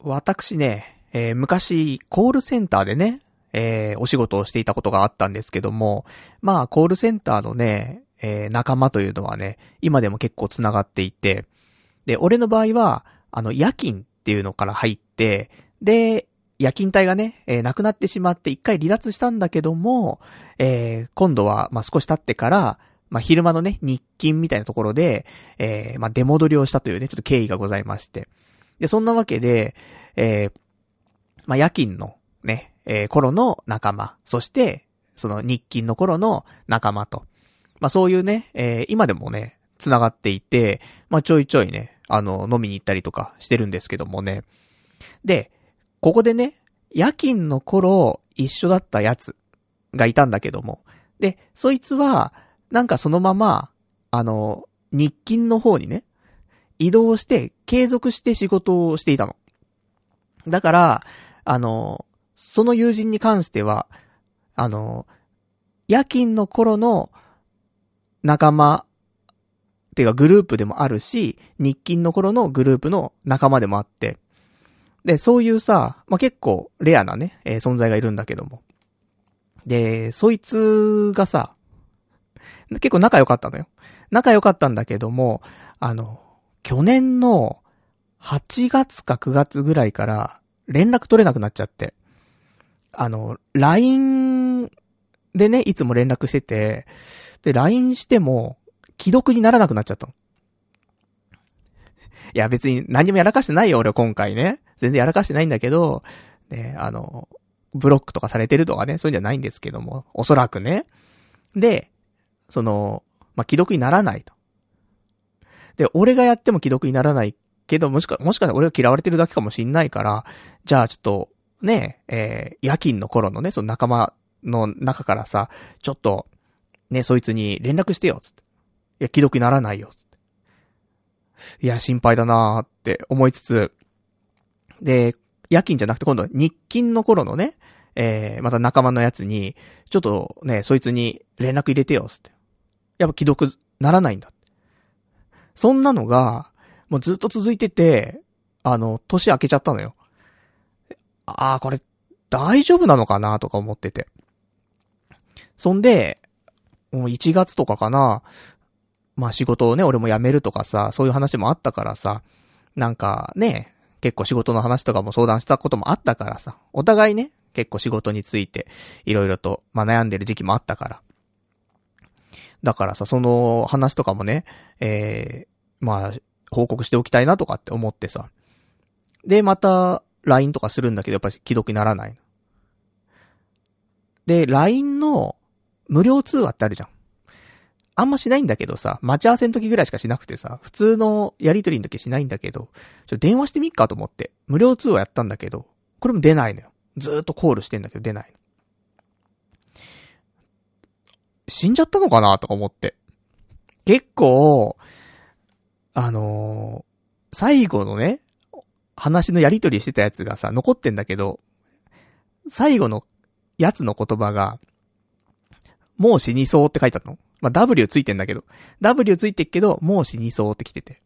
私ね、えー昔、コールセンターでね、えーお仕事をしていたことがあったんですけども、まあ、コールセンターのね、えー仲間というのはね、今でも結構繋がっていて、で、俺の場合は、あの、夜勤っていうのから入って、で、夜勤隊がね、えー亡くなってしまって一回離脱したんだけども、えー今度は、まあ、少し経ってから、まあ、昼間のね、日勤みたいなところで、えーまあ、出戻りをしたというね、ちょっと経緯がございまして。で、そんなわけで、えーまあ、夜勤のね、えー頃の仲間、そして、その日勤の頃の仲間と。まあ、そういうね、えー今でもね、繋がっていて、まあ、ちょいちょいね、あの、飲みに行ったりとかしてるんですけどもね。で、ここでね、夜勤の頃一緒だったやつがいたんだけども。で、そいつは、なんかそのまま、あの、日勤の方にね、移動して継続して仕事をしていたの。だから、あの、その友人に関しては、あの、夜勤の頃の仲間、っていうかグループでもあるし、日勤の頃のグループの仲間でもあって、で、そういうさ、まあ、結構レアなね、えー存在がいるんだけども。で、そいつがさ、結構仲良かったのよ。仲良かったんだけども、あの、去年の8月か9月ぐらいから連絡取れなくなっちゃって。あの、LINE でね、いつも連絡してて、で、LINE しても、既読にならなくなっちゃった。いや、別に何もやらかしてないよ、俺今回ね。全然やらかしてないんだけど、ね、あの、ブロックとかされてるとかね、そういうんじゃないんですけども、おそらくね。で、その、まあ、既読にならないと。で、俺がやっても既読にならないけど、もしか、もしかしたら俺が嫌われてるだけかもしんないから、じゃあちょっと、ね、えー夜勤の頃のね、その仲間の中からさ、ちょっと、ね、そいつに連絡してよ、つって。いや、既読にならないよ、つって。いや、心配だなーって思いつつ、で、夜勤じゃなくて今度日勤の頃のね、えー、また仲間のやつに、ちょっとね、そいつに連絡入れてよ、つって。やっぱ既読ならないんだ。そんなのが、もうずっと続いてて、あの、年明けちゃったのよ。ああ、これ、大丈夫なのかなとか思ってて。そんで、もう1月とかかな、まあ仕事をね、俺も辞めるとかさ、そういう話もあったからさ、なんかね、結構仕事の話とかも相談したこともあったからさ、お互いね、結構仕事について、いろいろと、まあ悩んでる時期もあったから。だからさ、その話とかもね、えー、まあ、報告しておきたいなとかって思ってさ。で、また、LINE とかするんだけど、やっぱり既読にならない。で、LINE の無料通話ってあるじゃん。あんましないんだけどさ、待ち合わせの時ぐらいしかしなくてさ、普通のやりとりの時しないんだけど、ちょ電話してみっかと思って、無料通話やったんだけど、これも出ないのよ。ずーっとコールしてんだけど出ないの。死んじゃったのかなとか思って。結構、あのー最後のね、話のやりとりしてたやつがさ、残ってんだけど、最後のやつの言葉が、もう死にそうって書いてあったの。まあ、W ついてんだけど。W ついてっけど、もう死にそうって来てて。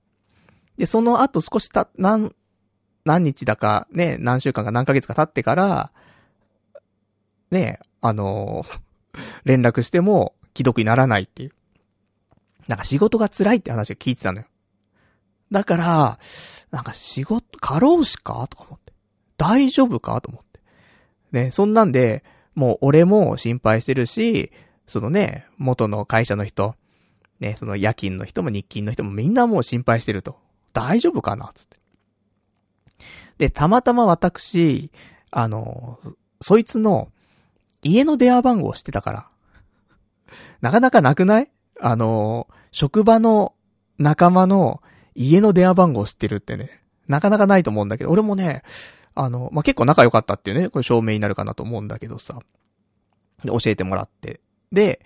で、その後少した、何、何日だか、ね、何週間か何ヶ月か経ってから、ね、あのー 連絡しても、既読にならないっていう。なんか仕事が辛いって話を聞いてたのよ。だから、なんか仕事、過労死かとか思って。大丈夫かと思って。ね、そんなんで、もう俺も心配してるし、そのね、元の会社の人、ね、その夜勤の人も日勤の人もみんなもう心配してると。大丈夫かなつって。で、たまたま私、あの、そいつの家の電話番号を知ってたから。なかなかなくない？あの、職場の仲間の家の電話番号を知ってるってね、なかなかないと思うんだけど、俺もね、あの、まあ、結構仲良かったっていうね、これ証明になるかなと思うんだけどさ。で、教えてもらって。で、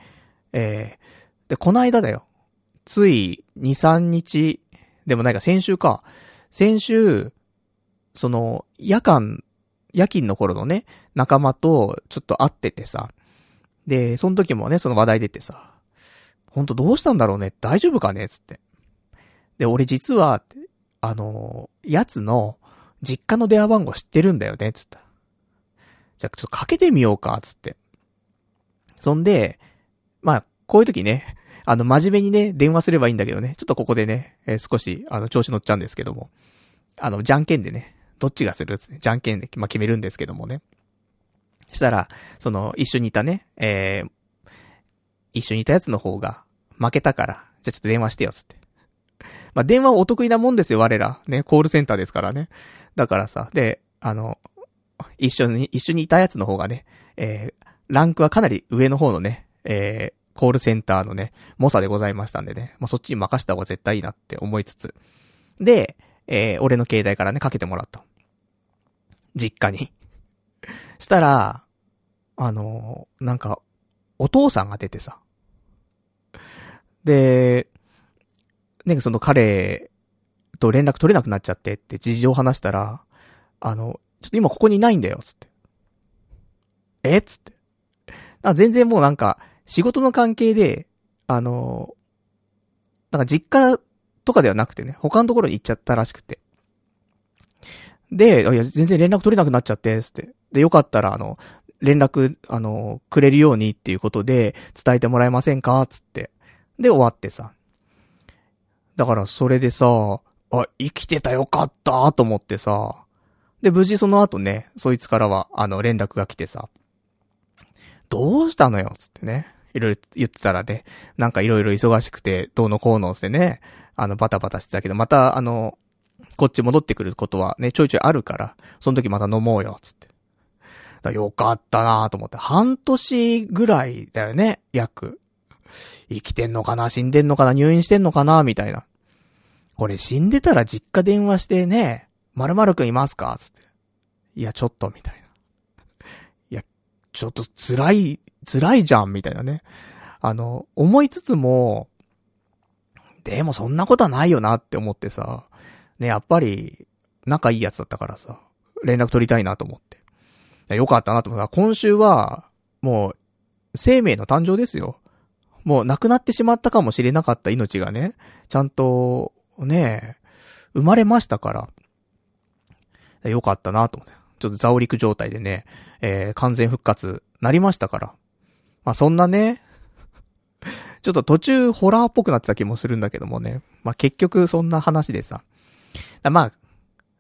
えー、で、この間だよ。つい2、3日、でもないか、先週か。先週、その、夜間、夜勤の頃のね、仲間とちょっと会っててさ。で、その時もね、その話題出てさ。ほんとどうしたんだろうね？大丈夫かね？つって。で、俺実は、あの、やつの実家の電話番号知ってるんだよね、つった。じゃあちょっとかけてみようか、つって。そんで、まあ、こういう時ね、あの、真面目にね、電話すればいいんだけどね、ちょっとここでね、えー、少し、あの、調子乗っちゃうんですけども、あの、じゃんけんでね、どっちがする、じゃんけんで、まあ、決めるんですけどもね。したら、その、一緒にいたね、えー、一緒にいたやつの方が、負けたから、じゃあちょっと電話してよ、つって。まあ、電話お得意なもんですよ、我ら。ね、コールセンターですからね。だからさ、で、あの、一緒に、一緒にいたやつの方がね、えー、ランクはかなり上の方のね、えー、コールセンターのね、猛者でございましたんでね、まあ、そっちに任した方が絶対いいなって思いつつ。で、えー、俺の携帯からね、かけてもらった。実家に。したら、あの、なんか、お父さんが出てさ。で、なんかその彼と連絡取れなくなっちゃってって事情を話したら、あの、ちょっと今ここにいないんだよ、つって。え？つって。あ全然もうなんか、仕事の関係で、あの、なんか実家とかではなくてね、他のところに行っちゃったらしくて。で、いや、全然連絡取れなくなっちゃって、つって。で、よかったら、あの、連絡、あの、くれるようにっていうことで、伝えてもらえませんか？つって。で、終わってさ。だから、それでさ、あ、生きてたよかったと思ってさ。で、無事その後ね、そいつからは、あの、連絡が来てさ。どうしたのよ？つってね。いろいろ言ってたらね、なんかいろいろ忙しくて、どうのこうのってね、あの、バタバタしてたけど、また、あの、こっち戻ってくることはね、ちょいちょいあるから、その時また飲もうよ、つって。だよかったなと思って。半年ぐらいだよね、約。生きてんのかな死んでんのかな入院してんのかなみたいな。これ死んでたら実家電話してね、〇〇くんいますか？つって。いや、ちょっと、みたいな。いや、ちょっと辛い、辛いじゃん、みたいなね。あの、思いつつも、でもそんなことはないよなって思ってさ、ね、やっぱり、仲いいやつだったからさ、連絡取りたいなと思って。よかったなと思った。今週は、もう、生命の誕生ですよ。もう亡くなってしまったかもしれなかった命がね、ちゃんと、ね、生まれましたから、よかったなと思って。ちょっとザオリク状態でね、えー、完全復活なりましたから。まあそんなね、ちょっと途中ホラーっぽくなってた気もするんだけどもね。まあ結局そんな話でさ。まあ、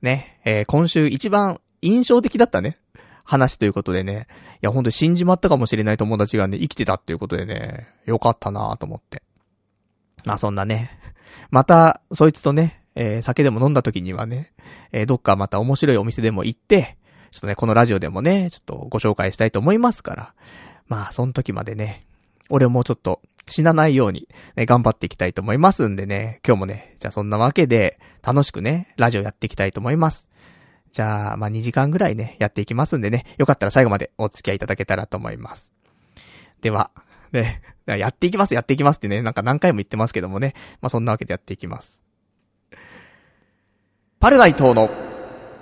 ね、えー、今週一番印象的だったね。話ということでね。いや、ほんと死んじまったかもしれない友達がね、生きてたっていうことでね、よかったなと思って。まあそんなね。また、そいつとね、えー、酒でも飲んだ時にはね、えー、どっかまた面白いお店でも行って、ちょっとね、このラジオでもね、ちょっとご紹介したいと思いますから。まあ、その時までね、俺もちょっと死なないように、ね、頑張っていきたいと思いますんでね、今日もね、じゃあそんなわけで、楽しくね、ラジオやっていきたいと思います。じゃあ、まあ、2時間ぐらいね、やっていきますんでね、よかったら最後までお付き合いいただけたらと思います。では、ね、やっていきます、やっていきますってね、なんか何回も言ってますけどもね、まあ、そんなわけでやっていきます。パルナイトの、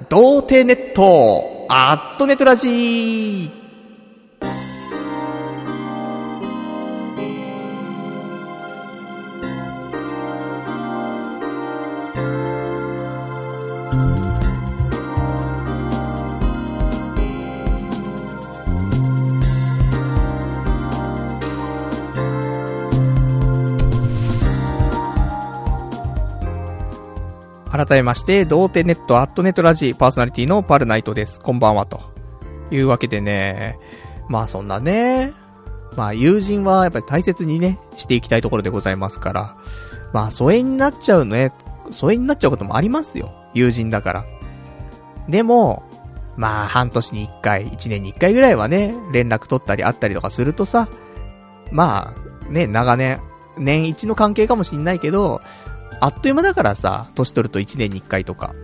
童貞ネット、アットネットラジー改めまして、童貞ネットアットネットラジパーソナリティのパルナイトです。こんばんは、というわけでね、まあそんなね、まあ友人はやっぱり大切にね、していきたいところでございますから、まあ疎遠になっちゃうね、疎遠になっちゃうこともありますよ。友人だから。でも、まあ半年に一回、一年に一回ぐらいはね、連絡取ったり会ったりとかするとさ、まあ、ね、長年、年一の関係かもしんないけど、あっという間だからさ、年取ると1年に1回とか。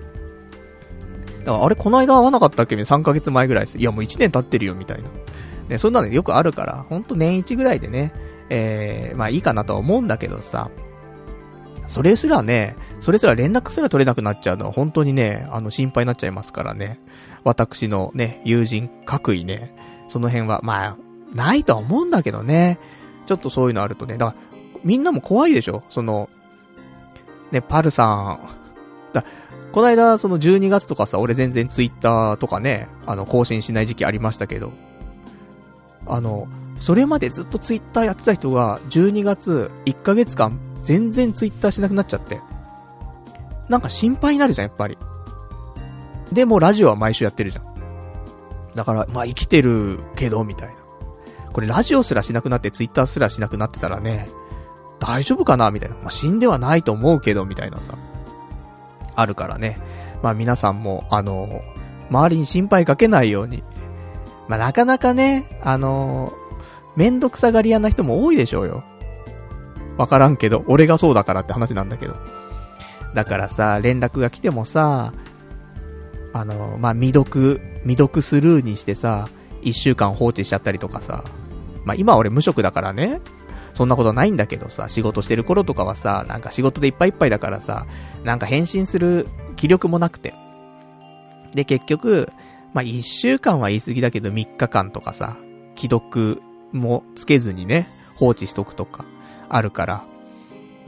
だから、あれ、この間会わなかったっけ ?3 ヶ月前ぐらいです。いや、もう1年経ってるよ、みたいな。ね、そんなのよくあるから、ほんと年1ぐらいでね、えー、まあいいかなとは思うんだけどさ、それすらね、それすら連絡すら取れなくなっちゃうのは本当にね、あの心配になっちゃいますからね。私のね、友人、各位ね、その辺は、まあ、ないとは思うんだけどね。ちょっとそういうのあるとね、だから、みんなも怖いでしょ？その、ね、パルさん、だこの間、その12月とかさ、俺全然ツイッターとかね、あの、更新しない時期ありましたけど、あの、それまでずっとツイッターやってた人が、12月1ヶ月間、全然ツイッターしなくなっちゃって。なんか心配になるじゃん、やっぱり。でも、ラジオは毎週やってるじゃん。だから、まあ生きてるけど、みたいな。これラジオすらしなくなってツイッターすらしなくなってたらね、大丈夫かな？みたいな。まあ死んではないと思うけど、みたいなさ。あるからね。まあ皆さんも、あの、周りに心配かけないように。まあなかなかね、あの、めんどくさがり屋な人も多いでしょうよ。わからんけど、俺がそうだからって話なんだけど。だからさ、連絡が来てもさ、あの、まあ、未読、未読スルーにしてさ、一週間放置しちゃったりとかさ。まあ、今俺無職だからね。そんなことないんだけどさ、仕事してる頃とかはさ、なんか仕事でいっぱいいっぱいだからさ、なんか返信する気力もなくて。で、結局、まあ、一週間は言い過ぎだけど3日間とかさ、既読もつけずにね、放置しとくとか、あるから。だか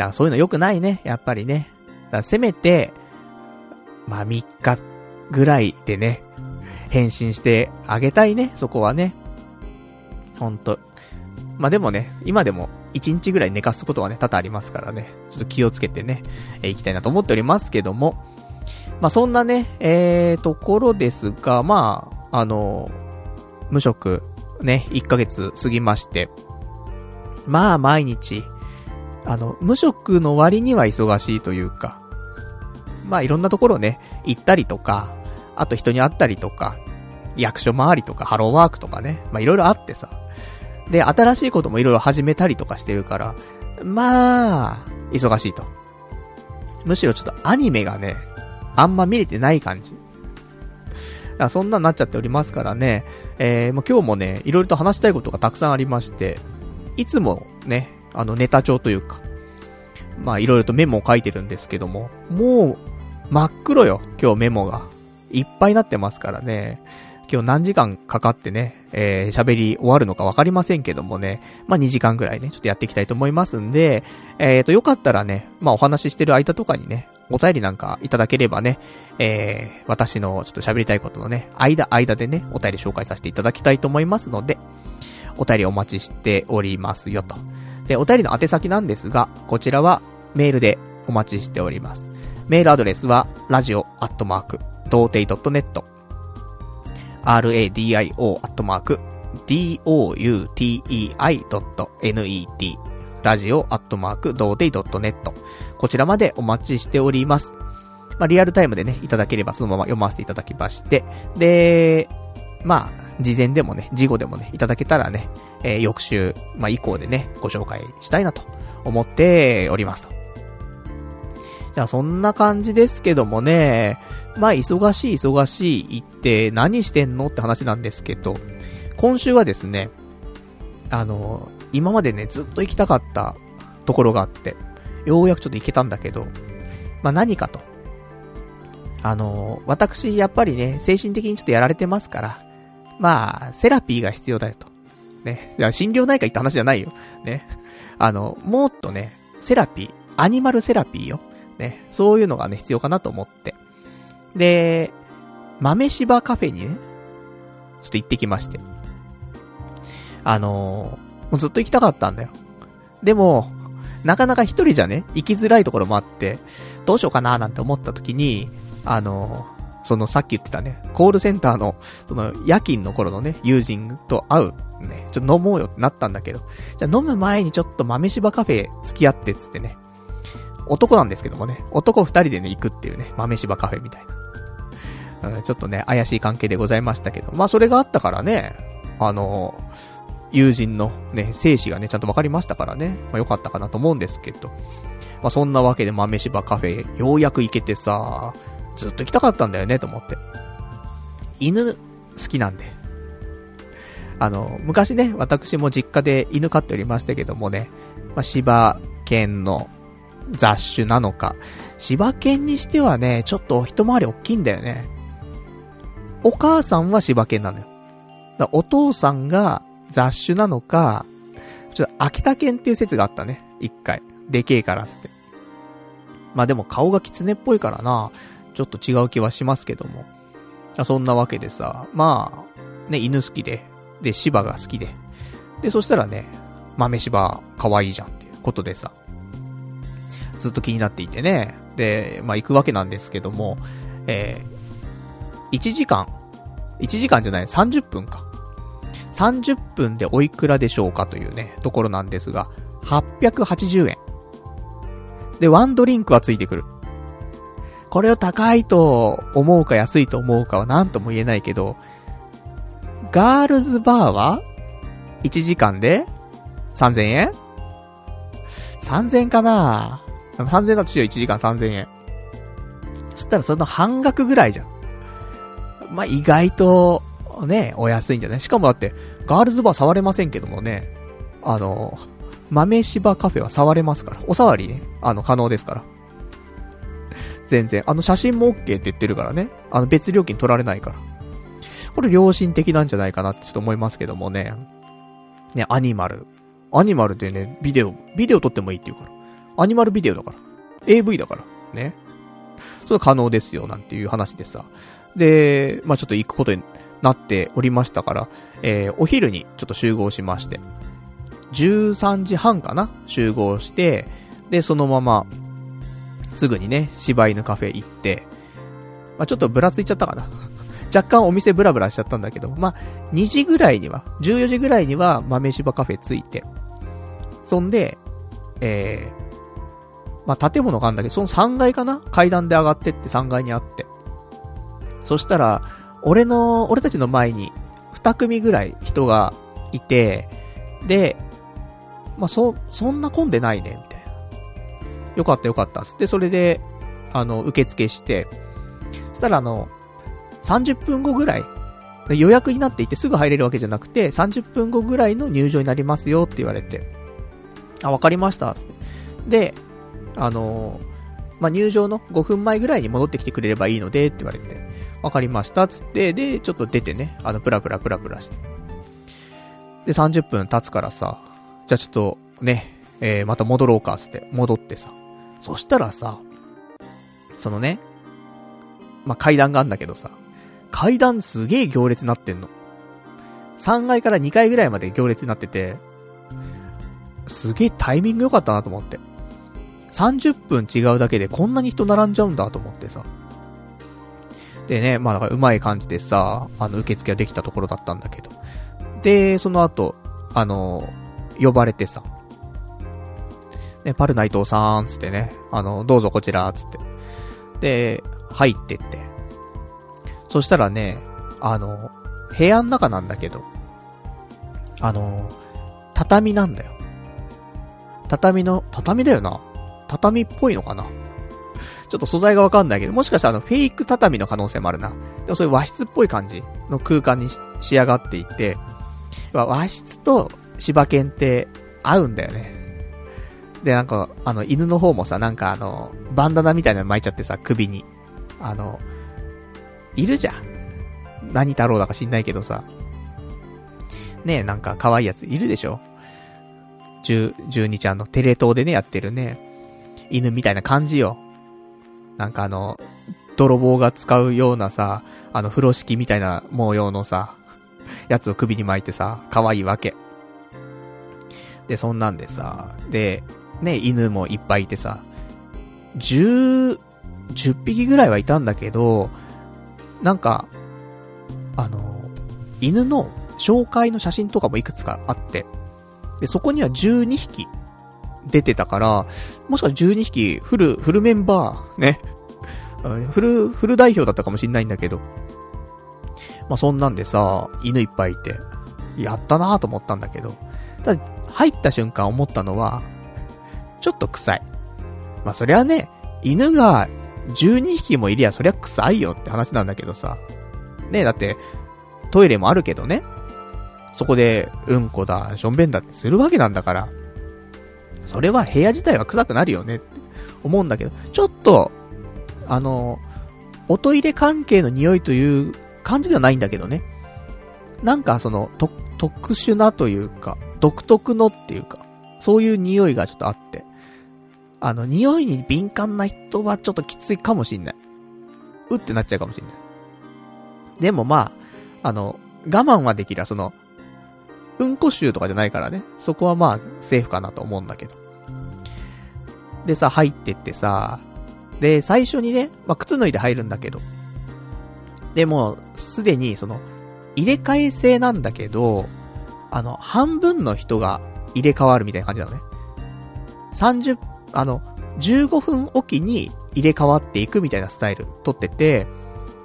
らそういうの良くないね、やっぱりね。だからせめて、まあ3日ぐらいでね、返信してあげたいね、そこはね。ほんと。まあでもね、今でも1日ぐらい寝かすことはね、多々ありますからね。ちょっと気をつけてね、えー、行きたいなと思っておりますけども。まあそんなね、えー、ところですが、まあ、あの、無職、ね、1ヶ月過ぎまして。まあ毎日、あの、無職の割には忙しいというか、まあいろんなところね、行ったりとか、あと人に会ったりとか、役所回りとかハローワークとかね、まあいろいろあってさ。で、新しいこともいろいろ始めたりとかしてるから、まあ、忙しいと。むしろちょっとアニメがね、あんま見れてない感じ。だそんなになっちゃっておりますからね、えー、もう今日もね、いろいろと話したいことがたくさんありまして、いつもね、あのネタ帳というか、まあいろいろとメモを書いてるんですけども、もう真っ黒よ、今日メモが。いっぱいになってますからね。今日何時間かかってね、えー、喋り終わるのかわかりませんけどもね、まあ、2時間ぐらいね、ちょっとやっていきたいと思いますんで、えーと、よかったらね、まあ、お話ししてる間とかにね、お便りなんかいただければね、えー、私のちょっと喋りたいことのね、間、間でね、お便り紹介させていただきたいと思いますので、お便りお待ちしておりますよと。で、お便りの宛先なんですが、こちらはメールでお待ちしております。メールアドレスは、radio.totei.net radio アットマーク、doutei.net、ラジオアットマーク、童貞 .net、こちらまでお待ちしております。まあ、リアルタイムでね、いただければそのまま読ませていただきまして、で、まあ、事前でもね、事後でもね、いただけたらね、えー、翌週、まあ、以降でね、ご紹介したいなと思っておりますと。じゃあそんな感じですけどもね、まあ忙しい忙しい言って何してんのって話なんですけど、今週はですね、あの、今までね、ずっと行きたかったところがあって、ようやくちょっと行けたんだけど、まあ何かと。あの、私、やっぱりね、精神的にちょっとやられてますから、まあ、セラピーが必要だよと。ね。心療内科行った話じゃないよ。ね。あの、もっとね、セラピー、アニマルセラピーよ。ね、そういうのがね、必要かなと思って。で、豆柴カフェにね、ちょっと行ってきまして。あのー、もうずっと行きたかったんだよ。でも、なかなか一人じゃね、行きづらいところもあって、どうしようかななんて思った時に、あのー、そのさっき言ってたね、コールセンターの、その夜勤の頃のね、友人と会う、ね、ちょっと飲もうよってなったんだけど、じゃあ飲む前にちょっと豆柴カフェ付き合ってっつってね、男なんですけどもね、男二人でね、行くっていうね、豆柴カフェみたいな。うん、ちょっとね、怪しい関係でございましたけど、まあそれがあったからね、あの、友人のね、生死がね、ちゃんと分かりましたからね、まあよかったかなと思うんですけど、まあそんなわけで豆柴カフェ、ようやく行けてさ、ずっと行きたかったんだよね、と思って。犬、好きなんで。あの、昔ね、私も実家で犬飼っておりましたけどもね、まあ、柴犬の雑種なのか。柴犬にしてはね、ちょっと一回り大きいんだよね。お母さんは柴犬なのよ。だお父さんが雑種なのか、ちょっと秋田犬っていう説があったね。一回。でけえからつって。まあでも顔が狐っぽいからな、ちょっと違う気はしますけども。そんなわけでさ、まあ、ね、犬好きで、で、芝が好きで。で、そしたらね、豆芝可愛いじゃんっていうことでさ、ずっと気になっていてね。で、まあ行くわけなんですけども、え、1時間、1時間じゃない、30分か。30分でおいくらでしょうかというね、ところなんですが、880円。で、ワンドリンクはついてくる。これを高いと思うか安いと思うかは何とも言えないけど、ガールズバーは ?1 時間で3000円 ?3000 円かな ?3000 円だとしよう、1時間3000円。そしたらその半額ぐらいじゃん。まあ、意外と、ね、お安いんじゃない？しかもだって、ガールズバー触れませんけどもね、あの、豆柴カフェは触れますから。お触りね、あの、可能ですから。全然。あの写真も OK って言ってるからね。あの別料金取られないから。これ良心的なんじゃないかなってちょっと思いますけどもね。ね、アニマル。アニマルってね、ビデオ、ビデオ撮ってもいいって言うから。アニマルビデオだから。AV だから。ね。それ可能ですよ、なんていう話でさ。で、まあちょっと行くことになっておりましたから、えー、お昼にちょっと集合しまして。13時半かな集合して、で、そのまま、すぐにね、柴犬カフェ行って、まあ、ちょっとぶらついちゃったかな。若干お店ブラブラしちゃったんだけど、まあ、2時ぐらいには、14時ぐらいには豆柴カフェ着いて、そんで、えー、まあ、建物があるんだけど、その3階かな階段で上がってって3階にあって。そしたら、俺の、俺たちの前に、2組ぐらい人がいて、で、まあ、そ、そんな混んでないね、みたいな。よかったよかった。つって、それで、あの、受付して、そしたらあの、30分後ぐらい、予約になっていてすぐ入れるわけじゃなくて、30分後ぐらいの入場になりますよって言われて、あ、わかりました、つって。で、あのまあ、入場の5分前ぐらいに戻ってきてくれればいいので、って言われて、わかりました、つって、で、ちょっと出てね、あの、プラプラプラプラして。で、30分経つからさ、じゃあちょっと、ね、えー、また戻ろうか、つって、戻ってさ。そしたらさ、そのね、まあ、階段があんだけどさ、階段すげえ行列になってんの。3階から2階ぐらいまで行列になってて、すげえタイミング良かったなと思って。30分違うだけでこんなに人並んじゃうんだと思ってさ。でね、まあだから上手い感じでさ、あの受付ができたところだったんだけど。で、その後、あの、呼ばれてさ。ね、パル内藤さん、つってね、あの、どうぞこちら、つって。で、入ってって。そしたらね、あの、部屋の中なんだけど、あの、畳なんだよ。畳の、畳だよな。畳っぽいのかなちょっと素材がわかんないけど、もしかしたらあの、フェイク畳の可能性もあるな。でもそういう和室っぽい感じの空間に仕上がっていて、和室と柴犬って合うんだよね。で、なんか、あの、犬の方もさ、なんかあの、バンダナみたいなの巻いちゃってさ、首に。あの、いるじゃん。何太郎だか知んないけどさ。ねえ、なんか可愛いやついるでしょ十、十二ちゃんのテレ東でね、やってるね。犬みたいな感じよ。なんかあの、泥棒が使うようなさ、あの風呂敷みたいな模様のさ、やつを首に巻いてさ、可愛いわけ。で、そんなんでさ、で、ね、犬もいっぱいいてさ、十、十匹ぐらいはいたんだけど、なんか、あの、犬の紹介の写真とかもいくつかあって、で、そこには12匹出てたから、もしかしたら12匹フル、フルメンバー、ね。フル、フル代表だったかもしんないんだけど。まあ、そんなんでさ、犬いっぱいいて、やったなぁと思ったんだけど、ただ、入った瞬間思ったのは、ちょっと臭い。まあ、そりゃね、犬が12匹もいりゃそりゃ臭いよって話なんだけどさ。ねだって、トイレもあるけどね。そこで、うんこだ、しょんべんだってするわけなんだから。それは部屋自体は臭くなるよねって思うんだけど、ちょっと、あの、おトイレ関係の匂いという感じではないんだけどね。なんかその、と、特殊なというか、独特のっていうか、そういう匂いがちょっとあって、あの、匂いに敏感な人はちょっときついかもしんない。うってなっちゃうかもしんない。でもまあ、あの、我慢はできる。その、うんこ臭とかじゃないからね。そこはまあ、セーフかなと思うんだけど。でさ、入ってってさ、で、最初にね、まあ、靴脱いで入るんだけど。でも、すでに、その、入れ替え制なんだけど、あの、半分の人が入れ替わるみたいな感じなのね。30、あの、15分おきに入れ替わっていくみたいなスタイル取ってて、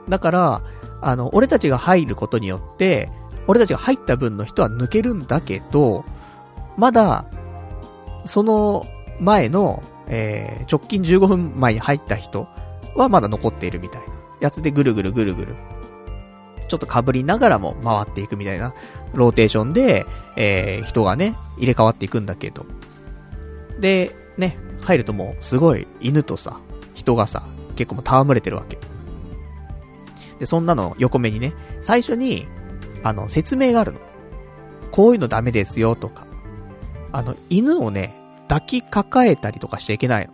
だから、あの、俺たちが入ることによって、俺たちが入った分の人は抜けるんだけど、まだ、その前の、えー、直近15分前に入った人はまだ残っているみたいなやつでぐるぐるぐるぐる。ちょっと被りながらも回っていくみたいなローテーションで、えー、人がね、入れ替わっていくんだけど。で、ね、入るともうすごい犬とさ、人がさ、結構もう戯れてるわけ。で、そんなの横目にね、最初に、あの、説明があるの。こういうのダメですよとか。あの、犬をね、抱きかかえたりとかしちゃいけないの。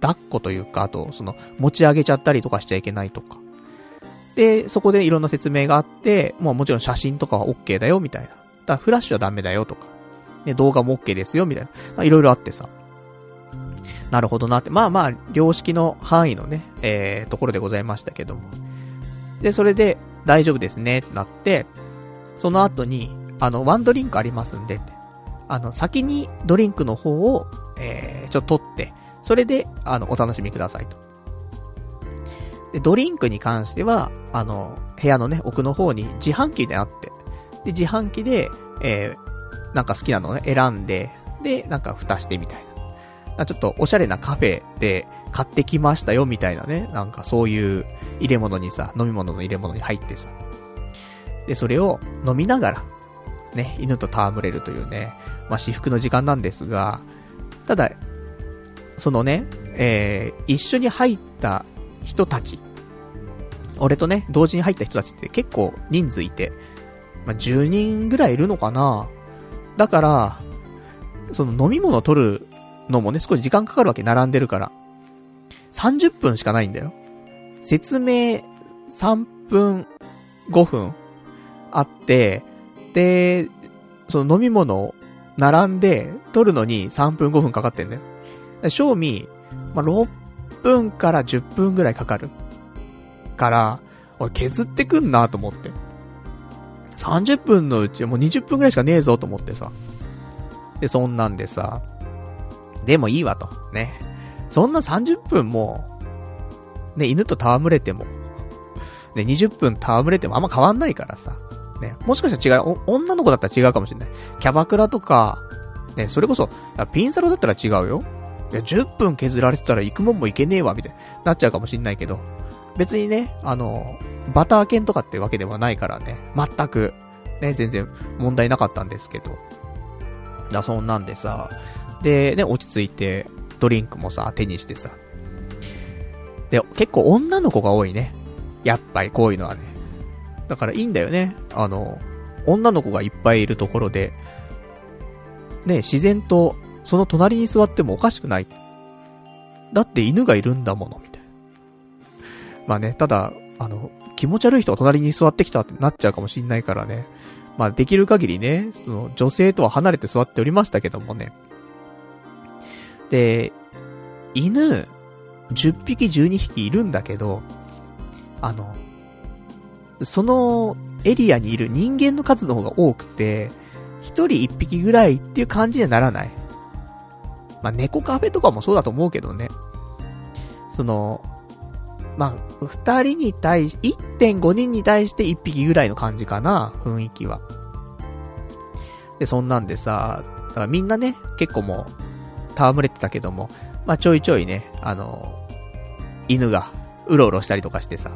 抱っこというか、あと、その、持ち上げちゃったりとかしちゃいけないとか。で、そこでいろんな説明があって、もうもちろん写真とかは OK だよ、みたいな。だからフラッシュはダメだよ、とか。ね、動画も OK ですよ、みたいな。いろいろあってさ。なるほどなって。まあまあ、良識の範囲のね、えー、ところでございましたけども。で、それで、大丈夫ですね、ってなって、その後に、あの、ワンドリンクありますんで、って。あの、先にドリンクの方を、えー、ちょっと取って、それで、あの、お楽しみくださいと。で、ドリンクに関しては、あの、部屋のね、奥の方に自販機であって、で、自販機で、えー、なんか好きなのね、選んで、で、なんか蓋してみたいな。ちょっとおしゃれなカフェで買ってきましたよ、みたいなね。なんかそういう入れ物にさ、飲み物の入れ物に入ってさ。で、それを飲みながら、ね、犬と戯れるというね、まあ、私服の時間なんですが、ただ、そのね、えー、一緒に入った人たち、俺とね、同時に入った人たちって結構人数いて、まあ、10人ぐらいいるのかなだから、その飲み物取るのもね、少し時間かかるわけ、並んでるから。30分しかないんだよ。説明3分、5分あって、で、その飲み物を並んで取るのに3分5分かかってんだよ。賞味、まあ、6分から10分ぐらいかかる。から、俺削ってくんなと思って。30分のうちもう20分ぐらいしかねえぞと思ってさ。で、そんなんでさ、でもいいわと。ね。そんな30分も、ね、犬と戯れても、ね、20分戯れてもあんま変わんないからさ。ね、もしかしたら違う、女の子だったら違うかもしれない。キャバクラとか、ね、それこそ、ピンサロだったら違うよ。いや、10分削られてたら行くもんも行けねえわ、みたいになっちゃうかもしんないけど、別にね、あの、バター犬とかってわけではないからね、全く、ね、全然問題なかったんですけど。だ、そんなんでさ、で、ね、落ち着いて、ドリンクもさ、手にしてさ。で、結構女の子が多いね。やっぱりこういうのはね。だからいいんだよね。あの、女の子がいっぱいいるところで、ね、自然と、その隣に座ってもおかしくない。だって犬がいるんだもの、みたいな。まあね、ただ、あの、気持ち悪い人が隣に座ってきたってなっちゃうかもしんないからね。まあできる限りね、その女性とは離れて座っておりましたけどもね。で、犬、10匹12匹いるんだけど、あの、そのエリアにいる人間の数の方が多くて、一人一匹ぐらいっていう感じにはならない。まあ、猫カフェとかもそうだと思うけどね。その、まあ、二人に対し、1.5人に対して一匹ぐらいの感じかな、雰囲気は。で、そんなんでさ、だからみんなね、結構もう、戯れてたけども、まあ、ちょいちょいね、あの、犬が、うろうろしたりとかしてさ。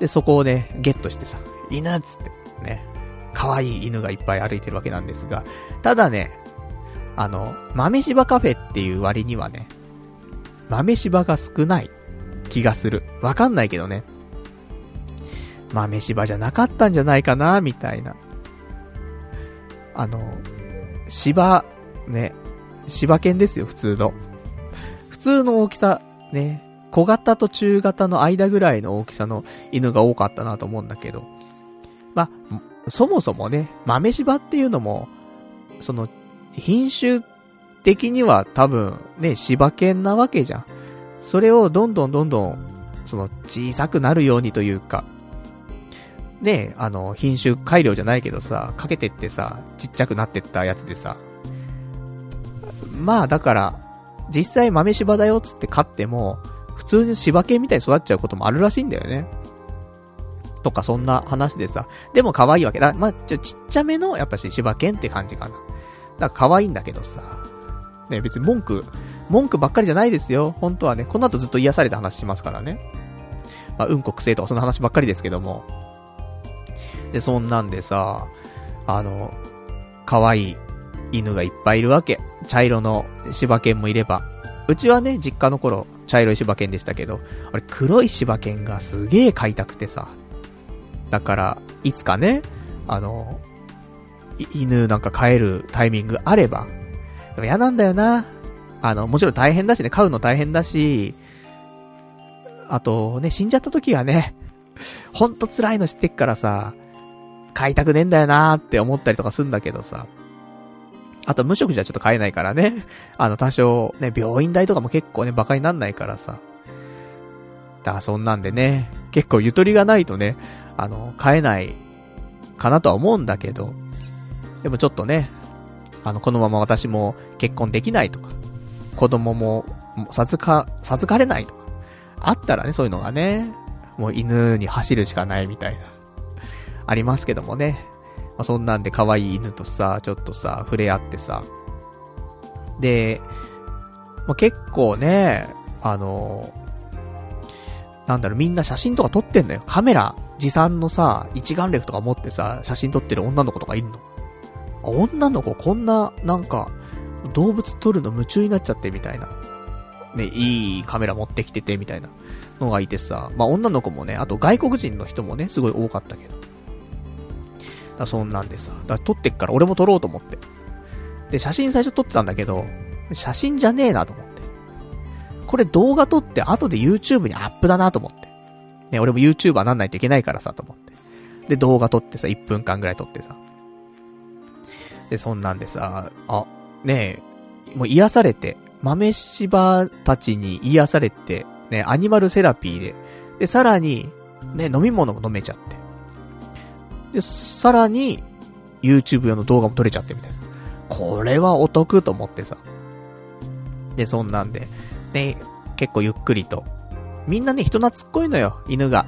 で、そこをね、ゲットしてさ、犬っつって、ね、可愛い犬がいっぱい歩いてるわけなんですが、ただね、あの、豆柴カフェっていう割にはね、豆柴が少ない気がする。わかんないけどね。豆柴じゃなかったんじゃないかな、みたいな。あの、芝、ね、柴犬ですよ、普通の。普通の大きさ、ね、小型と中型の間ぐらいの大きさの犬が多かったなと思うんだけど、まあ、そもそもね、豆柴っていうのも、その、品種的には多分ね、柴犬なわけじゃん。それをどんどんどんどん、その小さくなるようにというか、ね、あの、品種改良じゃないけどさ、かけてってさ、ちっちゃくなってったやつでさ、まあだから、実際豆柴だよっつって飼っても、普通に柴犬みたいに育っちゃうこともあるらしいんだよね。とかそんな話でさ。でも可愛いわけだ。まあ、ちょ、ちっちゃめの、やっぱし柴犬って感じかな。だから可愛いんだけどさ。ね、別に文句、文句ばっかりじゃないですよ。本当はね。この後ずっと癒された話しますからね。まあ、うんこくせえとかそんな話ばっかりですけども。で、そんなんでさ、あの、可愛い犬がいっぱいいるわけ。茶色の柴犬もいれば。うちはね、実家の頃、茶色い柴犬でしたけど、あれ黒い柴犬がすげえ飼いたくてさ。だから、いつかね、あの、犬なんか飼えるタイミングあれば、でも嫌なんだよな。あの、もちろん大変だしね、飼うの大変だし、あとね、死んじゃった時はね、ほんと辛いの知ってっからさ、飼いたくねえんだよなーって思ったりとかすんだけどさ。あと無職じゃちょっと飼えないからね。あの多少ね、病院代とかも結構ね、馬鹿になんないからさ。だからそんなんでね、結構ゆとりがないとね、あの、飼えないかなとは思うんだけど、でもちょっとね、あの、このまま私も結婚できないとか、子供も授か、授かれないとか、あったらね、そういうのがね、もう犬に走るしかないみたいな、ありますけどもね。まあ、そんなんで可愛い犬とさ、ちょっとさ、触れ合ってさ。で、まあ、結構ね、あの、なんだろう、みんな写真とか撮ってんのよ。カメラ、持参のさ、一眼レフとか持ってさ、写真撮ってる女の子とかいんの。女の子こんな、なんか、動物撮るの夢中になっちゃってみたいな。ね、いいカメラ持ってきててみたいなのがいてさ、まあ女の子もね、あと外国人の人もね、すごい多かったけど。だそんなんでさ、だ撮ってっから俺も撮ろうと思って。で、写真最初撮ってたんだけど、写真じゃねえなと思って。これ動画撮って後で YouTube にアップだなと思って。ね、俺も YouTuber なんないといけないからさ、と思って。で、動画撮ってさ、1分間ぐらい撮ってさ。で、そんなんでさ、あ、ねえ、もう癒されて、豆柴たちに癒されて、ね、アニマルセラピーで、で、さらに、ね、飲み物も飲めちゃって。で、さらに、YouTube 用の動画も撮れちゃってみたいな。これはお得と思ってさ。で、そんなんで、ね、結構ゆっくりと。みんなね、人懐っこいのよ、犬が。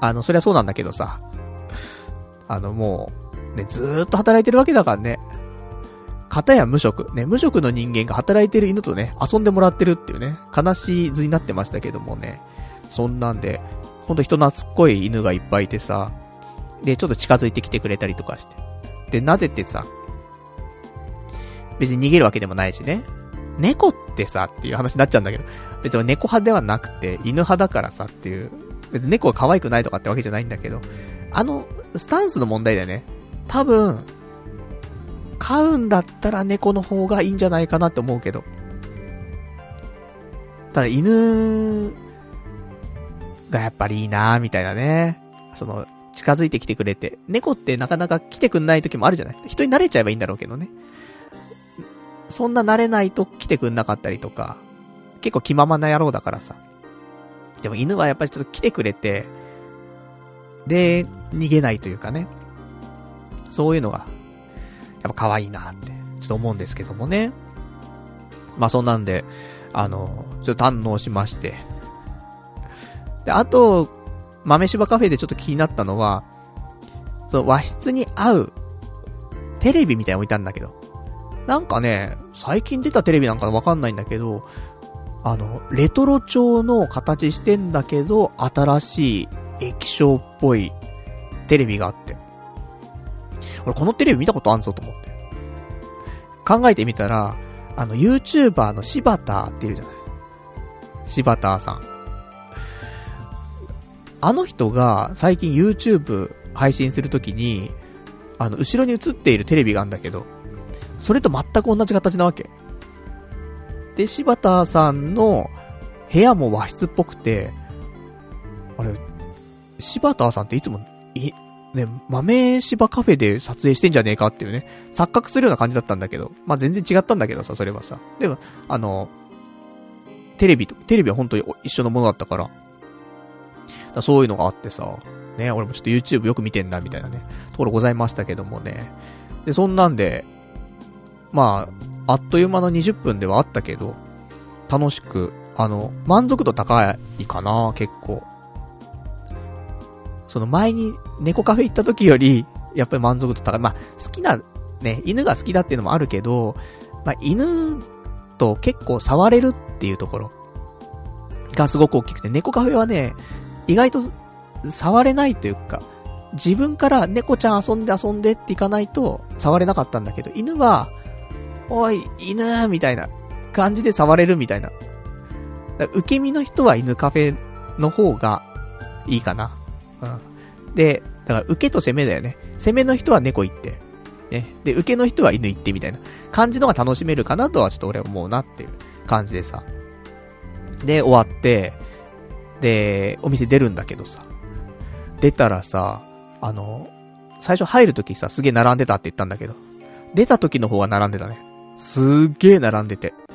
あの、そりゃそうなんだけどさ。あの、もう、ね、ずーっと働いてるわけだからね。片や無職。ね、無職の人間が働いてる犬とね、遊んでもらってるっていうね、悲しい図になってましたけどもね。そんなんで、ほんと人懐っこい犬がいっぱいいてさ、で、ちょっと近づいてきてくれたりとかして。で、撫でてさ、別に逃げるわけでもないしね。猫ってさ、っていう話になっちゃうんだけど、別に猫派ではなくて、犬派だからさっていう、別に猫が可愛くないとかってわけじゃないんだけど、あの、スタンスの問題だよね。多分、飼うんだったら猫の方がいいんじゃないかなって思うけど。ただ犬がやっぱりいいなみたいなね。その、近づいてきてくれて。猫ってなかなか来てくんない時もあるじゃない？人に慣れちゃえばいいんだろうけどね。そんな慣れないと来てくんなかったりとか、結構気ままな野郎だからさ。でも犬はやっぱりちょっと来てくれて、で、逃げないというかね。そういうのが、やっぱ可愛いなって、ちょっと思うんですけどもね。まあそんなんで、あの、ちょっと堪能しまして。で、あと、豆柴カフェでちょっと気になったのは、その和室に合う、テレビみたいなの置いたんだけど。なんかね、最近出たテレビなんかわかんないんだけど、あの、レトロ調の形してんだけど、新しい液晶っぽいテレビがあって。俺このテレビ見たことあんぞと思って。考えてみたら、あの、YouTuber の柴田っていうじゃない。柴田さん。あの人が最近 YouTube 配信するときに、あの、後ろに映っているテレビがあるんだけど、それと全く同じ形なわけ。で、柴田さんの部屋も和室っぽくて、あれ、柴田さんっていつも、い、ね、豆柴カフェで撮影してんじゃねえかっていうね、錯覚するような感じだったんだけど、まあ、全然違ったんだけどさ、それはさ。でも、あの、テレビと、テレビは本当に一緒のものだったから、だそういうのがあってさ、ね、俺もちょっと YouTube よく見てんな、みたいなね、ところございましたけどもね。で、そんなんで、まあ、あっという間の20分ではあったけど、楽しく、あの、満足度高いかな、結構。その前に猫カフェ行った時より、やっぱり満足度高い。まあ、好きな、ね、犬が好きだっていうのもあるけど、まあ、犬と結構触れるっていうところがすごく大きくて、猫カフェはね、意外と触れないというか、自分から猫ちゃん遊んで遊んでっていかないと触れなかったんだけど、犬は、おい、犬みたいな感じで触れるみたいな。受け身の人は犬カフェの方がいいかな。うん。で、だから受けと攻めだよね。攻めの人は猫行って。ね。で、受けの人は犬行ってみたいな感じのが楽しめるかなとはちょっと俺思うなっていう感じでさ。で、終わって、で、お店出るんだけどさ。出たらさ、あの、最初入るときさ、すげえ並んでたって言ったんだけど、出た時の方が並んでたね。すっげえ並んでて。だか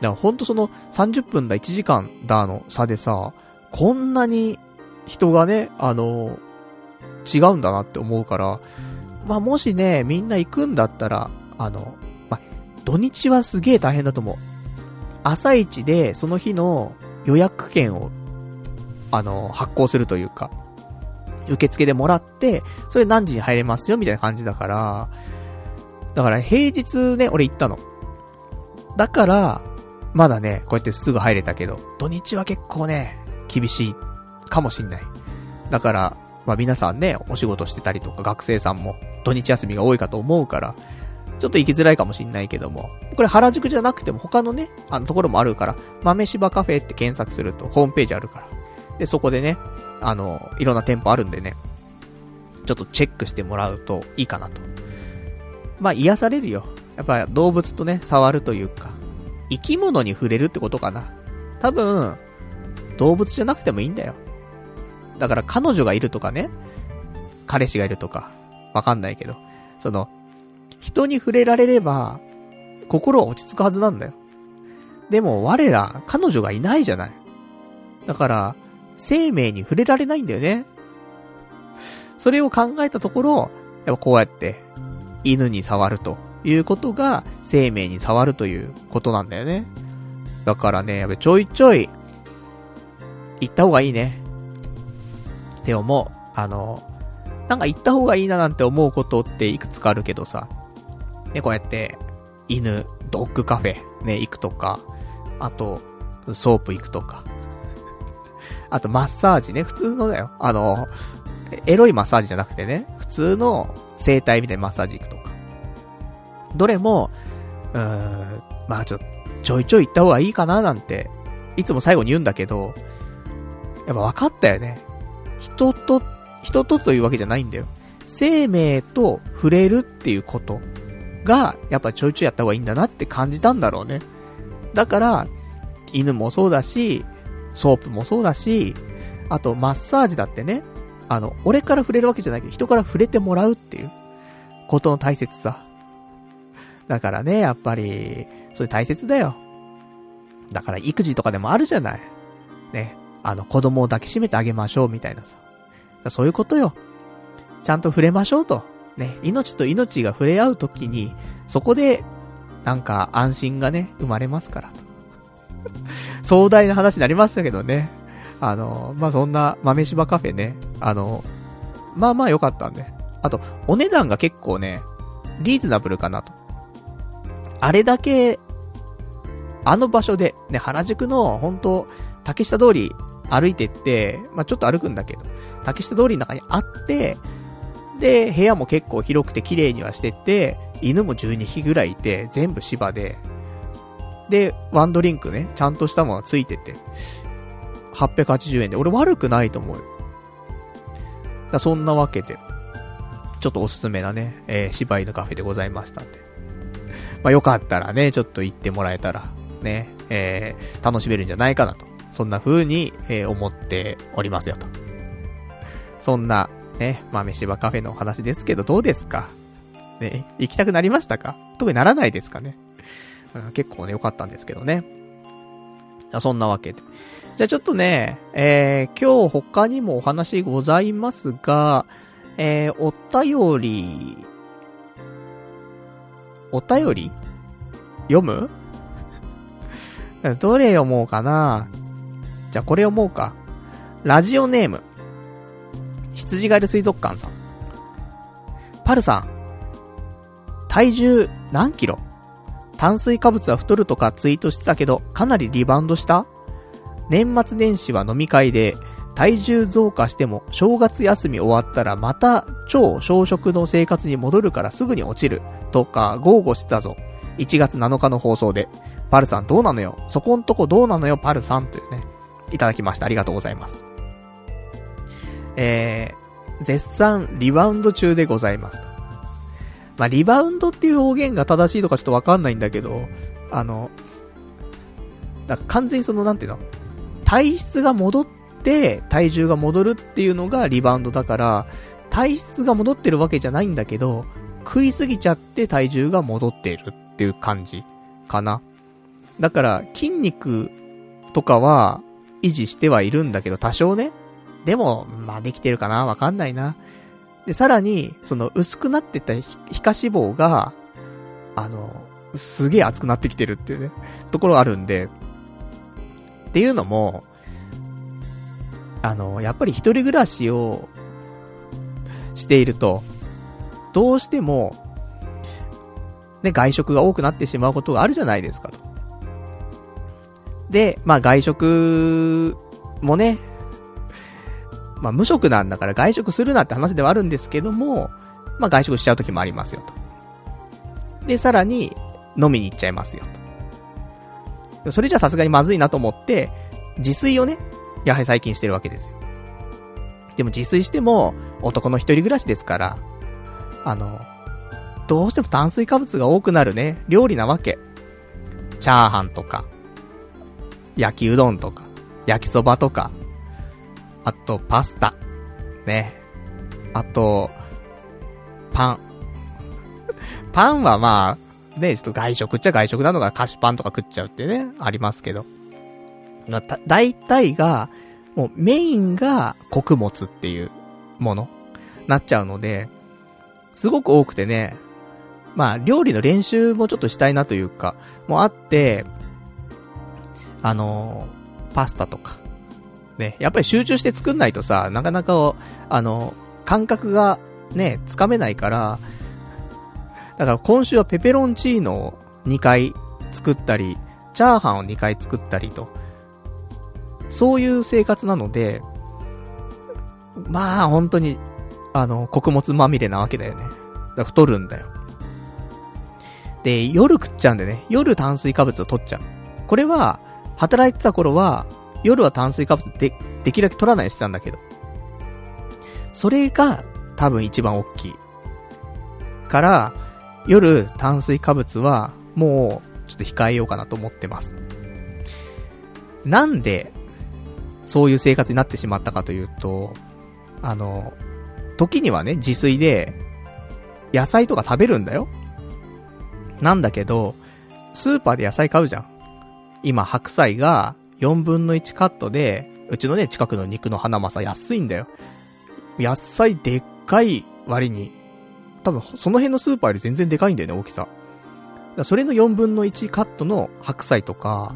らほんとその30分だ、1時間だの差でさ、こんなに人がね、あの、違うんだなって思うから、まあ、もしね、みんな行くんだったら、あの、まあ、土日はすげえ大変だと思う。朝一でその日の予約券を、あの、発行するというか、受付でもらって、それ何時に入れますよ、みたいな感じだから、だから平日ね、俺行ったの。だから、まだね、こうやってすぐ入れたけど、土日は結構ね、厳しいかもしんない。だから、まあ皆さんね、お仕事してたりとか学生さんも土日休みが多いかと思うから、ちょっと行きづらいかもしんないけども、これ原宿じゃなくても他のね、あのところもあるから、豆柴カフェって検索するとホームページあるから。で、そこでね、あの、いろんな店舗あるんでね、ちょっとチェックしてもらうといいかなと。まあ癒されるよ。やっぱ動物とね、触るというか、生き物に触れるってことかな。多分、動物じゃなくてもいいんだよ。だから彼女がいるとかね、彼氏がいるとか、わかんないけど、その、人に触れられれば、心は落ち着くはずなんだよ。でも我ら、彼女がいないじゃない。だから、生命に触れられないんだよね。それを考えたところ、やっぱこうやって、犬に触るということが、生命に触るということなんだよね。だからね、やっぱちょいちょい、行った方がいいね。って思う。あの、なんか行った方がいいななんて思うことっていくつかあるけどさ。ね、こうやって、犬、ドッグカフェ、ね、行くとか、あと、ソープ行くとか。あと、マッサージね、普通のだよ。あの、エロいマッサージじゃなくてね、普通の整体みたいなマッサージ行くとか。どれも、うーん、まあちょ、ちょいちょい行った方がいいかななんて、いつも最後に言うんだけど、やっぱ分かったよね。人と、人とというわけじゃないんだよ。生命と触れるっていうことが、やっぱちょいちょいやった方がいいんだなって感じたんだろうね。だから、犬もそうだし、ソープもそうだし、あとマッサージだってね、あの、俺から触れるわけじゃないけど、人から触れてもらうっていう、ことの大切さ。だからね、やっぱり、それ大切だよ。だから育児とかでもあるじゃない。ね。あの、子供を抱きしめてあげましょうみたいなさ。そういうことよ。ちゃんと触れましょうと。ね。命と命が触れ合うときに、そこで、なんか安心がね、生まれますからと。壮大な話になりましたけどね。あの、まあ、そんな豆柴カフェね。あの、まあまあ良かったんで。あと、お値段が結構ね、リーズナブルかなと。あれだけ、あの場所で、ね、原宿の、本当竹下通り歩いてって、まあ、ちょっと歩くんだけど、竹下通りの中にあって、で、部屋も結構広くて綺麗にはしてて、犬も12匹ぐらいいて、全部芝で、で、ワンドリンクね、ちゃんとしたものついてて、880円で、俺悪くないと思うよ。だそんなわけで、ちょっとおすすめなね、えー、芝居のカフェでございましたんで。まあ、よかったらね、ちょっと行ってもらえたらね、えー、楽しめるんじゃないかなと。そんな風に、えー、思っておりますよと。そんな、ね、豆柴カフェのお話ですけど、どうですか？ね、行きたくなりましたか？特にならないですかね、結構ね、良かったんですけどね。そんなわけで。じゃあちょっとね、えー、今日他にもお話ございますが、えー、お便り、お便り？読む？どれ読もうかな？じゃあこれ読もうか。ラジオネーム。羊ガエル水族館さん。パルさん。体重何キロ？炭水化物は太るとかツイートしてたけど、かなりリバウンドした？年末年始は飲み会で、体重増加しても正月休み終わったらまた超小食の生活に戻るからすぐに落ちるとか豪語してたぞ。1月7日の放送で。パルさんどうなのよ？そこんとこどうなのよ？パルさんというね。いただきました。ありがとうございます。えー、絶賛リバウンド中でございますと。まあ、リバウンドっていう表現が正しいとかちょっとわかんないんだけど、あの、だか完全にその、なんていうの？体質が戻って体重が戻るっていうのがリバウンドだから、体質が戻ってるわけじゃないんだけど、食いすぎちゃって体重が戻ってるっていう感じかな。だから筋肉とかは維持してはいるんだけど、多少ね。でも、まあできてるかな？わかんないな。で、さらに、その薄くなってた皮下脂肪が、あの、すげえ熱くなってきてるっていうね、ところがあるんで、っていうのも、あの、やっぱり一人暮らしをしていると、どうしても、ね、外食が多くなってしまうことがあるじゃないですかと。で、まあ外食もね、まあ無職なんだから外食するなって話ではあるんですけども、まあ外食しちゃう時もありますよと。で、さらに飲みに行っちゃいますよと。それじゃさすがにまずいなと思って、自炊をね、やはり最近してるわけですよ。でも自炊しても、男の一人暮らしですから、あの、どうしても炭水化物が多くなるね、料理なわけ。チャーハンとか、焼きうどんとか、焼きそばとか、あとパスタ、ね。あと、パン。パンはまあ、ね、ちょっと外食っちゃ外食なのが菓子パンとか食っちゃうってね、ありますけど。まあ、大体が、もうメインが穀物っていうもの、なっちゃうので、すごく多くてね、まあ、料理の練習もちょっとしたいなというか、もあって、あのー、パスタとか、ね、やっぱり集中して作んないとさ、なかなか、あの、感覚がね、つかめないから、だから今週はペペロンチーノを2回作ったり、チャーハンを2回作ったりと、そういう生活なので、まあ本当に、あの、穀物まみれなわけだよね。だ太るんだよ。で、夜食っちゃうんでね、夜炭水化物を取っちゃう。これは、働いてた頃は、夜は炭水化物で、できるだけ取らないしてたんだけど。それが、多分一番大きい。から、夜炭水化物は、もう、ちょっと控えようかなと思ってます。なんで、そういう生活になってしまったかというと、あの、時にはね、自炊で、野菜とか食べるんだよ。なんだけど、スーパーで野菜買うじゃん。今、白菜が4分の1カットで、うちのね、近くの肉の花正安いんだよ。野菜でっかい割に、多分その辺のスーパーより全然でかいんだよね、大きさ。それの4分の1カットの白菜とか、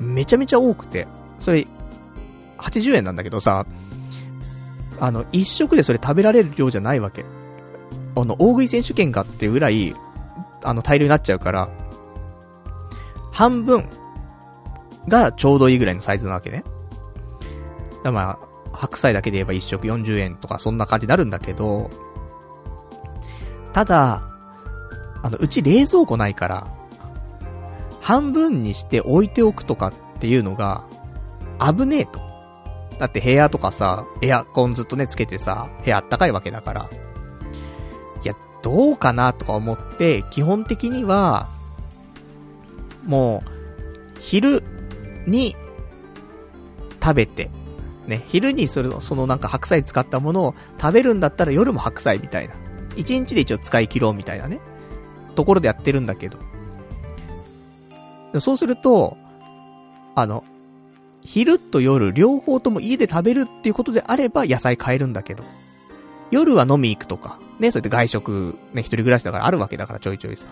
めちゃめちゃ多くて、それ、80円なんだけどさ、あの、一食でそれ食べられる量じゃないわけ。あの、大食い選手権かっていうぐらい、あの、大量になっちゃうから、半分がちょうどいいぐらいのサイズなわけね。だまあ、白菜だけで言えば一食40円とかそんな感じになるんだけど、ただ、あの、うち冷蔵庫ないから、半分にして置いておくとかっていうのが、危ねえと。だって部屋とかさ、エアコンずっとね、つけてさ、部屋あったかいわけだから。いや、どうかなとか思って、基本的には、もう、昼に食べて、ね、昼にそれの、そのなんか白菜使ったものを食べるんだったら夜も白菜みたいな。一日で一応使い切ろうみたいなね。ところでやってるんだけど。そうすると、あの、昼と夜両方とも家で食べるっていうことであれば野菜買えるんだけど。夜は飲み行くとか、ね、そうやって外食、ね、一人暮らしだからあるわけだからちょいちょいさ。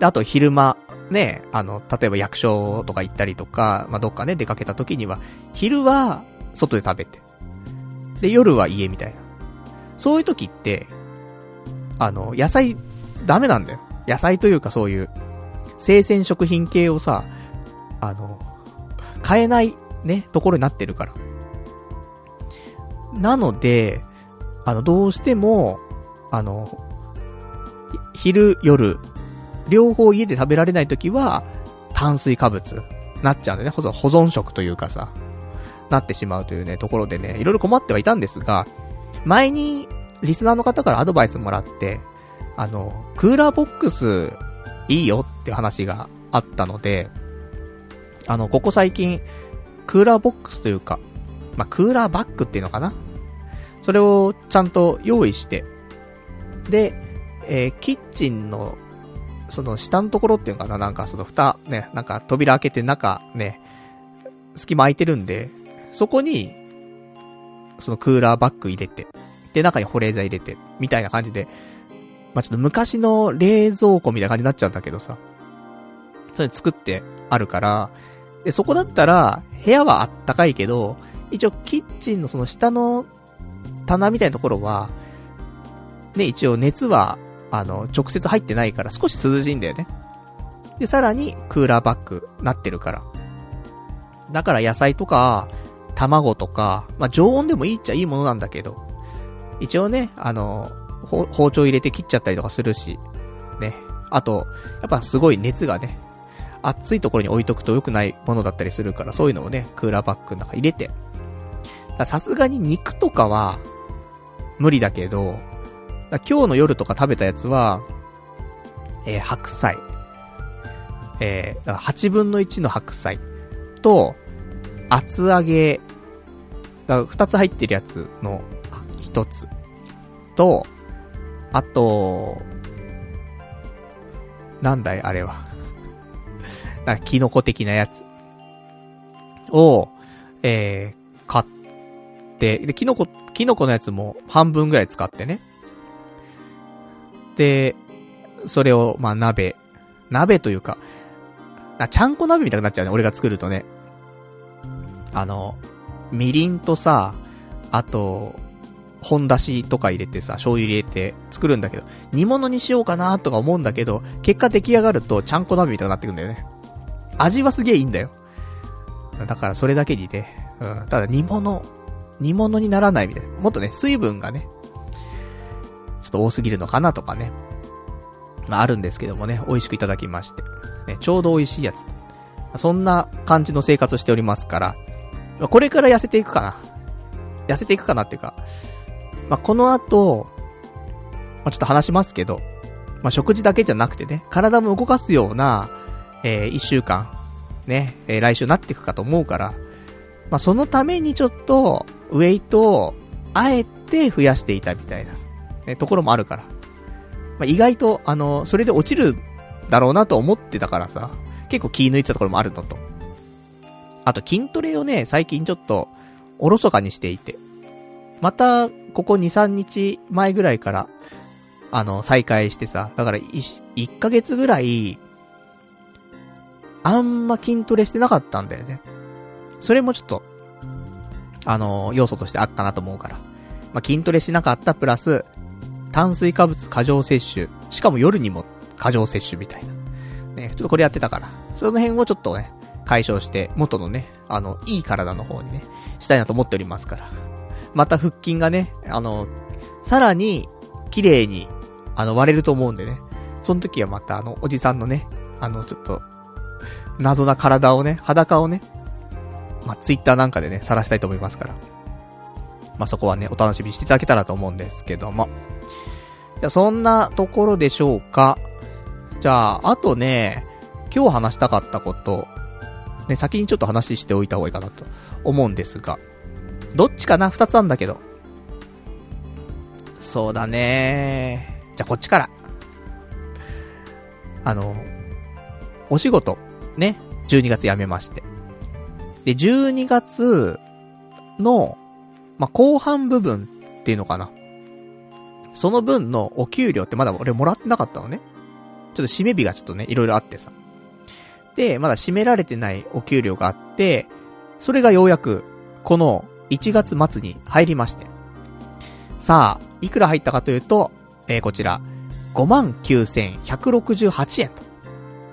あと昼間、ね、あの、例えば役所とか行ったりとか、まあ、どっかね、出かけた時には、昼は外で食べて。で、夜は家みたいな。そういう時って、あの、野菜、ダメなんだよ。野菜というかそういう、生鮮食品系をさ、あの、買えないね、ところになってるから。なので、あの、どうしても、あの、昼、夜、両方家で食べられないときは、炭水化物、なっちゃうんでね、保存食というかさ、なってしまうというね、ところでね、いろいろ困ってはいたんですが、前に、リスナーの方からアドバイスもらって、あの、クーラーボックス、いいよって話があったので、あの、ここ最近、クーラーボックスというか、まあ、クーラーバッグっていうのかな？それをちゃんと用意して、で、えー、キッチンの、その下のところっていうかな？なんかその蓋、ね、なんか扉開けて中、ね、隙間空いてるんで、そこに、そのクーラーバッグ入れて、で、中に保冷剤入れて、みたいな感じで、まあ、ちょっと昔の冷蔵庫みたいな感じになっちゃうんだけどさ、それ作ってあるから、で、そこだったら、部屋はあったかいけど、一応キッチンのその下の棚みたいなところは、ね、一応熱は、あの、直接入ってないから少し涼しいんだよね。で、さらにクーラーバッグなってるから。だから野菜とか、卵とか、まあ、常温でもいいっちゃいいものなんだけど、一応ね、あの、包丁入れて切っちゃったりとかするし、ね。あと、やっぱすごい熱がね、暑いところに置いとくと良くないものだったりするから、そういうのをね、クーラーバッグの中入れて。さすがに肉とかは、無理だけど、今日の夜とか食べたやつは、えー、白菜。えー、8分の1の白菜と、厚揚げが2つ入ってるやつの1つと、あと、なんだいあれは。なんかキノコ的なやつを、えー、買って、で、キノコ、キノコのやつも半分ぐらい使ってね。で、それを、まあ、鍋、鍋というか、あ、ちゃんこ鍋みたいになっちゃうね、俺が作るとね。あの、みりんとさ、あと、本だしとか入れてさ、醤油入れて作るんだけど、煮物にしようかなとか思うんだけど、結果出来上がるとちゃんこ鍋みたいになってくんだよね。味はすげえいいんだよ。だからそれだけにね、うん、ただ煮物、煮物にならないみたいな。もっとね、水分がね、ちょっと多すぎるのかなとかね。まああるんですけどもね、美味しくいただきまして。ね、ちょうど美味しいやつ。そんな感じの生活をしておりますから、まこれから痩せていくかな。痩せていくかなっていうか、まあ、この後、まあ、ちょっと話しますけど、まあ、食事だけじゃなくてね、体も動かすような、えー、一週間、ね、えー、来週なっていくかと思うから、まあ、そのためにちょっと、ウェイトを、あえて増やしていたみたいな、ところもあるから。まあ、意外と、あの、それで落ちるだろうなと思ってたからさ、結構気抜いてたところもあるのと。あと筋トレをね、最近ちょっと、おろそかにしていて。また、ここ2、3日前ぐらいから、あの、再開してさ、だから1、1ヶ月ぐらい、あんま筋トレしてなかったんだよね。それもちょっと、あの、要素としてあったなと思うから。まあ、筋トレしなかったプラス、炭水化物過剰摂取。しかも夜にも過剰摂取みたいな。ね、ちょっとこれやってたから。その辺をちょっとね、解消して、元のね、あの、いい体の方にね、したいなと思っておりますから。また腹筋がね、あの、さらに、綺麗に、あの、割れると思うんでね。その時はまたあの、おじさんのね、あの、ちょっと、謎な体をね、裸をね、まあ、ツイッターなんかでね、晒したいと思いますから。まあ、そこはね、お楽しみにしていただけたらと思うんですけども。じゃあ、そんなところでしょうか。じゃあ、あとね、今日話したかったこと、ね、先にちょっと話しておいた方がいいかなと思うんですが、どっちかな？二つあんだけど。そうだねじゃあこっちから。あの、お仕事、ね、12月辞めまして。で、12月の、まあ、後半部分っていうのかな。その分のお給料ってまだ俺もらってなかったのね。ちょっと締め日がちょっとね、いろいろあってさ。で、まだ締められてないお給料があって、それがようやく、この1月末に入りまして。さあ、いくら入ったかというと、えー、こちら、59,168円と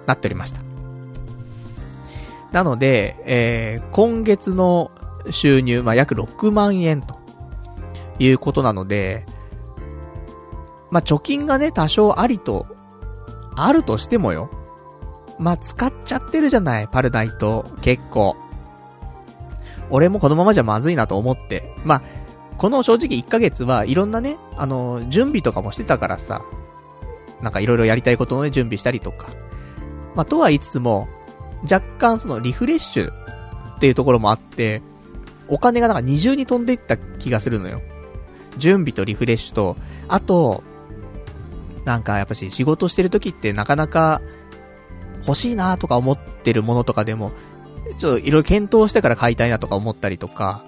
なっておりました。なので、えー、今月の収入、まあ、約6万円ということなので、まあ、貯金がね、多少ありと、あるとしてもよ。まあ、使っちゃってるじゃない、パルナイト。結構。俺もこのままじゃまずいなと思って。まあ、この正直1ヶ月はいろんなね、あの、準備とかもしてたからさ、なんかいろいろやりたいことのね、準備したりとか。まあ、とは言いつつも、若干そのリフレッシュっていうところもあって、お金がなんか二重に飛んでいった気がするのよ。準備とリフレッシュと、あと、なんかやっぱし仕事してる時ってなかなか欲しいなとか思ってるものとかでも、ちょっといろいろ検討してから買いたいなとか思ったりとか、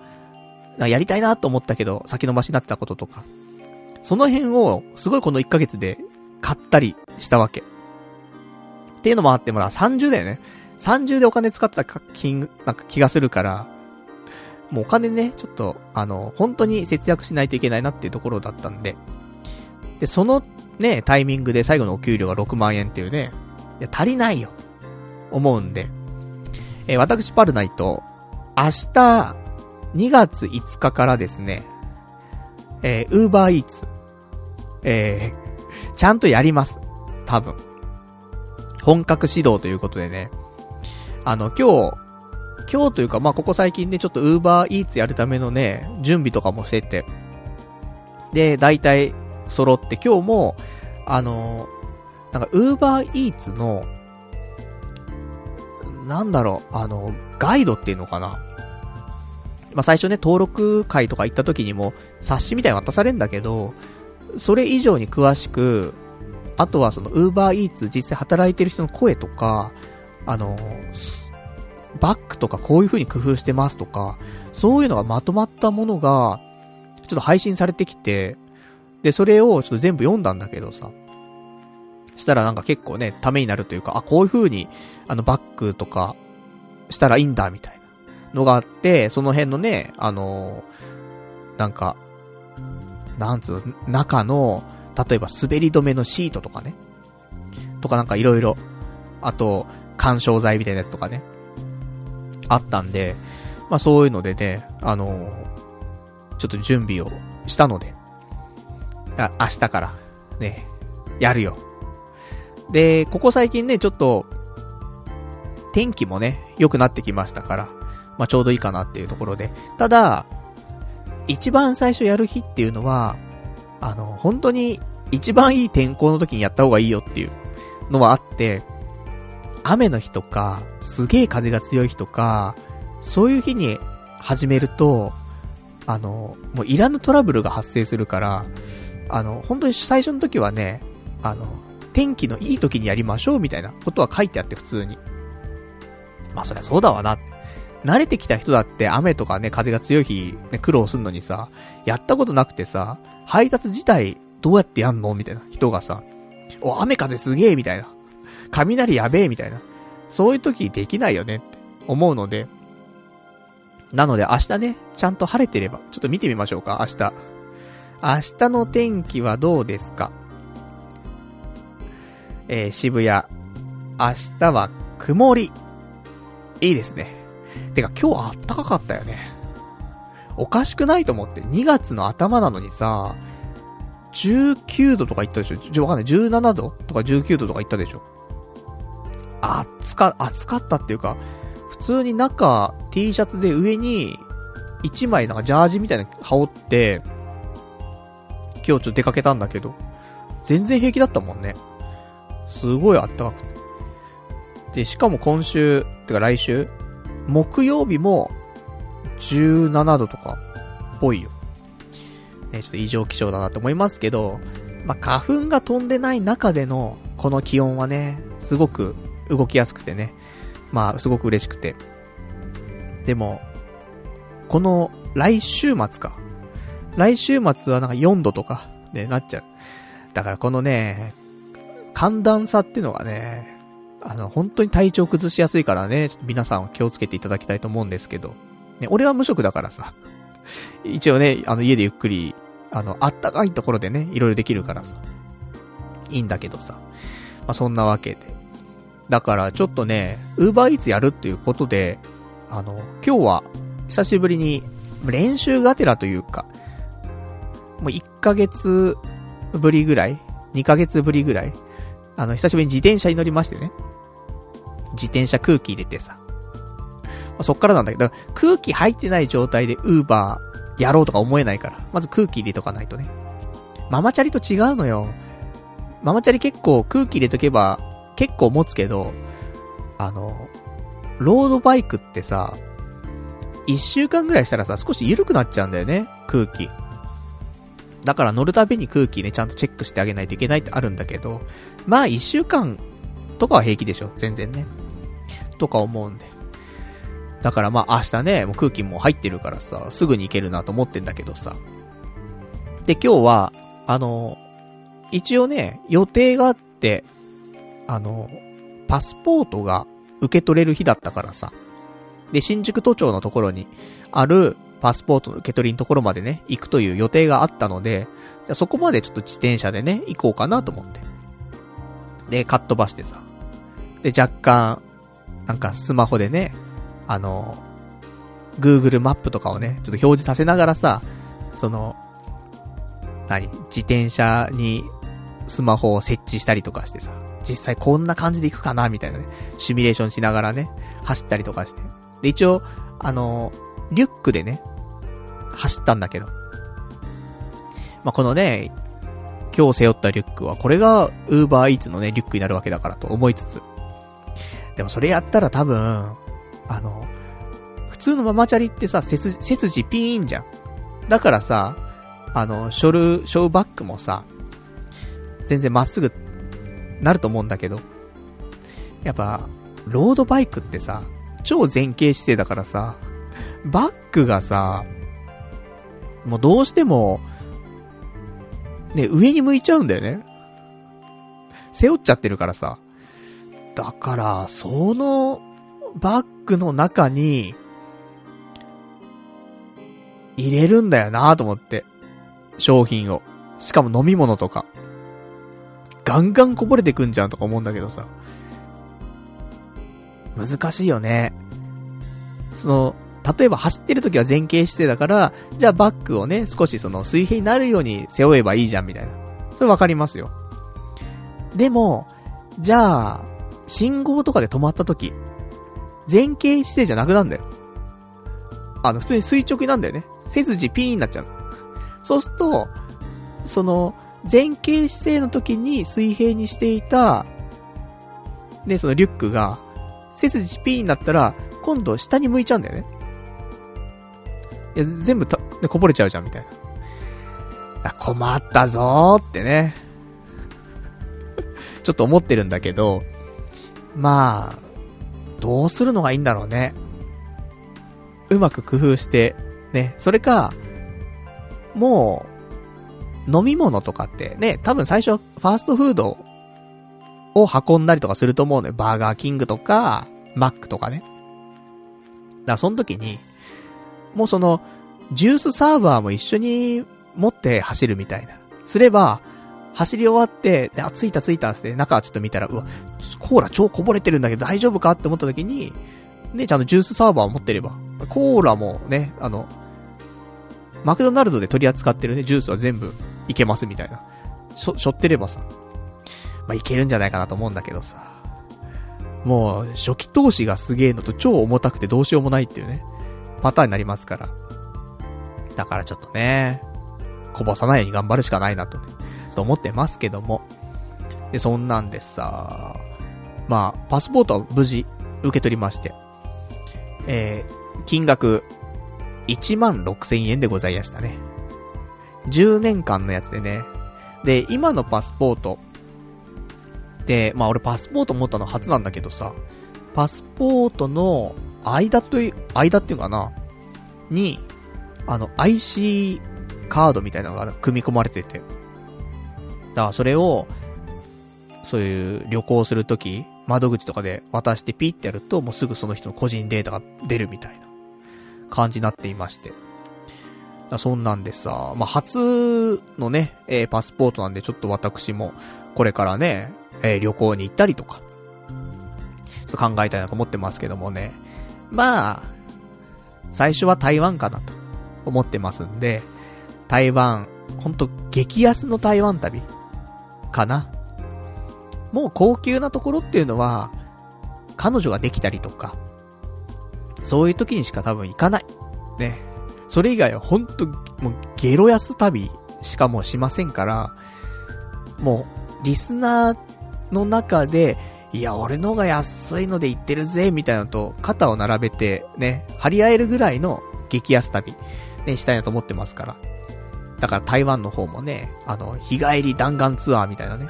かやりたいなと思ったけど先延ばしになったこととか、その辺をすごいこの1ヶ月で買ったりしたわけ。っていうのもあって、まだ30だよね。30でお金使った金、なんか気がするから、もうお金ね、ちょっと、あの、本当に節約しないといけないなっていうところだったんで。で、そのね、タイミングで最後のお給料が6万円っていうね、いや、足りないよ。思うんで。えー、私パルナイト、明日、2月5日からですね、えー、ウーバーイーツ、えー、ちゃんとやります。多分。本格指導ということでね。あの、今日、今日というか、まあ、ここ最近ね、ちょっとウーバーイーツやるためのね、準備とかもしてて。で、大体、揃って、今日も、あのなんか、ウーバーイーツの、なんだろう、あの、ガイドっていうのかな。まあ、最初ね、登録会とか行った時にも、冊子みたいに渡されんだけど、それ以上に詳しく、あとはその、ウーバーイーツ実際働いてる人の声とか、あの、バックとかこういう風に工夫してますとか、そういうのがまとまったものが、ちょっと配信されてきて、で、それをちょっと全部読んだんだけどさ、したらなんか結構ね、ためになるというか、あ、こういう風に、あの、バックとか、したらいいんだ、みたいなのがあって、その辺のね、あのー、なんか、なんつうの、中の、例えば滑り止めのシートとかね。とかなんかいろいろ。あと、干渉剤みたいなやつとかね。あったんで、まあそういうのでね、あのー、ちょっと準備をしたので、あ、明日から、ね、やるよ。で、ここ最近ね、ちょっと、天気もね、良くなってきましたから、まあ、ちょうどいいかなっていうところで。ただ、一番最初やる日っていうのは、あの、本当に一番いい天候の時にやった方がいいよっていうのはあって、雨の日とか、すげえ風が強い日とか、そういう日に始めると、あの、もういらぬトラブルが発生するから、あの、本当に最初の時はね、あの、天気のいい時にやりましょうみたいなことは書いてあって普通に。まあそりゃそうだわな。慣れてきた人だって雨とかね、風が強い日、ね、苦労すんのにさ、やったことなくてさ、配達自体どうやってやんのみたいな人がさ、お、雨風すげえみたいな。雷やべえみたいな。そういう時できないよねって思うので、なので明日ね、ちゃんと晴れてれば、ちょっと見てみましょうか、明日。明日の天気はどうですか？えー、渋谷。明日は曇り。いいですね。てか今日あったかかったよね。おかしくないと思って。2月の頭なのにさ、19度とか言ったでしょ？ちょ、わかんない。17度とか19度とか言ったでしょ？暑か、暑かったっていうか、普通に中 T シャツで上に1枚なんかジャージみたいな羽織って、今日ちょっと出かけたんだけど、全然平気だったもんね。すごいあったかくて。で、しかも今週、てか来週、木曜日も17度とか、ぽいよ。ね、ちょっと異常気象だなと思いますけど、まあ、花粉が飛んでない中での、この気温はね、すごく動きやすくてね、まあ、すごく嬉しくて。でも、この来週末か。来週末はなんか4度とか、ね、なっちゃう。だからこのね、寒暖差っていうのがね、あの、本当に体調崩しやすいからね、ちょっと皆さん気をつけていただきたいと思うんですけど。ね、俺は無職だからさ。一応ね、あの家でゆっくり、あの、あったかいところでね、いろいろできるからさ。いいんだけどさ。まあ、そんなわけで。だからちょっとね、ウーバーイーツやるっていうことで、あの、今日は、久しぶりに、練習がてらというか、もう1ヶ月ぶりぐらい ?2 ヶ月ぶりぐらいあの、久しぶりに自転車に乗りましてね。自転車空気入れてさ。まあ、そっからなんだけど、空気入ってない状態でウーバーやろうとか思えないから。まず空気入れとかないとね。ママチャリと違うのよ。ママチャリ結構空気入れとけば結構持つけど、あの、ロードバイクってさ、一週間ぐらいしたらさ、少し緩くなっちゃうんだよね、空気。だから乗るたびに空気ね、ちゃんとチェックしてあげないといけないってあるんだけど、まあ一週間とかは平気でしょ、全然ね。とか思うんで。だからまあ明日ね、もう空気も入ってるからさ、すぐに行けるなと思ってんだけどさ。で、今日は、あの、一応ね、予定があって、あの、パスポートが受け取れる日だったからさ。で、新宿都庁のところにあるパスポートの受け取りのところまでね、行くという予定があったので、じゃそこまでちょっと自転車でね、行こうかなと思って。で、かっ飛ばしてさ。で、若干、なんかスマホでね、あの、Google マップとかをね、ちょっと表示させながらさ、その、何自転車にスマホを設置したりとかしてさ、実際こんな感じで行くかなみたいなね、シミュレーションしながらね、走ったりとかして。で、一応、あの、リュックでね、走ったんだけど。まあ、このね、今日背負ったリュックは、これが、ウーバーイーツのね、リュックになるわけだからと思いつつ。でもそれやったら多分、あの、普通のママチャリってさ、背筋ピーンじゃん。だからさ、あの、ショル、ショーバックもさ、全然まっすぐ、なると思うんだけど、やっぱ、ロードバイクってさ、超前傾姿勢だからさ、バックがさ、もうどうしても、ね、上に向いちゃうんだよね。背負っちゃってるからさ。だから、その、バッグの中に、入れるんだよなと思って。商品を。しかも飲み物とか。ガンガンこぼれてくんじゃんとか思うんだけどさ。難しいよね。その、例えば走ってる時は前傾姿勢だから、じゃあバッグをね、少しその水平になるように背負えばいいじゃんみたいな。それわかりますよ。でも、じゃあ、信号とかで止まった時、前傾姿勢じゃなくなんだよ。あの、普通に垂直なんだよね。背筋ピーンになっちゃう。そうすると、その、前傾姿勢の時に水平にしていた、で、そのリュックが、背筋ピーンになったら、今度下に向いちゃうんだよね。いや、全部た、ね、こぼれちゃうじゃん、みたいな。困ったぞーってね。ちょっと思ってるんだけど、まあ、どうするのがいいんだろうね。うまく工夫して、ね、それか、もう、飲み物とかってね、多分最初、ファーストフードを運んだりとかすると思うのよ。バーガーキングとか、マックとかね。だからその時に、もうその、ジュースサーバーも一緒に持って走るみたいな。すれば、走り終わって、で、あ、着いた着いたって、中ちょっと見たら、うわ、コーラ超こぼれてるんだけど大丈夫かって思った時に、ね、ちゃんとジュースサーバーを持ってれば、コーラもね、あの、マクドナルドで取り扱ってるね、ジュースは全部いけますみたいな。しょ、しょってればさ、まあ、いけるんじゃないかなと思うんだけどさ。もう、初期投資がすげえのと超重たくてどうしようもないっていうね。パターンになりますから。だからちょっとね、こぼさないように頑張るしかないなと、ね、と思ってますけども。で、そんなんでさ、まあ、パスポートは無事受け取りまして、えー、金額1万6千円でございましたね。10年間のやつでね。で、今のパスポート、で、まあ俺パスポート持ったの初なんだけどさ、パスポートの間という、間っていうかな、に、あの、IC カードみたいなのが組み込まれてて。だからそれを、そういう旅行するとき、窓口とかで渡してピッてやると、もうすぐその人の個人データが出るみたいな感じになっていまして。だそんなんでさ、まあ、初のね、えー、パスポートなんでちょっと私も、これからね、えー、旅行に行ったりとか、ちょっと考えたいなと思ってますけどもね。まあ、最初は台湾かなと思ってますんで、台湾、ほんと激安の台湾旅かな。もう高級なところっていうのは、彼女ができたりとか、そういう時にしか多分行かない。ね。それ以外はほんと、もうゲロ安旅しかもしませんから、もう、リスナーの中で、いや、俺の方が安いので行ってるぜ、みたいなのと、肩を並べて、ね、張り合えるぐらいの激安旅、ね、したいなと思ってますから。だから台湾の方もね、あの、日帰り弾丸ツアーみたいなね。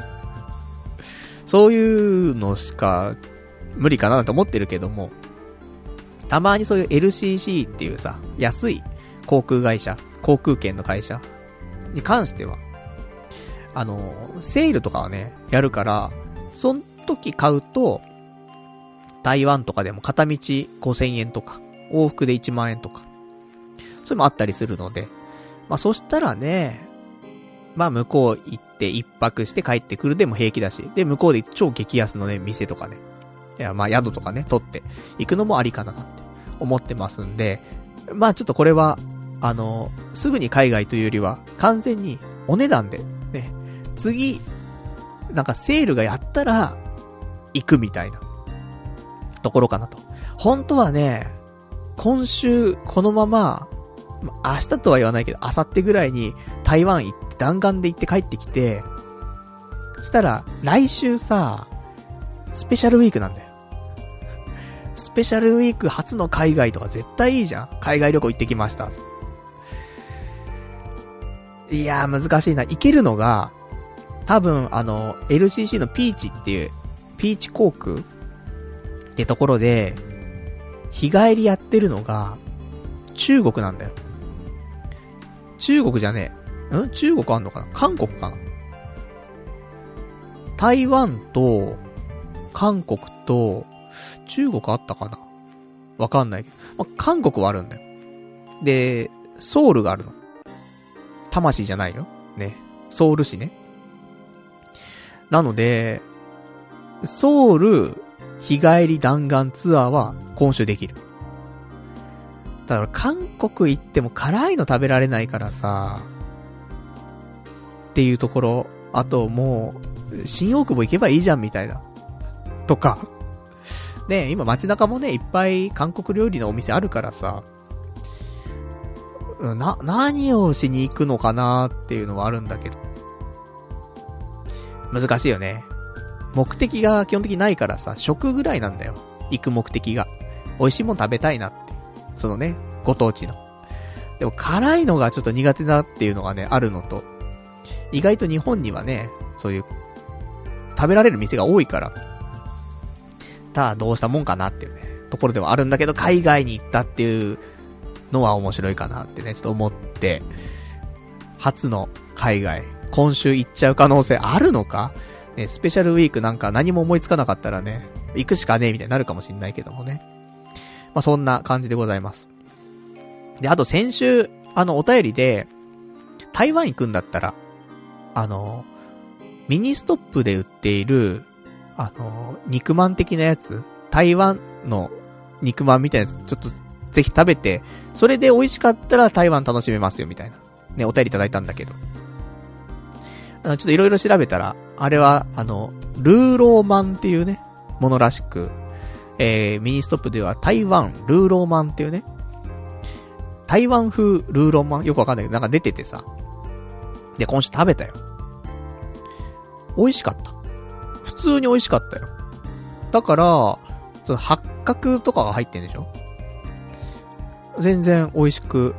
そういうのしか、無理かなと思ってるけども、たまにそういう LCC っていうさ、安い航空会社、航空券の会社に関しては、あの、セールとかはね、やるから、そん時買うと、台湾とかでも片道5000円とか、往復で1万円とか、それもあったりするので、まあそしたらね、まあ向こう行って一泊して帰ってくるでも平気だし、で向こうで超激安のね、店とかね、いやまあ宿とかね、取って行くのもありかなって思ってますんで、まあちょっとこれは、あの、すぐに海外というよりは、完全にお値段で、ね、次、なんかセールがやったら、行くみたいな、ところかなと。本当はね、今週、このまま、明日とは言わないけど、明後日ぐらいに台湾行って、弾丸で行って帰ってきて、したら、来週さ、スペシャルウィークなんだよ。スペシャルウィーク初の海外とか絶対いいじゃん。海外旅行行ってきました。いやー難しいな。行けるのが、多分あの、LCC のピーチっていうピーチ航空ってところで、日帰りやってるのが、中国なんだよ。中国じゃねえ。ん？中国あんのかな？韓国かな？台湾と、韓国と、中国あったかな？わかんないけど。まあ、韓国はあるんだよ。で、ソウルがあるの。魂じゃないよ。ね。ソウル市ね。なので、ソウル日帰り弾丸ツアーは今週できる。だから韓国行っても辛いの食べられないからさ、っていうところ、あともう、新大久保行けばいいじゃんみたいな。とか。ね今街中もね、いっぱい韓国料理のお店あるからさ、な、何をしに行くのかなっていうのはあるんだけど。難しいよね。目的が基本的にないからさ、食ぐらいなんだよ。行く目的が。美味しいもん食べたいなって。そのね、ご当地の。でも辛いのがちょっと苦手だっていうのがね、あるのと、意外と日本にはね、そういう、食べられる店が多いから、ただどうしたもんかなっていうね、ところではあるんだけど、海外に行ったっていうのは面白いかなってね、ちょっと思って、初の海外、今週行っちゃう可能性あるのか？ね、スペシャルウィークなんか何も思いつかなかったらね、行くしかねえみたいになるかもしんないけどもね。まあ、そんな感じでございます。で、あと先週、あの、お便りで、台湾行くんだったら、あの、ミニストップで売っている、あの、肉まん的なやつ、台湾の肉まんみたいなやつ、ちょっとぜひ食べて、それで美味しかったら台湾楽しめますよ、みたいな。ね、お便りいただいたんだけど。ちょっといろいろ調べたら、あれは、あの、ルーローマンっていうね、ものらしく、えー、ミニストップでは台湾ルーローマンっていうね、台湾風ルーローマンよくわかんないけど、なんか出ててさ。で、今週食べたよ。美味しかった。普通に美味しかったよ。だから、その八角とかが入ってんでしょ全然美味しく、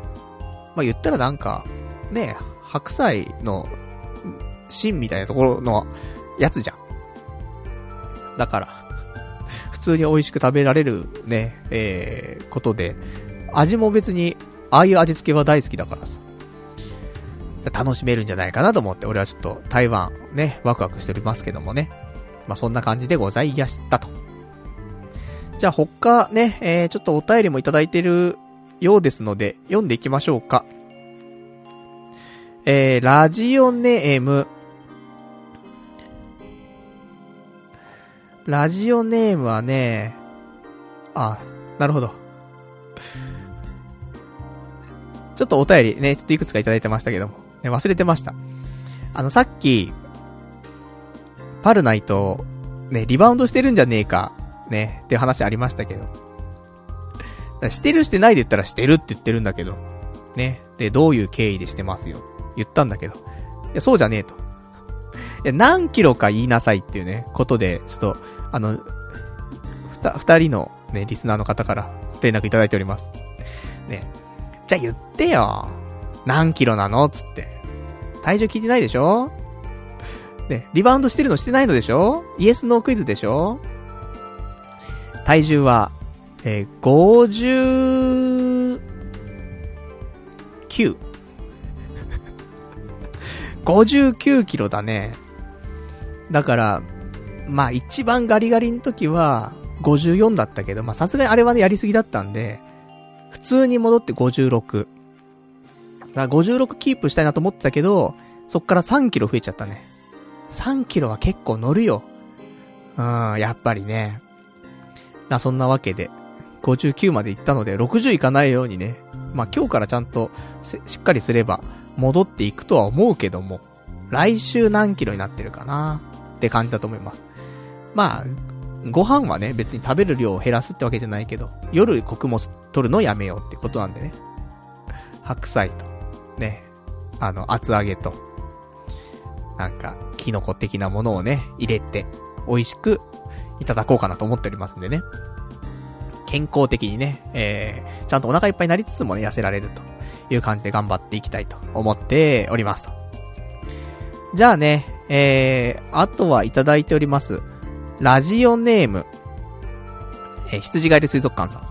まあ、言ったらなんか、ね、白菜の芯みたいなところのやつじゃん。だから、普通に美味しく食べられるね、えー、ことで、味も別に、ああいう味付けは大好きだからさ。楽しめるんじゃないかなと思って、俺はちょっと台湾ね、ワクワクしておりますけどもね。まあ、そんな感じでございやしたと。じゃあ他ね、えー、ちょっとお便りもいただいてるようですので、読んでいきましょうか。えー、ラジオネーム、ラジオネームはね、あ、なるほど。ちょっとお便りね、ちょっといくつかいただいてましたけども、ね、忘れてました。あの、さっき、パルナイト、ね、リバウンドしてるんじゃねえか、ね、って話ありましたけど。してるしてないで言ったらしてるって言ってるんだけど、ね。で、どういう経緯でしてますよ。言ったんだけど。いや、そうじゃねえと。いや、何キロか言いなさいっていうね、ことで、ちょっと、あの、ふた、二人のね、リスナーの方から連絡いただいております。ね。じゃあ言ってよ。何キロなのつって。体重聞いてないでしょ？ね、リバウンドしてるのしてないのでしょ？イエスノークイズでしょ？体重は、えー、59。59キロだね。だから、まあ一番ガリガリの時は54だったけど、まあさすがにあれはねやりすぎだったんで、普通に戻って56。だから56キープしたいなと思ってたけど、そっから3キロ増えちゃったね。3キロは結構乗るよ。うん、やっぱりね。な、そんなわけで、59まで行ったので、60いかないようにね、まあ、今日からちゃんと、しっかりすれば、戻っていくとは思うけども、来週何キロになってるかなって感じだと思います。まあ、ご飯はね、別に食べる量を減らすってわけじゃないけど、夜穀物取るのやめようってことなんでね。白菜と、ね、あの、厚揚げと、なんか、キノコ的なものをね、入れて、美味しくいただこうかなと思っておりますんでね。健康的にね、えー、ちゃんとお腹いっぱいになりつつもね、痩せられるという感じで頑張っていきたいと思っておりますと。じゃあね、えー、あとはいただいております。ラジオネーム、えー、羊ガエル水族館さん。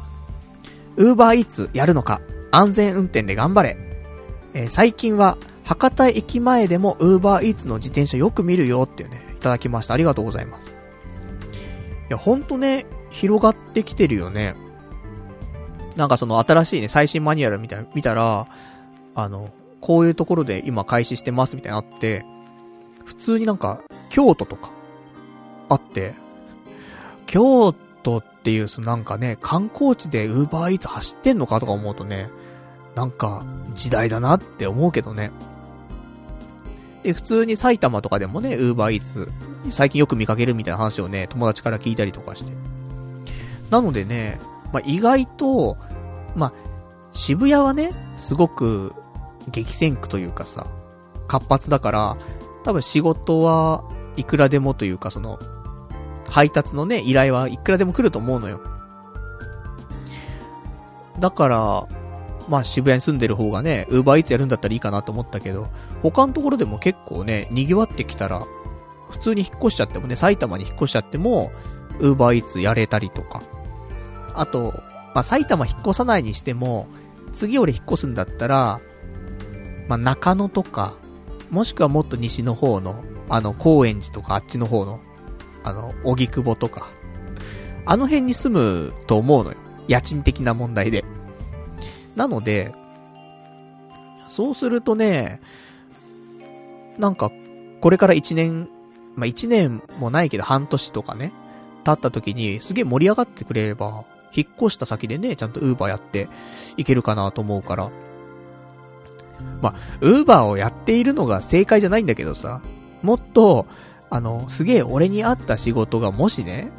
ウーバーイーツやるのか？安全運転で頑張れ。えー、最近は、博多駅前でもウーバーイーツの自転車よく見るよっていうね、いただきました。ありがとうございます。いや、ほんとね、広がってきてるよね。なんかその新しいね、最新マニュアルみたい、見たら、あの、こういうところで今開始してますみたいなのあって、普通になんか、京都とか、あって、京都っていう、そのなんかね、観光地でウーバーイーツ走ってんのかとか思うとね、なんか、時代だなって思うけどね。で、普通に埼玉とかでもね、ウーバーイーツ、最近よく見かけるみたいな話をね、友達から聞いたりとかして。なのでね、まあ、意外と、まあ、渋谷はね、すごく激戦区というかさ、活発だから、多分仕事はいくらでもというかその、配達のね、依頼はいくらでも来ると思うのよ。だから、まあ渋谷に住んでる方がね、ウーバーイーツやるんだったらいいかなと思ったけど、他のところでも結構ね、賑わってきたら、普通に引っ越しちゃってもね、埼玉に引っ越しちゃっても、ウーバーイーツやれたりとか、あと、まあ、埼玉引っ越さないにしても、次俺引っ越すんだったら、まあ、中野とか、もしくはもっと西の方の、あの、高円寺とかあっちの方の、あの、荻窪とか、あの辺に住むと思うのよ。家賃的な問題で。なので、そうするとね、なんか、これから1年、まあ、1年もないけど半年とかね、経った時にすげえ盛り上がってくれれば、引っ越した先でね、ちゃんとウーバーやっていけるかなと思うから。まあ、ウーバーをやっているのが正解じゃないんだけどさ、もっと、あの、すげえ俺に合った仕事がもしね、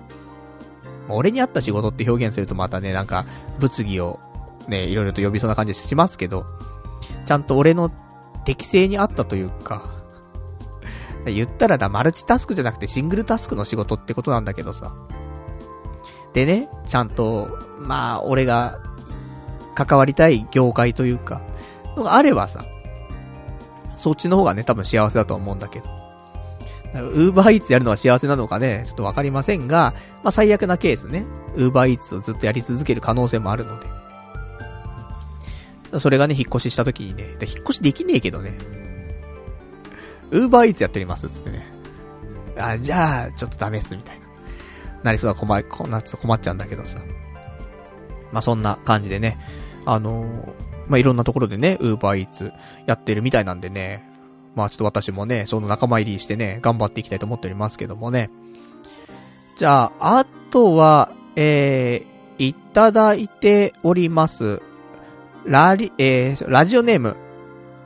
俺に合った仕事って表現するとまたね、なんか、物議をね、いろいろと呼びそうな感じしますけど、ちゃんと俺の適性に合ったというか、言ったらだ、マルチタスクじゃなくてシングルタスクの仕事ってことなんだけどさ、でね、ちゃんと、まあ、俺が、関わりたい業界というか、のがあればさ、そっちの方がね、多分幸せだと思うんだけど。ウーバーイーツやるのは幸せなのかね、ちょっとわかりませんが、まあ最悪なケースね、ウーバーイーツをずっとやり続ける可能性もあるので。それがね、引っ越しした時にね、引っ越しできねえけどね。ウーバーイーツやっておりますっつってね。あ、じゃあ、ちょっとダメっす、みたいな。なりそうだ、困り、こんな、ちょっと困っちゃうんだけどさ。まあそんな感じでね、あのー、まあいろんなところでね、ウーバーイーツやってるみたいなんでね、まあちょっと私もね、その仲間入りしてね、頑張っていきたいと思っておりますけどもね。じゃあ、あとは、えー、いただいております。ラリ、えー、ラジオネーム、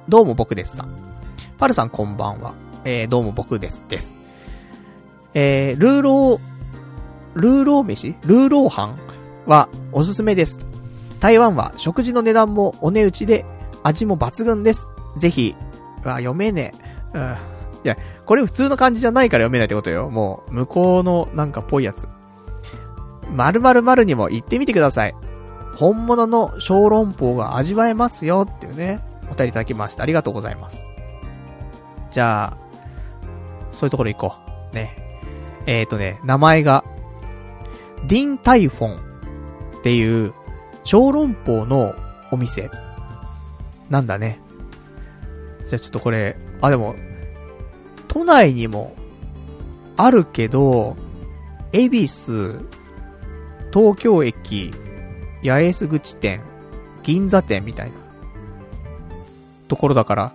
どうも僕ですさん。パルさんこんばんは。えー、どうも僕ですです。えー、ルーロー、ルーロー飯？ルーロー飯はおすすめです。台湾は食事の値段もお値打ちで味も抜群です。ぜひあ、読めねえ。うん。いや、これ普通の漢字じゃないから読めないってことよ。もう、向こうのなんかぽいやつ。〇〇〇にも言ってみてください。本物の小籠包が味わえますよっていうね、お便りいただきました。ありがとうございます。じゃあ、そういうところ行こう。ね。えっ、ー、とね、名前が、ディンタイフォンっていう小籠包のお店。なんだね。じゃあちょっとこれ、あ、でも、都内にも、あるけど、恵比寿、東京駅、八重洲口店、銀座店みたいな、ところだから、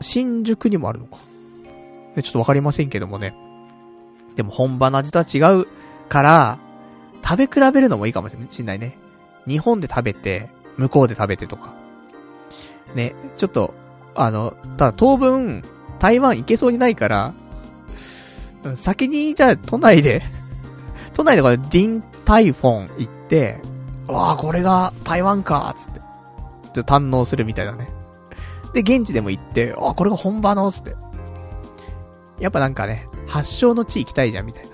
新宿にもあるのか。ちょっとわかりませんけどもね。でも本場の味とは違うから、食べ比べるのもいいかもしれないね。日本で食べて、向こうで食べてとか。ね、ちょっと、あの、ただ当分、台湾行けそうにないから、先に、じゃあ、都内で 都内でこれ、ディンタイフォン行って、わあ、これが台湾か、つって。ちょっと堪能するみたいなね。で、現地でも行って、あ、これが本場の、つって。やっぱなんかね、発祥の地行きたいじゃん、みたいな。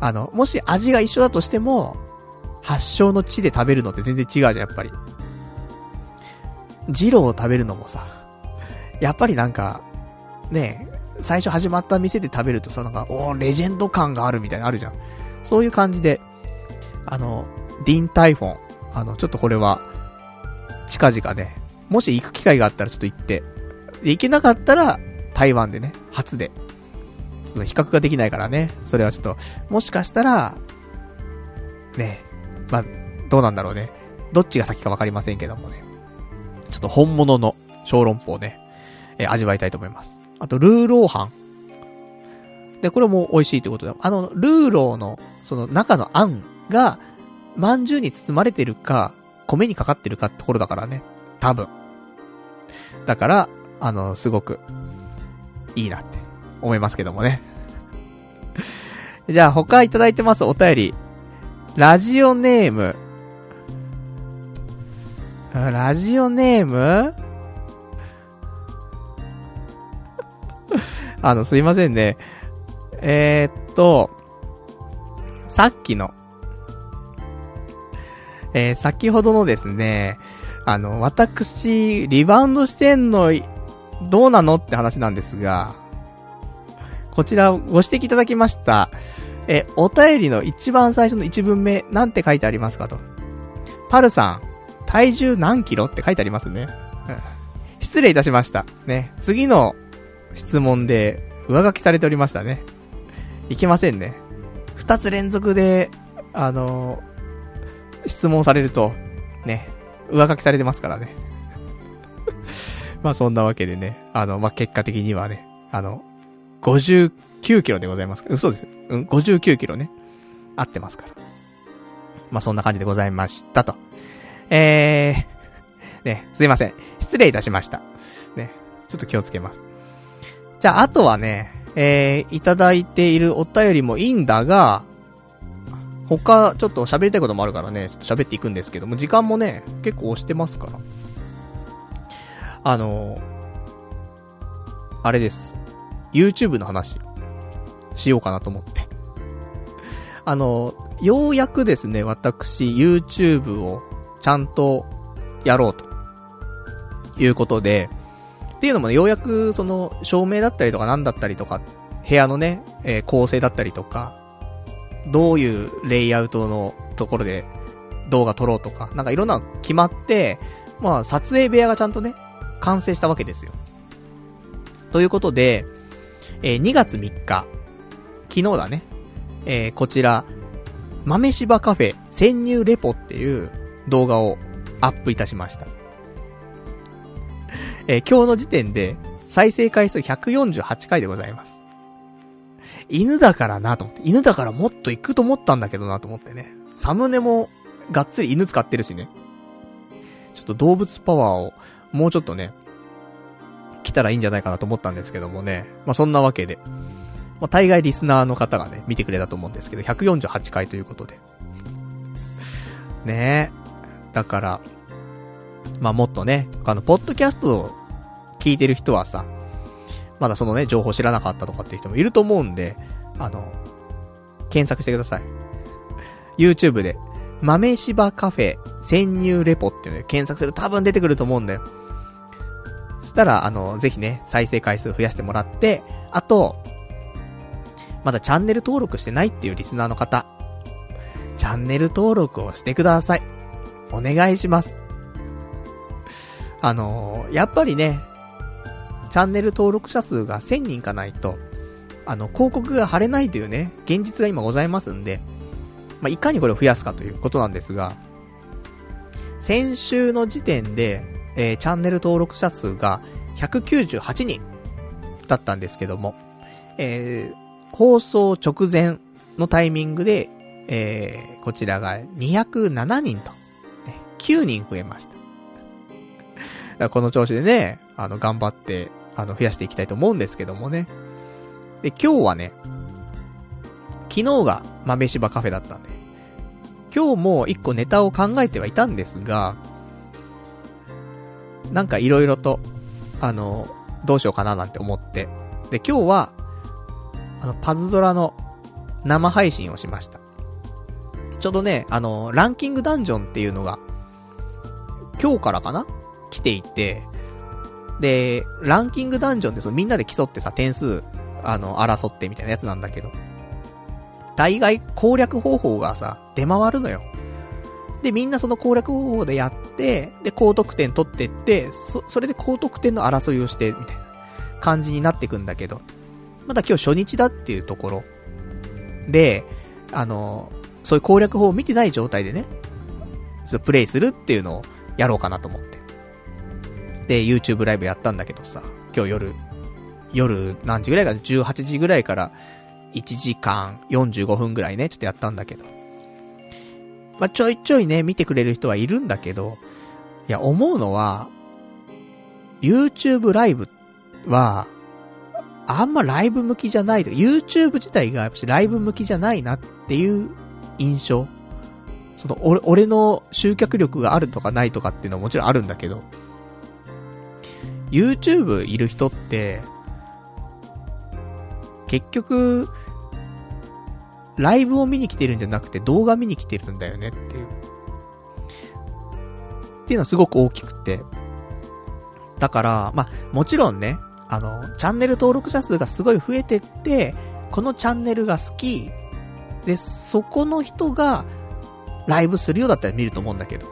あの、もし味が一緒だとしても、発祥の地で食べるのって全然違うじゃん、やっぱり。ジローを食べるのもさ、やっぱりなんか、ね最初始まった店で食べるとさ、なんか、おレジェンド感があるみたいなのあるじゃん。そういう感じで、あの、ディンタイフォン、あの、ちょっとこれは、近々ね、もし行く機会があったらちょっと行って、で、行けなかったら、台湾でね、初で、ちょっと比較ができないからね、それはちょっと、もしかしたら、ね、まあ、どうなんだろうね。どっちが先かわかりませんけどもね。ちょっと本物の小籠包ね、えー、味わいたいと思います。あと、ルーローハン。で、これも美味しいということで、あの、ルーローの、その中のあんが、まんじゅうに包まれてるか、米にかかってるかってところだからね。多分。だから、あの、すごく、いいなって思いますけどもね。じゃあ、他いただいてますお便り。ラジオネーム、ラジオネーム？あの、すいませんね。えー、っと、さっきの、えー、先ほどのですね、あの、私、リバウンドしてんの、どうなのって話なんですが、こちらをご指摘いただきました。え、お便りの一番最初の一文目、なんて書いてありますかと。パルさん、体重何キロって書いてありますね。失礼いたしました。ね。次の質問で上書きされておりましたね。いけませんね。二つ連続で、あのー、質問されると、ね、上書きされてますからね。まあそんなわけでね、あの、まあ結果的にはね、あの、59キロでございます。嘘です。うん、59キロね。合ってますから。まあそんな感じでございましたと。えー、ね、すいません。失礼いたしました。ね、ちょっと気をつけます。じゃあ、あとはね、えー、いただいているお便りもいいんだが、他、ちょっと喋りたいこともあるからね、ちょっと喋っていくんですけども、時間もね、結構押してますから。あのー、あれです。YouTube の話、しようかなと思って。あの、ようやくですね、私、YouTube をちゃんとやろうと。いうことで、っていうのもね、ようやく、その、照明だったりとかなんだったりとか、部屋のね、えー、構成だったりとか、どういうレイアウトのところで動画撮ろうとか、なんかいろんな決まって、まあ、撮影部屋がちゃんとね、完成したわけですよ。ということで、えー、2月3日、昨日だね、えー、こちら、豆柴カフェ潜入レポっていう動画をアップいたしました。えー、今日の時点で再生回数148回でございます。犬だからなと思って、犬だからもっと行くと思ったんだけどなと思ってね。サムネもがっつり犬使ってるしね。ちょっと動物パワーをもうちょっとね、来たらいいんじゃないかなと思ったんですけどもね。まあ、そんなわけで。まあ、大概リスナーの方がね、見てくれたと思うんですけど、148回ということで。ねえ。だから、まあ、もっとね、あの、ポッドキャストを聞いてる人はさ、まだそのね、情報知らなかったとかっていう人もいると思うんで、あの、検索してください。YouTube で、豆柴カフェ潜入レポっていうので検索すると多分出てくると思うんだよ。したら、あの、ぜひね、再生回数増やしてもらって、あと、まだチャンネル登録してないっていうリスナーの方、チャンネル登録をしてください。お願いします。あの、やっぱりね、チャンネル登録者数が1000人かないと、あの、広告が貼れないというね、現実が今ございますんで、まあ、いかにこれを増やすかということなんですが、先週の時点で、えー、チャンネル登録者数が198人だったんですけども、えー、放送直前のタイミングで、えー、こちらが207人と、ね、9人増えました。この調子でね、あの、頑張って、あの、増やしていきたいと思うんですけどもね。で、今日はね、昨日が豆柴カフェだったんで、今日も一個ネタを考えてはいたんですが、なんか色々と、あの、どうしようかななんて思って。で、今日は、あの、パズドラの生配信をしました。ちょうどね、あの、ランキングダンジョンっていうのが、今日からかな？来ていて、で、ランキングダンジョンでそのみんなで競ってさ、点数、あの、争ってみたいなやつなんだけど、大概攻略方法がさ、出回るのよ。で、みんなその攻略方法でやって、で、高得点取ってって、そ、それで高得点の争いをして、みたいな感じになってくんだけど、まだ今日初日だっていうところで、あの、そういう攻略法を見てない状態でね、そプレイするっていうのをやろうかなと思って。で、YouTube ライブやったんだけどさ、今日夜、夜何時ぐらいか、18時ぐらいから1時間45分ぐらいね、ちょっとやったんだけど。まあ、ちょいちょいね、見てくれる人はいるんだけど、いや、思うのは、YouTube ライブは、あんまライブ向きじゃないと。YouTube 自体がやっぱライブ向きじゃないなっていう印象。その、俺、俺の集客力があるとかないとかっていうのはもちろんあるんだけど、YouTube いる人って、結局、ライブを見に来てるんじゃなくて動画見に来てるんだよねっていう。っていうのはすごく大きくて。だから、まあ、もちろんね、あの、チャンネル登録者数がすごい増えてって、このチャンネルが好き、で、そこの人が、ライブするようだったら見ると思うんだけど。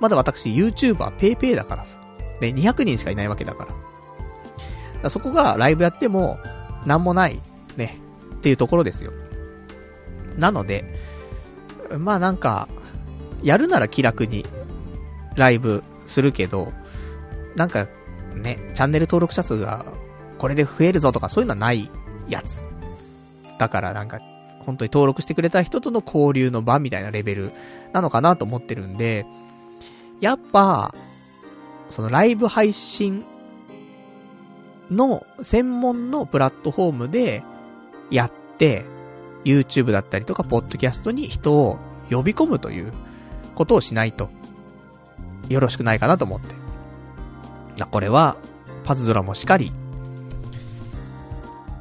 まだ私 YouTuber ペイペイだからさ。で、200人しかいないわけだから。からそこがライブやっても、なんもない、ね、っていうところですよ。なので、まあなんか、やるなら気楽に、ライブするけど、なんか、ね、チャンネル登録者数が、これで増えるぞとかそういうのはないやつ。だからなんか、本当に登録してくれた人との交流の場みたいなレベルなのかなと思ってるんで、やっぱ、そのライブ配信の専門のプラットフォームでやって、YouTube だったりとか、ポッドキャストに人を呼び込むということをしないと、よろしくないかなと思って。これは、パズドラもしかり、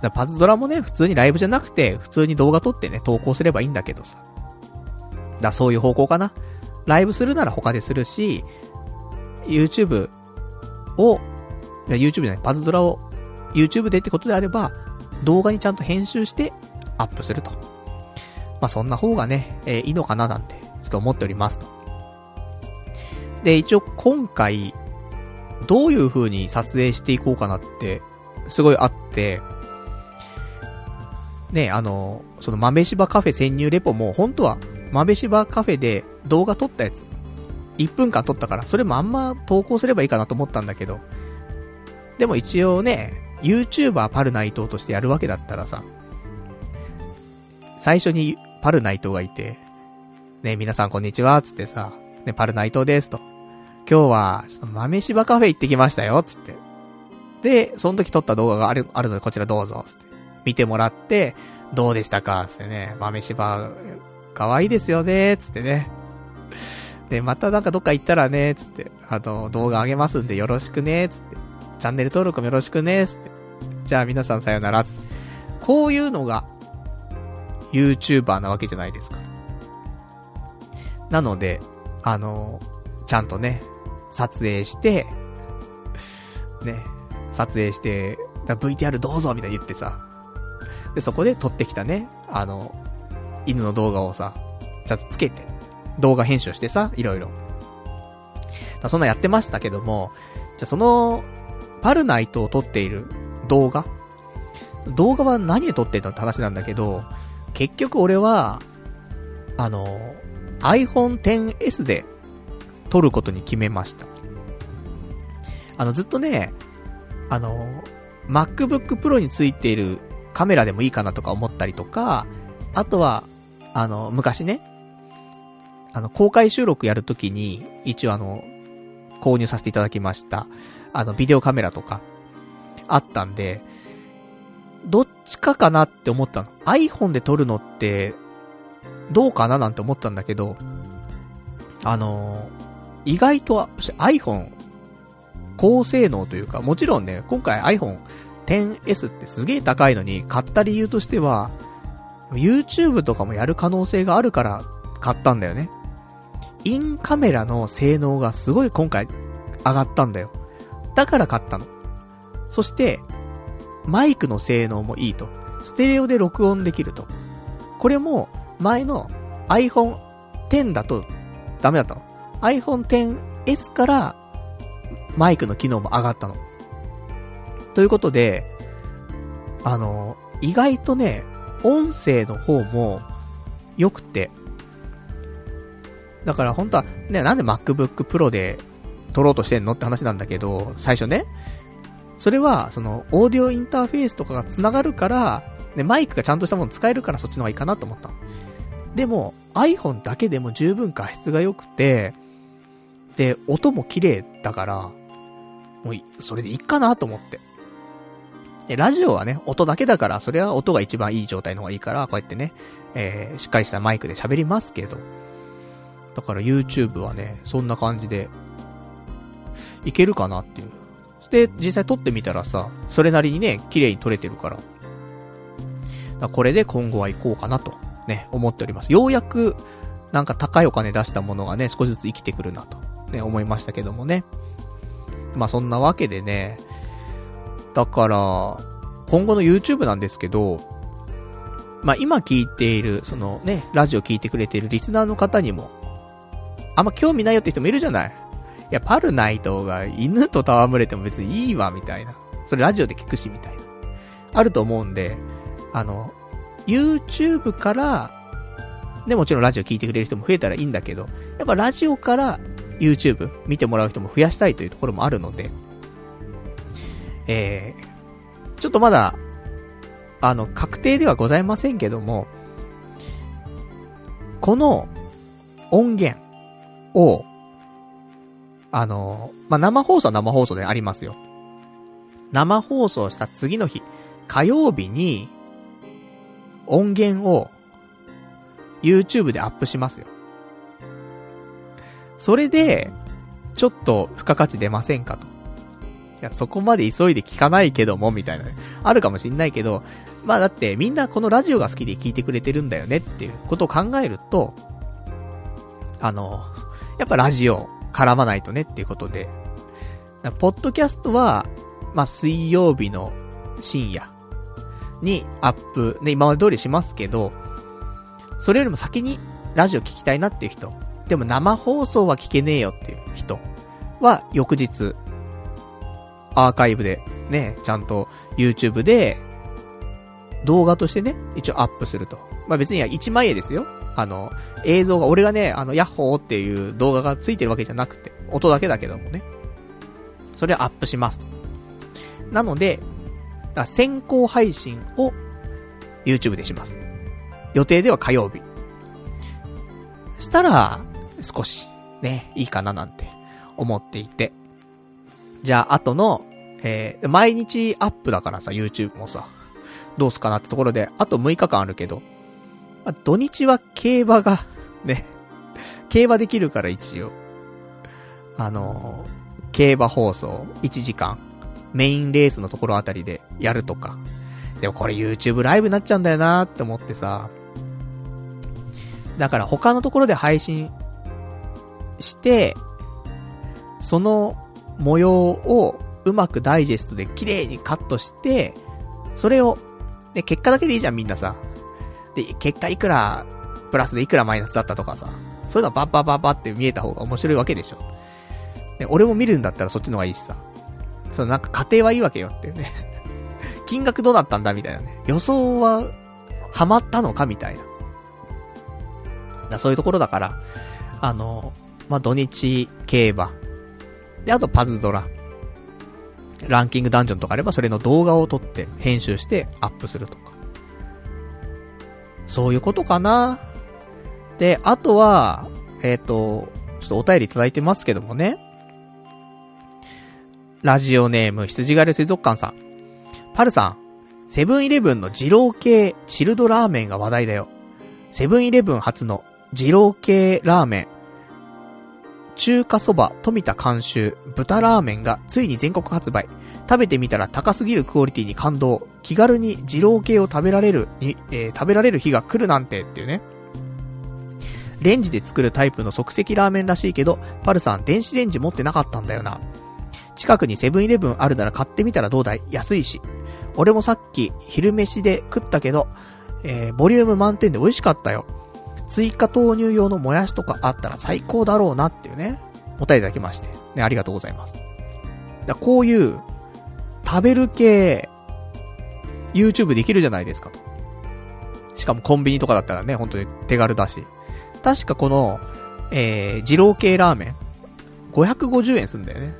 だパズドラもね、普通にライブじゃなくて、普通に動画撮ってね、投稿すればいいんだけどさ。だそういう方向かな。ライブするなら他でするし、YouTube を、YouTube じゃない、パズドラを YouTube でってことであれば、動画にちゃんと編集してアップすると。まあ、そんな方がね、えー、いいのかななんて、ちょっと思っておりますと。で、一応今回、どういう風に撮影していこうかなって、すごいあって、ね、あの、その豆柴カフェ潜入レポも、本当は豆柴カフェで動画撮ったやつ、1分間撮ったから、それもあんま投稿すればいいかなと思ったんだけど、でも一応ね、YouTuber パルナイトとしてやるわけだったらさ、最初にパルナイトがいて、ね、皆さんこんにちは、つってさ、ね、パルナイトですと。今日は、ちょっと豆柴カフェ行ってきましたよ、つって。で、その時撮った動画がある、あるのでこちらどうぞ、つって。見てもらって、どうでしたか、つってね、豆柴、可愛いですよね、つってね。で、またなんかどっか行ったらね、つって、あの、動画あげますんでよろしくね、つって。チャンネル登録もよろしくね、つって。じゃあ皆さんさよなら、つって。こういうのが、YouTuber なわけじゃないですか。なので、あの、ちゃんとね、撮影して、ね、撮影して、VTR どうぞみたいに言ってさ、で、そこで撮ってきたね、あの、犬の動画をさ、ちゃんとつけて、動画編集してさ、いろいろ。そんなやってましたけども、じゃその、パルナイトを撮っている動画？動画は何で撮ってんのって話なんだけど、結局俺は、あの、iPhone XS で撮ることに決めました。あの、ずっとね、あの、MacBook Pro についているカメラでもいいかなとか思ったりとか、あとは、あの、昔ね、あの、公開収録やるときに、一応あの、購入させていただきました。あの、ビデオカメラとか、あったんで、どっちかかなって思ったの。iPhone で撮るのって、どうかななんて思ったんだけど、あの意外と iPhone 高性能というか、もちろんね、今回 iPhone XS ってすげえ高いのに買った理由としては、YouTube とかもやる可能性があるから買ったんだよね。インカメラの性能がすごい今回上がったんだよ。だから買ったの。そして、マイクの性能もいいと。ステレオで録音できると。これも前の iPhone X だとダメだったの。iPhone XS からマイクの機能も上がったの。ということで、あの、意外とね、音声の方も良くて、だから本当は、ね、なんで MacBook Pro で撮ろうとしてんのって話なんだけど、最初ね、それは、その、オーディオインターフェースとかが繋がるから、ね、マイクがちゃんとしたもの使えるからそっちの方がいいかなと思った。でも、iPhone だけでも十分画質が良くて、で、音も綺麗だから、もう、それでいいかなと思って。で、ラジオはね、音だけだから、それは音が一番いい状態の方がいいから、こうやってね、えー、しっかりしたマイクで喋りますけど。だから YouTube はね、そんな感じで、いけるかなっていう。で、実際撮ってみたらさ、それなりにね、綺麗に撮れてるから。からこれで今後は行こうかなと、ね、思っております。ようやく、なんか高いお金出したものがね、少しずつ生きてくるなと、ね、思いましたけどもね。まあそんなわけでね、だから、今後の YouTube なんですけど、まあ今聞いている、そのね、ラジオ聞いてくれているリスナーの方にも、あんま興味ないよって人もいるじゃないいいや、パルナイトが犬と戯れても別にいいわ、みたいな。それラジオで聞くし、みたいな。あると思うんで、あの、YouTube から、で、もちろんラジオ聞いてくれる人も増えたらいいんだけど、やっぱラジオから YouTube 見てもらう人も増やしたいというところもあるので、えー、ちょっとまだ、あの、確定ではございませんけども、この音源を、あの、まあ、生放送は生放送でありますよ。生放送した次の日、火曜日に、音源を、YouTube でアップしますよ。それで、ちょっと付加価値出ませんかと。いや、そこまで急いで聞かないけども、みたいなね。あるかもしんないけど、まあだってみんなこのラジオが好きで聞いてくれてるんだよねっていうことを考えると、あの、やっぱラジオ絡まないとねっていうことで、ポッドキャストは、まあ水曜日の深夜にアップ、ね、今まで通りしますけど、それよりも先にラジオ聞きたいなっていう人、でも生放送は聞けねえよっていう人は翌日、アーカイブでね、ちゃんと YouTube で動画としてね、一応アップすると。まあ別には1万円ですよ。あの、映像が、俺がね、あの、ヤッホーっていう動画がついてるわけじゃなくて、音だけだけどもね。それはアップしますと。なので、先行配信を YouTube でします。予定では火曜日。したら、少し、ね、いいかななんて思っていて。じゃあ、後の、えー、毎日アップだからさ、YouTube もさ、どうすかなってところで、あと6日間あるけど、まあ、土日は競馬が、ね、競馬できるから一応、あのー、競馬放送1時間、メインレースのところあたりでやるとか。でもこれ YouTube ライブになっちゃうんだよなーって思ってさ、だから他のところで配信して、その模様をうまくダイジェストで綺麗にカットして、それを、で、結果だけでいいじゃん、みんなさ。で、結果いくら、プラスでいくらマイナスだったとかさ。そういうのはバッバッバッバって見えた方が面白いわけでしょ。で、俺も見るんだったらそっちの方がいいしさ。そのなんか家庭はいいわけよっていうね。金額どうなったんだみたいなね。予想は、ハマったのかみたいな。だそういうところだから、あの、まあ、土日競馬。で、あとパズドラ。ランキングダンジョンとかあればそれの動画を撮って編集してアップするとか。そういうことかな。で、あとは、えっ、ー、と、ちょっとお便りいただいてますけどもね。ラジオネーム、羊狩り水族館さん。パルさん、セブンイレブンの二郎系チルドラーメンが話題だよ。セブンイレブン初の二郎系ラーメン、中華そば富田監修豚ラーメンがついに全国発売。食べてみたら高すぎるクオリティに感動。気軽に二郎系を食べられるに、えー、食べられる日が来るなんてっていうね。レンジで作るタイプの即席ラーメンらしいけど、パルさん電子レンジ持ってなかったんだよな。近くにセブンイレブンあるなら買ってみたらどうだい？安いし。俺もさっき昼飯で食ったけど、えー、ボリューム満点で美味しかったよ。追加投入用のもやしとかあったら最高だろうなっていうね、お便りいただきまして。ね、ありがとうございます。だこういう、食べる系、YouTube できるじゃないですかと。しかもコンビニとかだったらね、本当に手軽だし。確かこの、えー、二郎系ラーメン、550円すんだよね。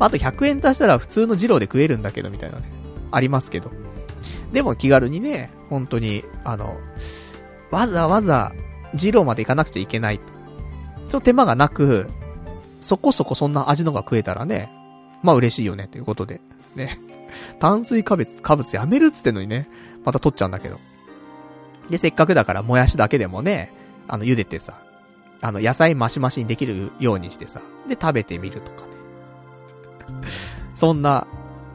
まあ、あと100円足したら普通の二郎で食えるんだけど、みたいなね。ありますけど。でも気軽にね、本当に、あの、わざわざ、二郎まで行かなくちゃいけない。ちょっと手間がなく、そこそこそんな味のが食えたらね、まあ嬉しいよね、ということで。ね。炭水化物、化物やめるっつってのにね、また取っちゃうんだけど。で、せっかくだからもやしだけでもね、あの、茹でてさ、あの、野菜マシマシにできるようにしてさ、で、食べてみるとかね。そんな、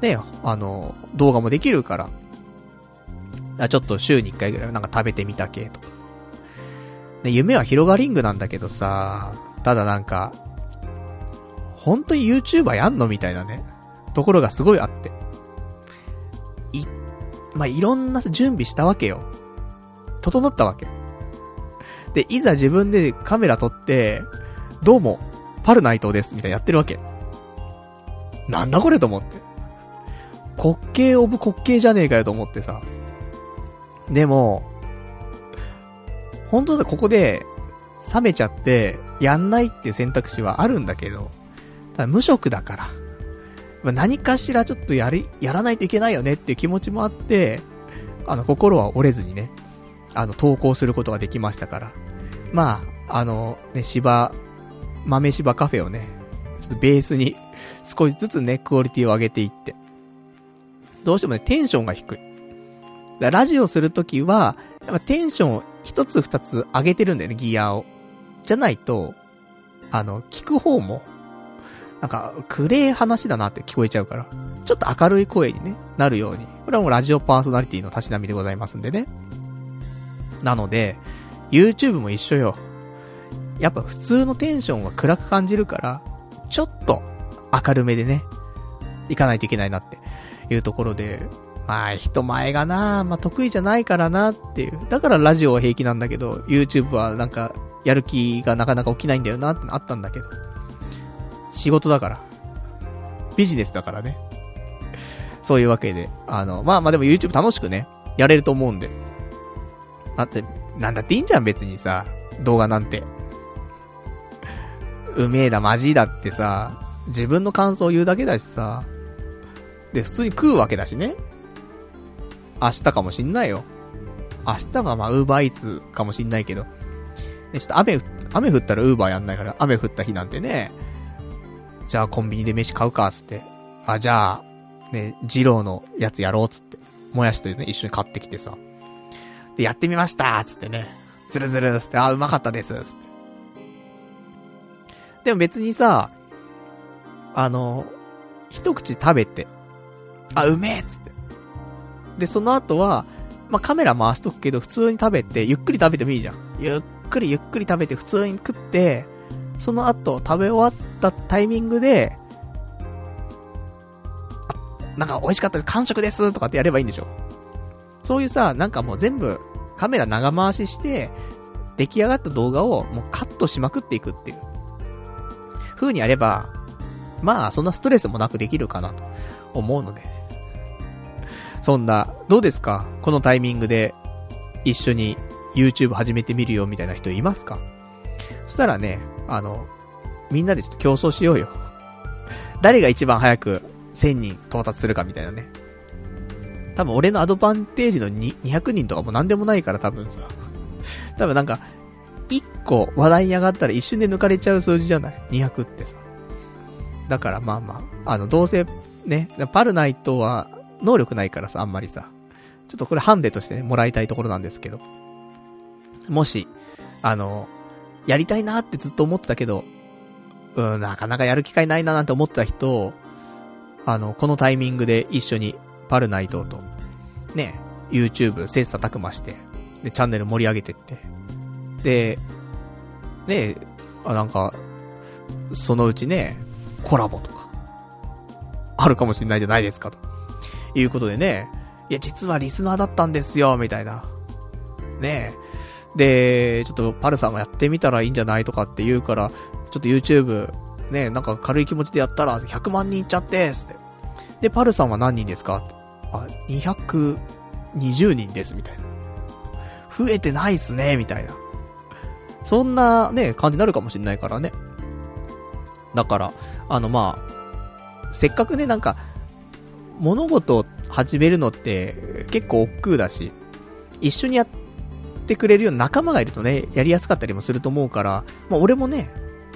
ね、あの、動画もできるから、あちょっと週に1回ぐらいなんか食べてみた系とか。ね、夢は広がリングなんだけどさ、ただなんか、本当に YouTuber やんのみたいなね、ところがすごいあって。い、まあ、いろんな準備したわけよ。整ったわけ。で、いざ自分でカメラ撮って、どうも、パルナイトです、みたいなやってるわけ。なんだこれと思って。滑稽オブ滑稽じゃねえかよと思ってさ。でも、本当だ、ここで、冷めちゃって、やんないっていう選択肢はあるんだけど、ただ無職だから、何かしらちょっとやり、やらないといけないよねっていう気持ちもあって、あの、心は折れずにね、あの、投稿することができましたから。まあ、あの、ね、芝、豆芝カフェをね、ちょっとベースに少しずつね、クオリティを上げていって。どうしてもね、テンションが低い。ラジオするときは、やっぱテンションを一つ二つ上げてるんだよね、ギアを。じゃないと、あの、聞く方も、なんか、暗い話だなって聞こえちゃうから、ちょっと明るい声にね、なるように。これはもうラジオパーソナリティのたしなみでございますんでね。なので、YouTube も一緒よ。やっぱ普通のテンションは暗く感じるから、ちょっと明るめでね、行かないといけないなっていうところで、まあ人前がな、まあ得意じゃないからなっていう。だからラジオは平気なんだけど、YouTube はなんかやる気がなかなか起きないんだよなってあったんだけど。仕事だから。ビジネスだからね。そういうわけで。あの、まあまあでも YouTube 楽しくね、やれると思うんで。だって、なんだっていいんじゃん別にさ、動画なんて。うめえだ、マジだってさ、自分の感想を言うだけだしさ。で、普通に食うわけだしね。明日かもしんないよ。明日はまあ、ウーバーイーツかもしんないけど。ちょっと雨、雨降ったらウーバーやんないから、雨降った日なんてね、じゃあコンビニで飯買うか、つって。あ、じゃあ、ね、二郎のやつやろう、つって。もやしとね、一緒に買ってきてさ。で、やってみましたつってね。ズルズルつって、あ、うまかったですつって。でも別にさ、あの、一口食べて、あ、うめえつって。で、その後は、まあ、カメラ回しとくけど、普通に食べて、ゆっくり食べてもいいじゃん。ゆっくりゆっくり食べて、普通に食って、その後、食べ終わったタイミングで、なんか美味しかったです、完食ですとかってやればいいんでしょそういうさ、なんかもう全部カメラ長回しして、出来上がった動画をもうカットしまくっていくっていう。風にやれば、まあそんなストレスもなくできるかなと思うので。そんな、どうですか？このタイミングで一緒に YouTube 始めてみるよみたいな人いますか？そしたらね、あの、みんなでちょっと競争しようよ。誰が一番早く1000人到達するかみたいなね。多分俺のアドバンテージの200人とかも何でもないから多分さ。多分なんか、1個話題に上がったら一瞬で抜かれちゃう数字じゃない ?200 ってさ。だからまあまあ、あの、どうせ、ね、パルナイトは能力ないからさ、あんまりさ。ちょっとこれハンデとしてね、もらいたいところなんですけど。もし、あの、やりたいなってずっと思ってたけど、うん、なかなかやる機会ないななんて思ってた人あの、このタイミングで一緒にパルナイトと、ね、YouTube 切磋琢磨して、で、チャンネル盛り上げてって、で、ね、あ、なんか、そのうちね、コラボとか、あるかもしれないじゃないですか、ということでね、いや、実はリスナーだったんですよ、みたいな。ねえで、ちょっとパルさんがやってみたらいいんじゃないとかって言うから、ちょっと YouTube ね、なんか軽い気持ちでやったら100万人いっちゃってすって。で、パルさんは何人ですか？あ、220人です、みたいな。増えてないっすね、みたいな。そんなね、感じになるかもしんないからね。だから、あのまあ、せっかくね、なんか、物事を始めるのって結構億劫だし、一緒にやってくれるような仲間がいるとね、やりやすかったりもすると思うから、まあ俺もね、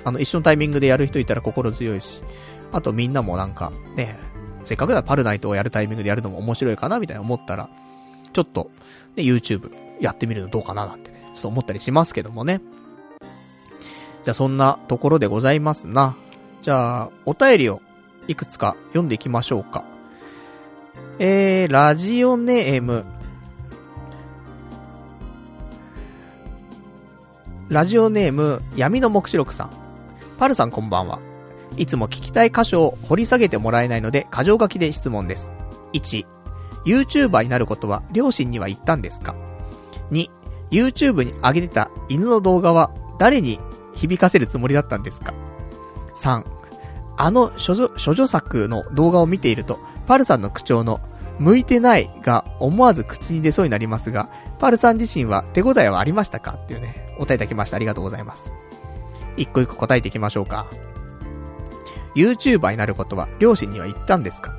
あの、一緒のタイミングでやる人いたら心強いし、あとみんなもなんか、ね、せっかくだパルナイトをやるタイミングでやるのも面白いかなみたいな思ったら、ちょっと、ね、YouTube やってみるのどうかななんてね、ちょっと思ったりしますけどもね。じゃあそんなところでございますな。じゃあ、お便りをいくつか読んでいきましょうか。えー、ラジオネーム、ラジオネーム、闇の目視録さん。パルさんこんばんは。いつも聞きたい箇所を掘り下げてもらえないので、箇条書きで質問です。1、YouTuber になることは両親には言ったんですか ?2、YouTube に上げてた犬の動画は誰に響かせるつもりだったんですか ?3、あの処女、処女作の動画を見ていると、パルさんの口調の向いてないが思わず口に出そうになりますが、パルさん自身は手応えはありましたか？っていうね、お答えいただきました。ありがとうございます。一個一個答えていきましょうか。YouTuber になることは両親には言ったんですか？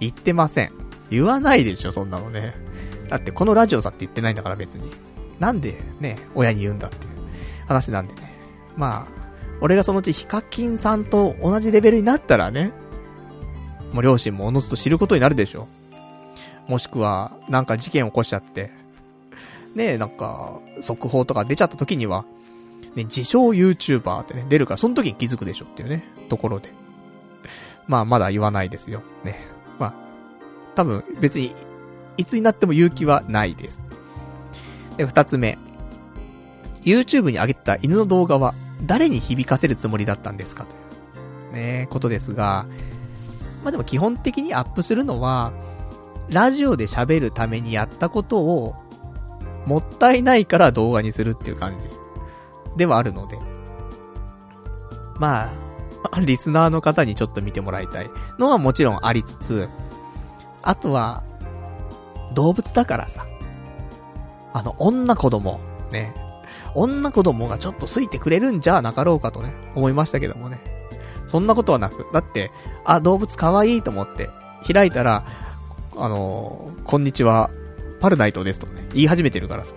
言ってません。言わないでしょ、そんなのね。だってこのラジオさって言ってないんだから別に。なんでね、親に言うんだっていう話なんでね。まあ、俺がそのうちヒカキンさんと同じレベルになったらね、もう両親もおのずと知ることになるでしょ。もしくは、なんか事件起こしちゃって、ねえ、なんか、速報とか出ちゃった時には、ね、自称 YouTuber ってね、出るから、その時に気づくでしょっていうね、ところで。まあ、まだ言わないですよ。ね。まあ、多分、別に、いつになっても勇気はないです。で、二つ目。YouTube に上げた犬の動画は、誰に響かせるつもりだったんですかという、ね、ことですが、まあでも基本的にアップするのは、ラジオで喋るためにやったことを、もったいないから動画にするっていう感じ。ではあるので。まあ、リスナーの方にちょっと見てもらいたいのはもちろんありつつ、あとは、動物だからさ。あの、女子供、ね。女子供がちょっと好いてくれるんじゃなかろうかとね、思いましたけどもね。そんなことはなく。だって、あ、動物可愛いと思って、開いたら、あのー、こんにちは、パルナイトですとかね、言い始めてるからさ。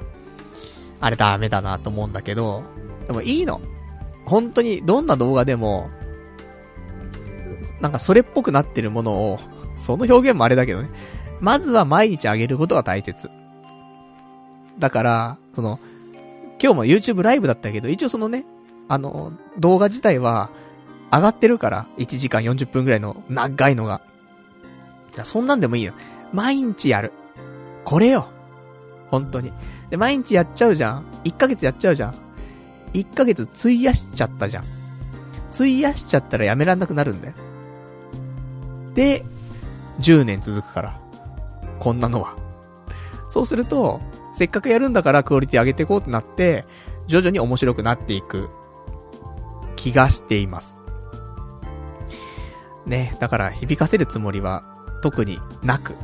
あれダメだなと思うんだけど、でもいいの。本当にどんな動画でも、なんかそれっぽくなってるものを、その表現もあれだけどね。まずは毎日あげることが大切。だから、その、今日も YouTube ライブだったけど、一応そのね、あの、動画自体は、上がってるから、1時間40分くらいの長いのが。そんなんでもいいよ。毎日やる。これよ。本当に。で、毎日やっちゃうじゃん。1ヶ月やっちゃうじゃん。1ヶ月費やしちゃったじゃん。費やしちゃったらやめらんなくなるんだよ。で、10年続くから。こんなのは。そうすると、せっかくやるんだからクオリティ上げていこうってなって、徐々に面白くなっていく気がしています。ね、だから響かせるつもりは特になく。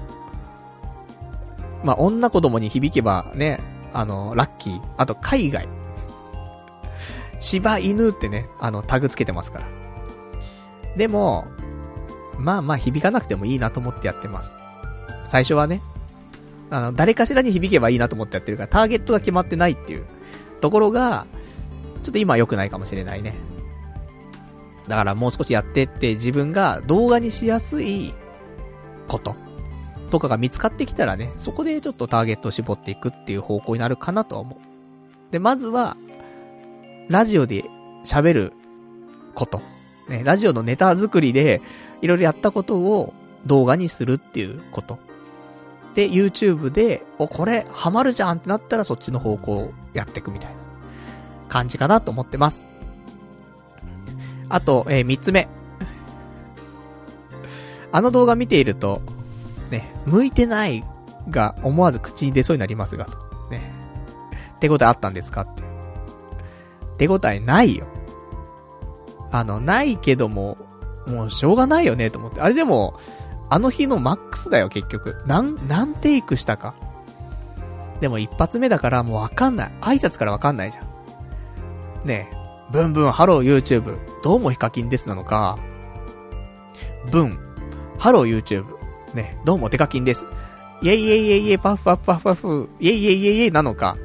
まあ、女子供に響けばね、あの、ラッキー。あと海外。柴犬ってね、あの、タグつけてますから。でも、まあまあ響かなくてもいいなと思ってやってます。最初はね、あの、誰かしらに響けばいいなと思ってやってるから、ターゲットが決まってないっていうところが、ちょっと今は良くないかもしれないね。だからもう少しやってって自分が動画にしやすいこととかが見つかってきたらね、そこでちょっとターゲットを絞っていくっていう方向になるかなとは思う。で、まずは、ラジオで喋ること。ね、ラジオのネタ作りで、いろいろやったことを動画にするっていうこと。で、YouTube で、お、これ、ハマるじゃんってなったらそっちの方向をやっていくみたいな感じかなと思ってます。あと、えー、三つ目。あの動画見ていると、ね、向いてないが思わず口に出そうになりますが、と。ね。手応えあったんですかって。手応えないよ。あの、ないけども、もうしょうがないよね、と思って。あれでも、あの日のマックスだよ、結局。なん、何テイクしたか。でも一発目だからもうわかんない。挨拶からわかんないじゃん。ねえ、ブンブンハロー YouTube、どうもヒカキンですなのか、ブン、ハロー YouTube、ね、どうもデカキンです。イェイイェイイェイイェイパフパフパフパフ、イェイイェイイェイイェイなのか、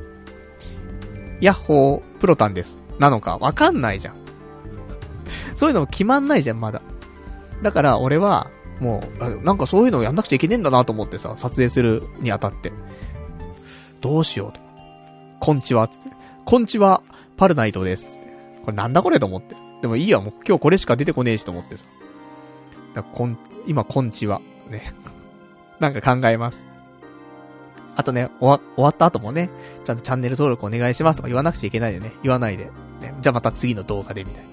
ヤッホープロタンです。なのか、わかんないじゃん。そういうの決まんないじゃん、まだ。だから俺は、もう、なんかそういうのをやんなくちゃいけねえんだなと思ってさ、撮影するにあたって。どうしようと。こんちは、つって。こんちは、パルナイトです。つって。これなんだこれと思って。でもいいや、もう今日これしか出てこねえしと思ってさ。だこん、今、こんちは。ね。なんか考えます。あとね、終わ、終わった後もね、ちゃんとチャンネル登録お願いしますとか言わなくちゃいけないでね。言わないで。ね、じゃあまた次の動画で、みたいな。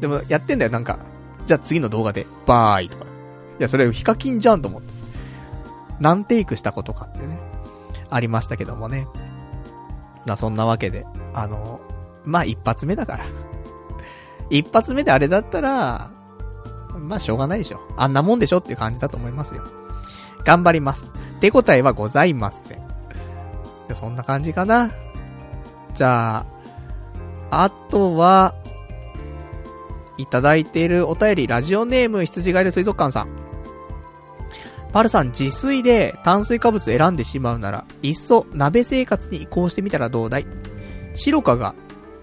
でも、やってんだよ、なんか。じゃあ次の動画で、バーイとか。いや、それヒカキンじゃんと思って。何テイクしたことかってね。ありましたけどもね。まあそんなわけで、あの、まあ一発目だから。一発目であれだったら、まあしょうがないでしょ。あんなもんでしょっていう感じだと思いますよ。頑張ります。手応えはございません。そんな感じかな。じゃあ、あとは、いただいているお便り、ラジオネーム羊ガエル水族館さん。パルさん、自炊で炭水化物選んでしまうなら、いっそ鍋生活に移行してみたらどうだい？シロカが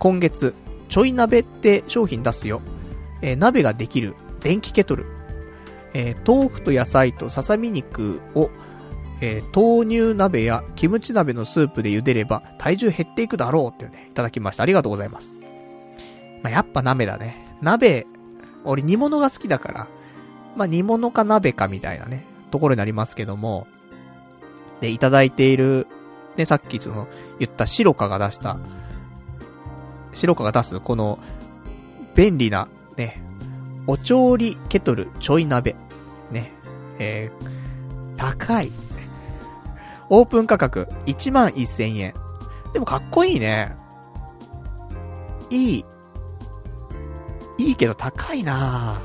今月、ちょい鍋って商品出すよ。えー、鍋ができる電気ケトル。えー、豆腐と野菜とささみ肉をえー、豆乳鍋やキムチ鍋のスープで茹でれば体重減っていくだろうっていうね、いただきました。ありがとうございます。まあ、やっぱ鍋だね。鍋、俺煮物が好きだから、まあ、煮物か鍋かみたいなね、ところになりますけども、で、いただいている、ね、さっきその、言った白カが出した、白カが出す、この、便利な、ね、お調理ケトルちょい鍋。ね、えー、高い。オープン価格1万1000円。でもかっこいいね。いい。いいけど高いな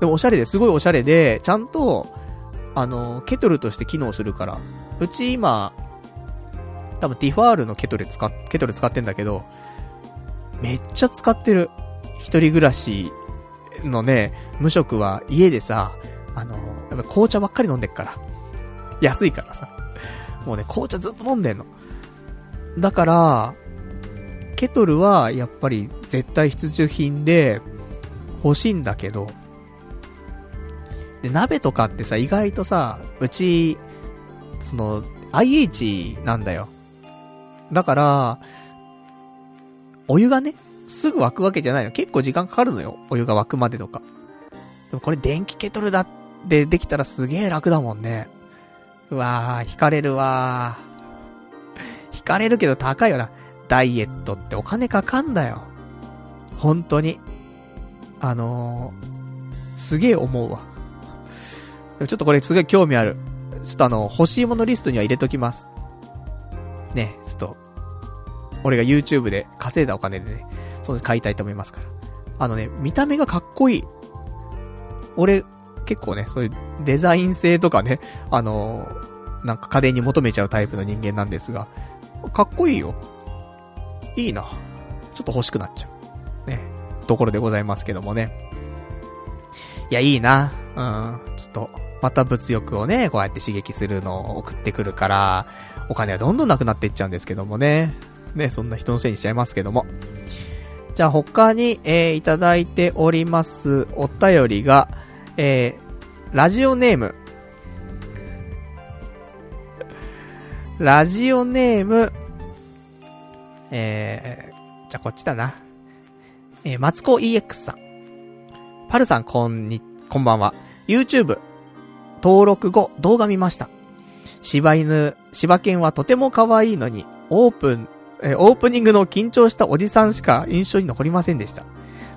でもおしゃれですごいおしゃれで、ちゃんと、あの、ケトルとして機能するから。うち今、多分ティファールのケトル使っ、ケトル使ってんだけど、めっちゃ使ってる。一人暮らしのね、無職は家でさ、あの、やっぱ紅茶ばっかり飲んでっから。安いからさ。もうね、紅茶ずっと飲んでんの。だから、ケトルはやっぱり絶対必需品で欲しいんだけど、で、鍋とかってさ、意外とさ、うち、その、IH なんだよ。だから、お湯がね、すぐ沸くわけじゃないの。結構時間かかるのよ。お湯が沸くまでとか。でもこれ電気ケトルだってできたらすげえ楽だもんね。うわー、惹かれるわー。惹かれるけど高いよな。ダイエットってお金かかんだよ。本当に。あのー、すげえ思うわ。ちょっとこれすごい興味ある。ちょっとあの、欲しいものリストには入れときます。ね、ちょっと、俺が YouTube で稼いだお金でね、そうです、買いたいと思いますから。あのね、見た目がかっこいい。俺、結構ね、そういうデザイン性とかね、あのー、なんか家電に求めちゃうタイプの人間なんですが、かっこいいよ。いいな。ちょっと欲しくなっちゃう。ね。ところでございますけどもね。いや、いいな。うん。ちょっと、また物欲をね、こうやって刺激するのを送ってくるから、お金はどんどんなくなっていっちゃうんですけどもね。ね、そんな人のせいにしちゃいますけども。じゃあ他に、えー、いただいておりますお便りが、えー、ラジオネーム。ラジオネーム、えー、じゃあこっちだな。えー、マツコ EX さん。パルさん、こんに、こんばんは。YouTube、登録後、動画見ました。柴犬、柴犬はとても可愛いのに、オープン、えー、オープニングの緊張したおじさんしか印象に残りませんでした。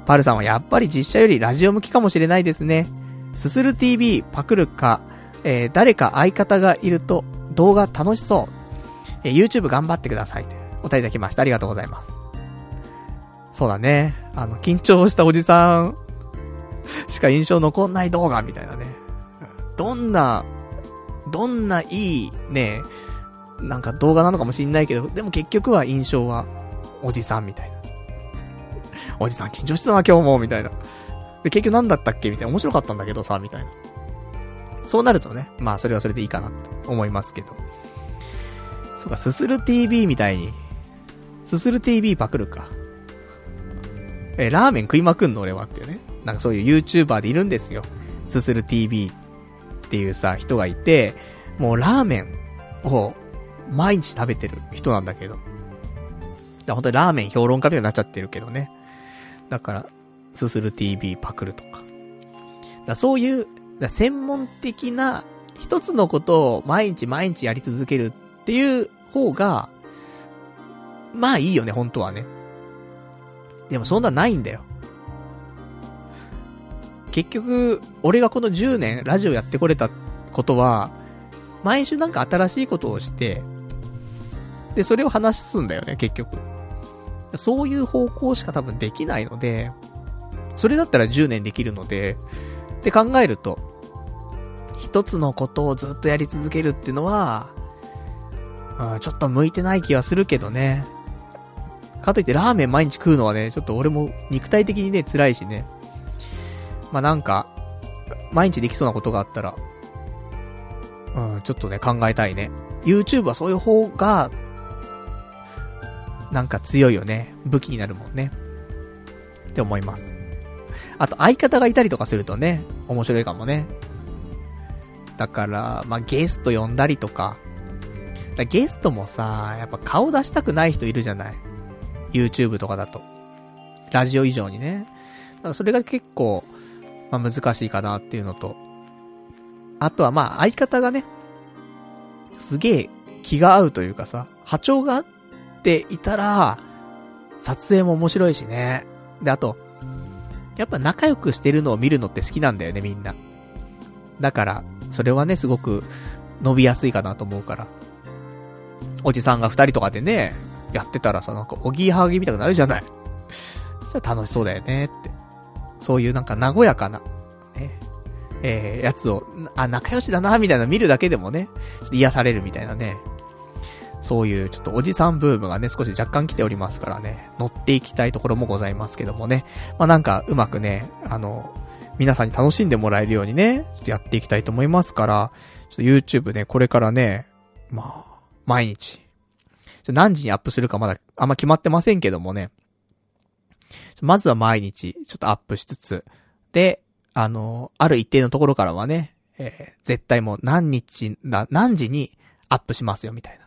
パルさんはやっぱり実写よりラジオ向きかもしれないですね。すする TV パクるか、えー、誰か相方がいると動画楽しそう。えー、YouTube 頑張ってください。お答えいただきました。ありがとうございます。そうだね。あの、緊張したおじさんしか印象残んない動画みたいなね。どんな、どんないいね、なんか動画なのかもしんないけど、でも結局は印象はおじさんみたいな。おじさん緊張してたな今日も、みたいな。で、結局何だったっけみたいな。面白かったんだけどさ、みたいな。そうなるとね、まあそれはそれでいいかなと思いますけど。そうか、すする TV みたいに、すする TV パクるか。え、ラーメン食いまくんの俺はっていうね。なんかそういう YouTuber でいるんですよ。すする TV っていうさ、人がいて、もうラーメンを毎日食べてる人なんだけど。だ本当にラーメン評論家みたいになっちゃってるけどね。だから、すする TV パクるとか。だそういう、専門的な一つのことを毎日毎日やり続けるっていう方が、まあいいよね、本当はね。でもそんなないんだよ。結局、俺がこの10年ラジオやってこれたことは、毎週なんか新しいことをして、で、それを話すんだよね、結局。そういう方向しか多分できないので、それだったら10年できるので、って考えると、一つのことをずっとやり続けるっていうのは、うん、ちょっと向いてない気はするけどね。かといってラーメン毎日食うのはね、ちょっと俺も肉体的にね、辛いしね。まあ、なんか、毎日できそうなことがあったら、うん、ちょっとね、考えたいね。YouTube はそういう方が、なんか強いよね。武器になるもんね。って思います。あと相方がいたりとかするとね、面白いかもね。だから、まあ、ゲスト呼んだりとか。かゲストもさ、やっぱ顔出したくない人いるじゃない ?YouTube とかだと。ラジオ以上にね。だからそれが結構、まあ、難しいかなっていうのと。あとはまあ相方がね、すげえ気が合うというかさ、波長がていたら、撮影も面白いしね。で、あと、やっぱ仲良くしてるのを見るのって好きなんだよね、みんな。だから、それはね、すごく伸びやすいかなと思うから。おじさんが二人とかでね、やってたらさ、なんか、おぎやはぎみたくなるじゃない。そしたら楽しそうだよねって。そういうなんか和やかな、ね、えー、やつを、あ、仲良しだな、みたいな見るだけでもね、ちょっと癒されるみたいなね。そういうちょっとおじさんブームがね、少し若干来ておりますからね、乗っていきたいところもございますけどもね。まあ、なんかうまくね、あの、皆さんに楽しんでもらえるようにね、ちょっとやっていきたいと思いますから、ちょっと YouTube ね、これからね、まあ、毎日。何時にアップするかまだあんま決まってませんけどもね。まずは毎日、ちょっとアップしつつ、で、あの、ある一定のところからはね、えー、絶対もう何日、何時にアップしますよ、みたいな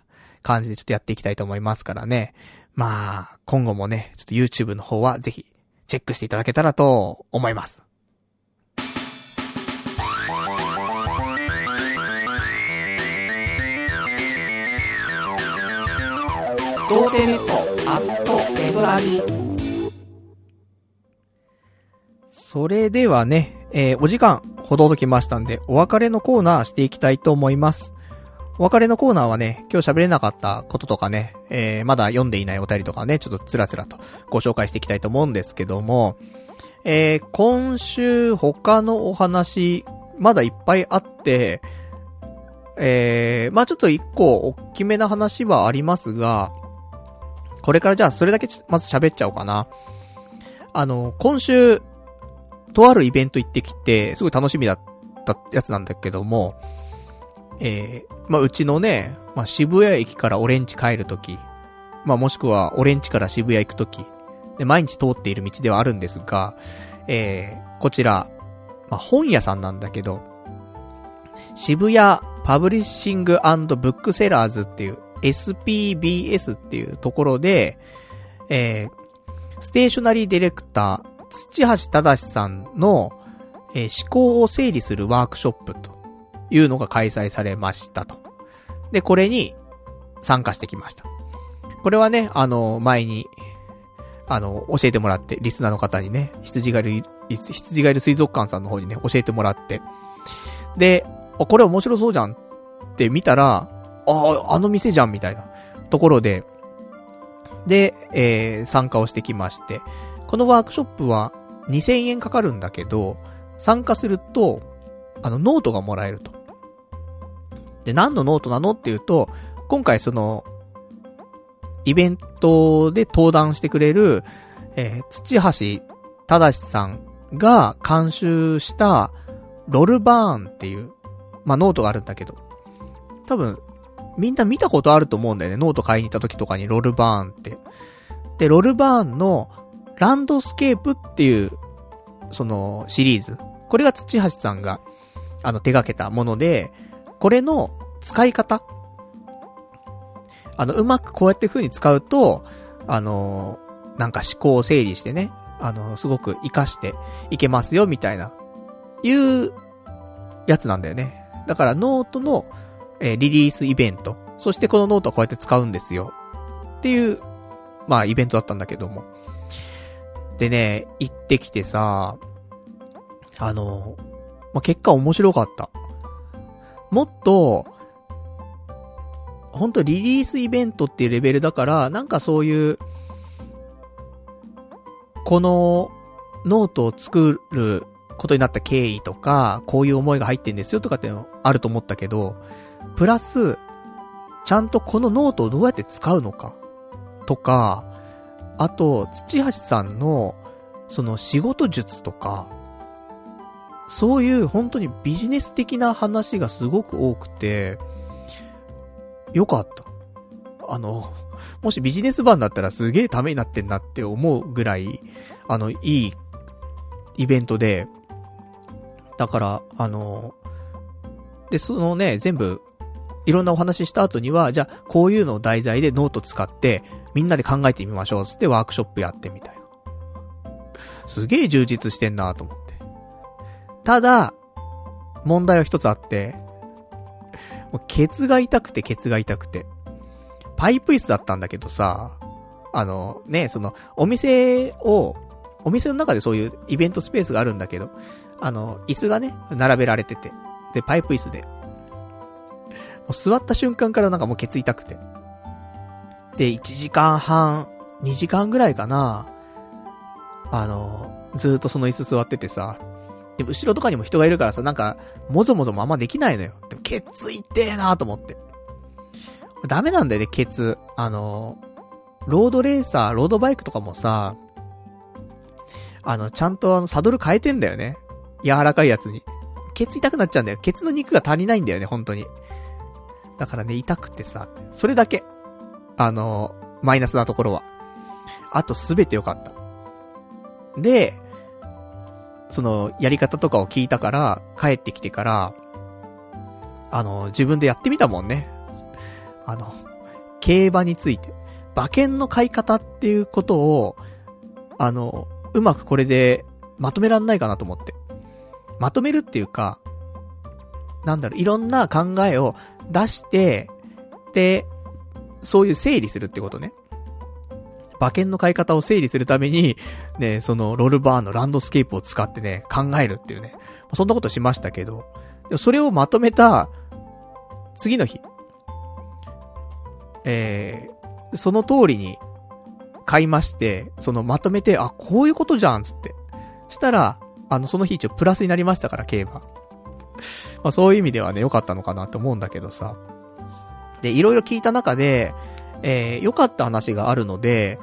感じでちょっとやっていきたいと思いますからね。まあ、今後もね、ちょっと YouTube の方はぜひ、チェックしていただけたらと思います。童貞ネットアットネトラジそれではね、えー、お時間ほどときましたんで、お別れのコーナーしていきたいと思います。お別れのコーナーはね、今日喋れなかったこととかね、えー、まだ読んでいないお便りとかね、ちょっとつらつらとご紹介していきたいと思うんですけども、えー、今週他のお話、まだいっぱいあって、えー、まあちょっと一個大きめな話はありますが、これからじゃあそれだけまず喋っちゃおうかな。あの、今週、とあるイベント行ってきて、すごい楽しみだったやつなんだけども、えー、まあ、うちのね、まあ、渋谷駅からオレンジ帰るとき、まあ、もしくはオレンジから渋谷行くとき、で、毎日通っている道ではあるんですが、えー、こちら、まあ、本屋さんなんだけど、渋谷パブリッシングブックセラーズっていう SPBS っていうところで、えー、ステーショナリーディレクター、土橋正さんの、えー、思考を整理するワークショップというのが開催されましたと。で、これに参加してきました。これはね、あの、前に、あの、教えてもらって、リスナーの方にね、羊がいる、羊がいる水族館さんの方にね、教えてもらって。で、これ面白そうじゃんって見たら、あ、あの店じゃんみたいなところで、で、えー、参加をしてきまして、このワークショップは2000円かかるんだけど、参加すると、あの、ノートがもらえると。で、何のノートなのっていうと、今回その、イベントで登壇してくれる、えー、土橋正さんが監修したロルバーンっていう、まあ、ノートがあるんだけど、多分、みんな見たことあると思うんだよね。ノート買いに行った時とかにロルバーンって。で、ロルバーンのランドスケープっていう、その、シリーズ。これが土橋さんが、あの、手掛けたもので、これの使い方あの、うまくこうやって風に使うと、あの、なんか思考を整理してね、あの、すごく活かしていけますよ、みたいな、いうやつなんだよね。だからノートの、えー、リリースイベント。そしてこのノートはこうやって使うんですよ。っていう、まあイベントだったんだけども。でね、行ってきてさ、あの、まあ、結果面白かった。もっと、ほんとリリースイベントっていうレベルだから、なんかそういう、このノートを作ることになった経緯とか、こういう思いが入ってんですよとかってのあると思ったけど、プラス、ちゃんとこのノートをどうやって使うのか、とか、あと、土橋さんの、その仕事術とか、そういう本当にビジネス的な話がすごく多くて、よかった。あの、もしビジネス版だったらすげえためになってんなって思うぐらい、あの、いいイベントで、だから、あの、で、そのね、全部、いろんなお話しした後には、じゃあ、こういうのを題材でノート使って、みんなで考えてみましょう、つってワークショップやってみたいな。すげえ充実してんなと思って。ただ、問題は一つあって、もうケツが痛くてケツが痛くて。パイプ椅子だったんだけどさ、あの、ね、その、お店を、お店の中でそういうイベントスペースがあるんだけど、あの、椅子がね、並べられてて、で、パイプ椅子で。もう座った瞬間からなんかもうケツ痛くて。で、1時間半、2時間ぐらいかな。あの、ずっとその椅子座っててさ。でも後ろとかにも人がいるからさ、なんか、もぞもぞもあんまできないのよ。でも、ケツ痛えなと思って。ダメなんだよね、ケツ。あの、ロードレーサー、ロードバイクとかもさ、あの、ちゃんとあの、サドル変えてんだよね。柔らかいやつに。ケツ痛くなっちゃうんだよ。ケツの肉が足りないんだよね、本当に。だからね、痛くてさ、それだけ。あの、マイナスなところは。あとすべて良かった。で、その、やり方とかを聞いたから、帰ってきてから、あの、自分でやってみたもんね。あの、競馬について。馬券の買い方っていうことを、あの、うまくこれでまとめらんないかなと思って。まとめるっていうか、なんだろう、いろんな考えを出して、で、そういう整理するってことね。馬券の買い方を整理するために、ね、そのロールバーンのランドスケープを使ってね、考えるっていうね。そんなことしましたけど、それをまとめた、次の日。えー、その通りに買いまして、そのまとめて、あ、こういうことじゃん、つって。したら、あの、その日一応プラスになりましたから、競馬。まあそういう意味ではね、良かったのかなって思うんだけどさ。で、いろいろ聞いた中で、えー、良かった話があるので、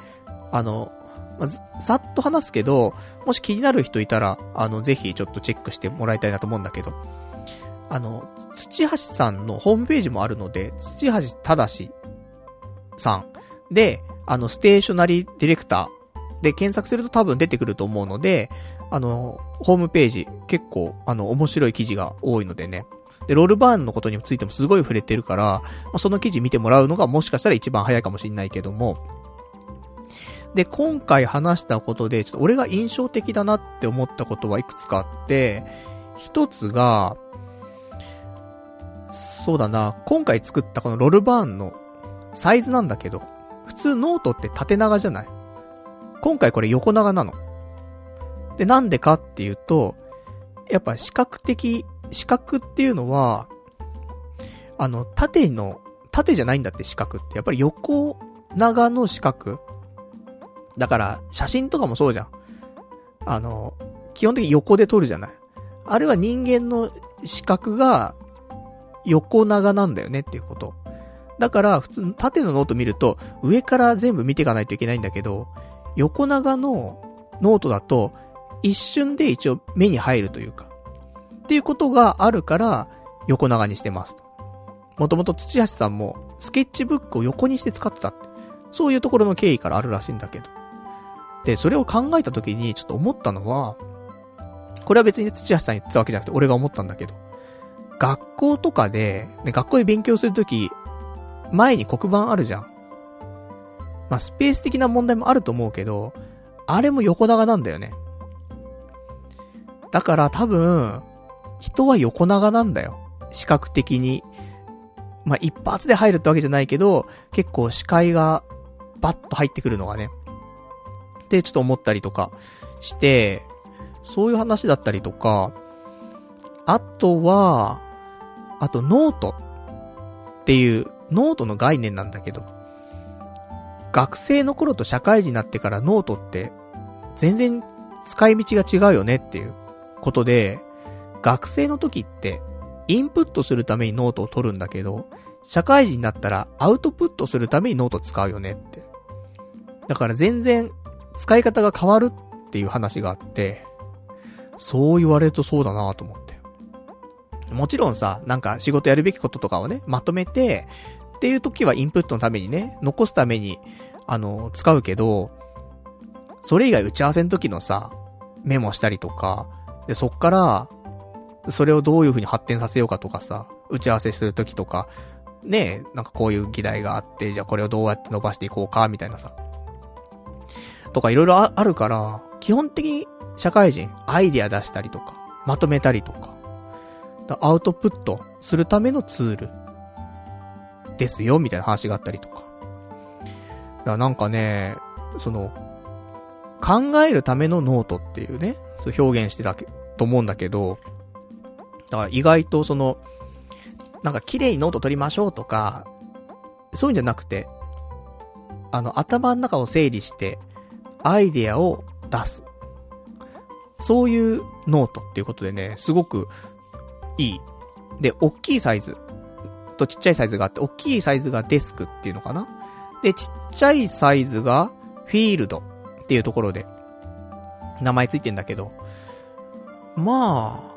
あの、まずさっと話すけど、もし気になる人いたら、あの、ぜひちょっとチェックしてもらいたいなと思うんだけど、あの、土橋さんのホームページもあるので、土橋正さんで、あの、ステーショナリーディレクターで検索すると多分出てくると思うので、あの、ホームページ結構、あの、面白い記事が多いのでね。で、ロールバーンのことについてもすごい触れてるから、まあ、その記事見てもらうのがもしかしたら一番早いかもしんないけども。で、今回話したことで、ちょっと俺が印象的だなって思ったことはいくつかあって、一つが、そうだな、今回作ったこのロルバーンのサイズなんだけど、普通ノートって縦長じゃない？今回これ横長なの。で、なんでかっていうと、やっぱ視覚的、視覚っていうのは、あの、縦の、縦じゃないんだって視覚って。やっぱり横長の視覚。だから、写真とかもそうじゃん。あの、基本的に横で取るじゃない。あれは人間の視覚が横長なんだよねっていうこと。だから、普通、縦のノート見ると、上から全部見ていかないといけないんだけど、横長のノートだと、一瞬で一応目に入るというか、っていうことがあるから、横長にしてます。もともと土橋さんも、スケッチブックを横にして使ってたって。そういうところの経緯からあるらしいんだけど。で、それを考えた時に、ちょっと思ったのは、これは別に土橋さん言ってたわけじゃなくて、俺が思ったんだけど、学校とかで、ね、学校で勉強するとき、前に黒板あるじゃん。まあ、スペース的な問題もあると思うけど、あれも横長なんだよね。だから多分、人は横長なんだよ。視覚的に。まあ、一発で入るってわけじゃないけど、結構視界がバッと入ってくるのがね。ってちょっと思ったりとかして、そういう話だったりとか、あとは、あとノートっていうノートの概念なんだけど、学生の頃と社会人になってからノートって全然使い道が違うよねっていうことで、学生の時ってインプットするためにノートを取るんだけど、社会人になったらアウトプットするためにノート使うよねって。だから全然使い方が変わるっていう話があって、そう言われるとそうだなと思って。もちろんさ、なんか仕事やるべきこととかをね、まとめて、っていう時はインプットのためにね、残すために、あの、使うけど、それ以外打ち合わせの時のさ、メモしたりとか、で、そっから、それをどういう風に発展させようかとかさ、打ち合わせするときとか、ねなんかこういう議題があって、じゃあこれをどうやって伸ばしていこうか、みたいなさ。とかいろいろあるから、基本的に社会人、アイディア出したりとか、まとめたりとか、アウトプットするためのツールですよ、みたいな話があったりとか。だからなんかね、その、考えるためのノートっていうね、そう表現してたけと思うんだけど、だから意外とその、なんか綺麗にノート取りましょうとか、そういうんじゃなくて、あの、頭の中を整理して、アイデアを出す。そういうノートっていうことでね、すごくいい。で、大きいサイズとちっちゃいサイズがあって、大きいサイズがデスクっていうのかなで、ちっちゃいサイズがフィールドっていうところで、名前ついてんだけど、まあ、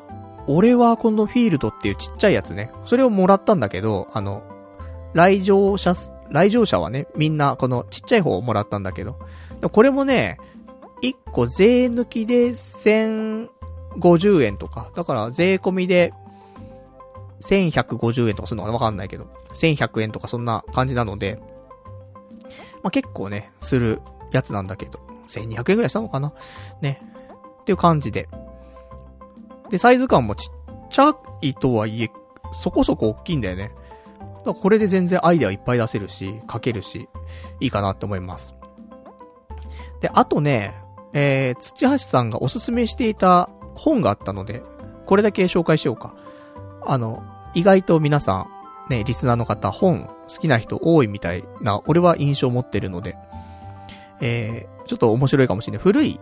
俺はこのフィールドっていうちっちゃいやつね、それをもらったんだけど、あの、来場者、来場者はね、みんなこのちっちゃい方をもらったんだけど、これもね、1個税抜きで1050円とか、だから税込みで1150円とかするのかな？わかんないけど、1100円とかそんな感じなので、まあ、結構ね、するやつなんだけど、1200円ぐらいしたのかな？ね。っていう感じで。で、サイズ感もちっちゃいとはいえ、そこそこ大きいんだよね。だこれで全然アイデアいっぱい出せるし、書けるし、いいかなって思います。で、あとね、えー、土橋さんがおすすめしていた本があったので、これだけ紹介しようか。あの、意外と皆さん、ね、リスナーの方、本好きな人多いみたいな、俺は印象を持ってるので、えー、ちょっと面白いかもしれない。古い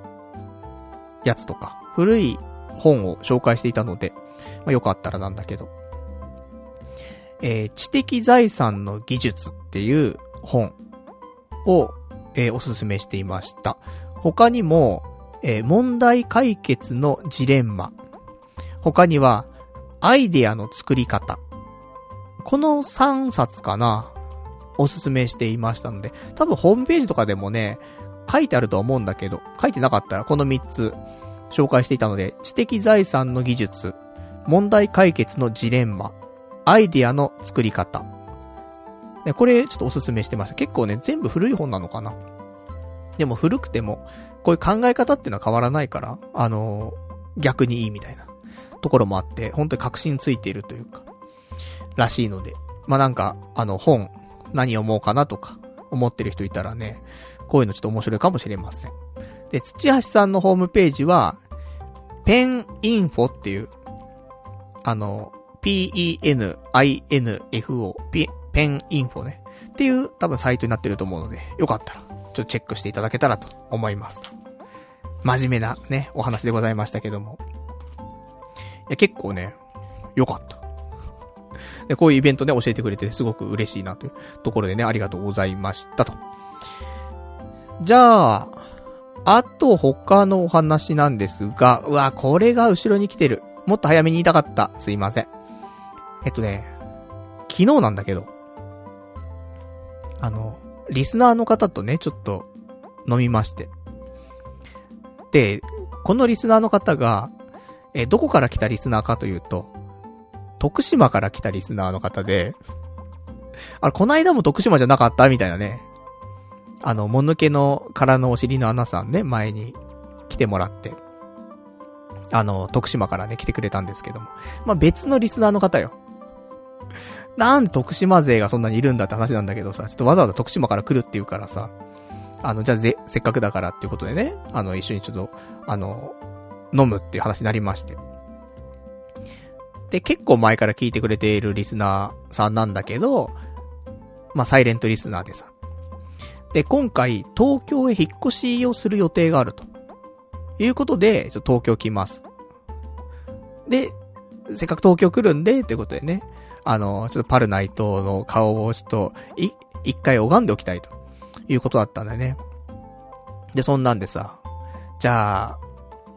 やつとか、古い本を紹介していたので、まあ、よかったらなんだけど、えー、知的財産の技術っていう本を、えー、おすすめしていました。他にも、えー、問題解決のジレンマ。他には、アイデアの作り方。この3冊かなおすすめしていましたので、多分ホームページとかでもね、書いてあると思うんだけど、書いてなかったらこの3つ紹介していたので、知的財産の技術、問題解決のジレンマ、アイディアの作り方。ね、これちょっとおすすめしてました。結構ね、全部古い本なのかなでも古くても、こういう考え方っていうのは変わらないから、あのー、逆にいいみたいなところもあって、本当に確信ついているというか、らしいので。まあ、なんか、あの、本、何読もうかなとか、思ってる人いたらね、こういうのちょっと面白いかもしれません。で、土橋さんのホームページは、ペンインフォっていう、あの、p-e-n-i-n-f-o、ペンインフォね。っていう多分サイトになってると思うので、よかったら、ちょっとチェックしていただけたらと思います。真面目なね、お話でございましたけども。いや、結構ね、よかった。で、こういうイベントね、教えてくれてすごく嬉しいなというところでね、ありがとうございましたと。じゃあ、あと他のお話なんですが、うわ、これが後ろに来てる。もっと早めに言いたかった。すいません。えっとね、昨日なんだけど、あの、リスナーの方とね、ちょっと飲みまして。で、このリスナーの方が、え、どこから来たリスナーかというと、徳島から来たリスナーの方で、あれ、こないだも徳島じゃなかったみたいなね。あの、もぬけのからのお尻の穴さんね、前に来てもらって。あの、徳島からね、来てくれたんですけども。まあ、別のリスナーの方よ。なんで徳島勢がそんなにいるんだって話なんだけどさ、ちょっとわざわざ徳島から来るって言うからさ、あの、じゃあぜ、せっかくだからっていうことでね、あの、一緒にちょっと、あの、飲むっていう話になりまして。で、結構前から聞いてくれているリスナーさんなんだけど、まあ、サイレントリスナーでさ。で、今回、東京へ引っ越しをする予定があると。いうことで、ちょっと東京来ます。で、せっかく東京来るんで、ってことでね、あの、ちょっとパルナイトの顔をちょっと、い、一回拝んでおきたいと。いうことだったんだよね。で、そんなんでさ、じゃあ、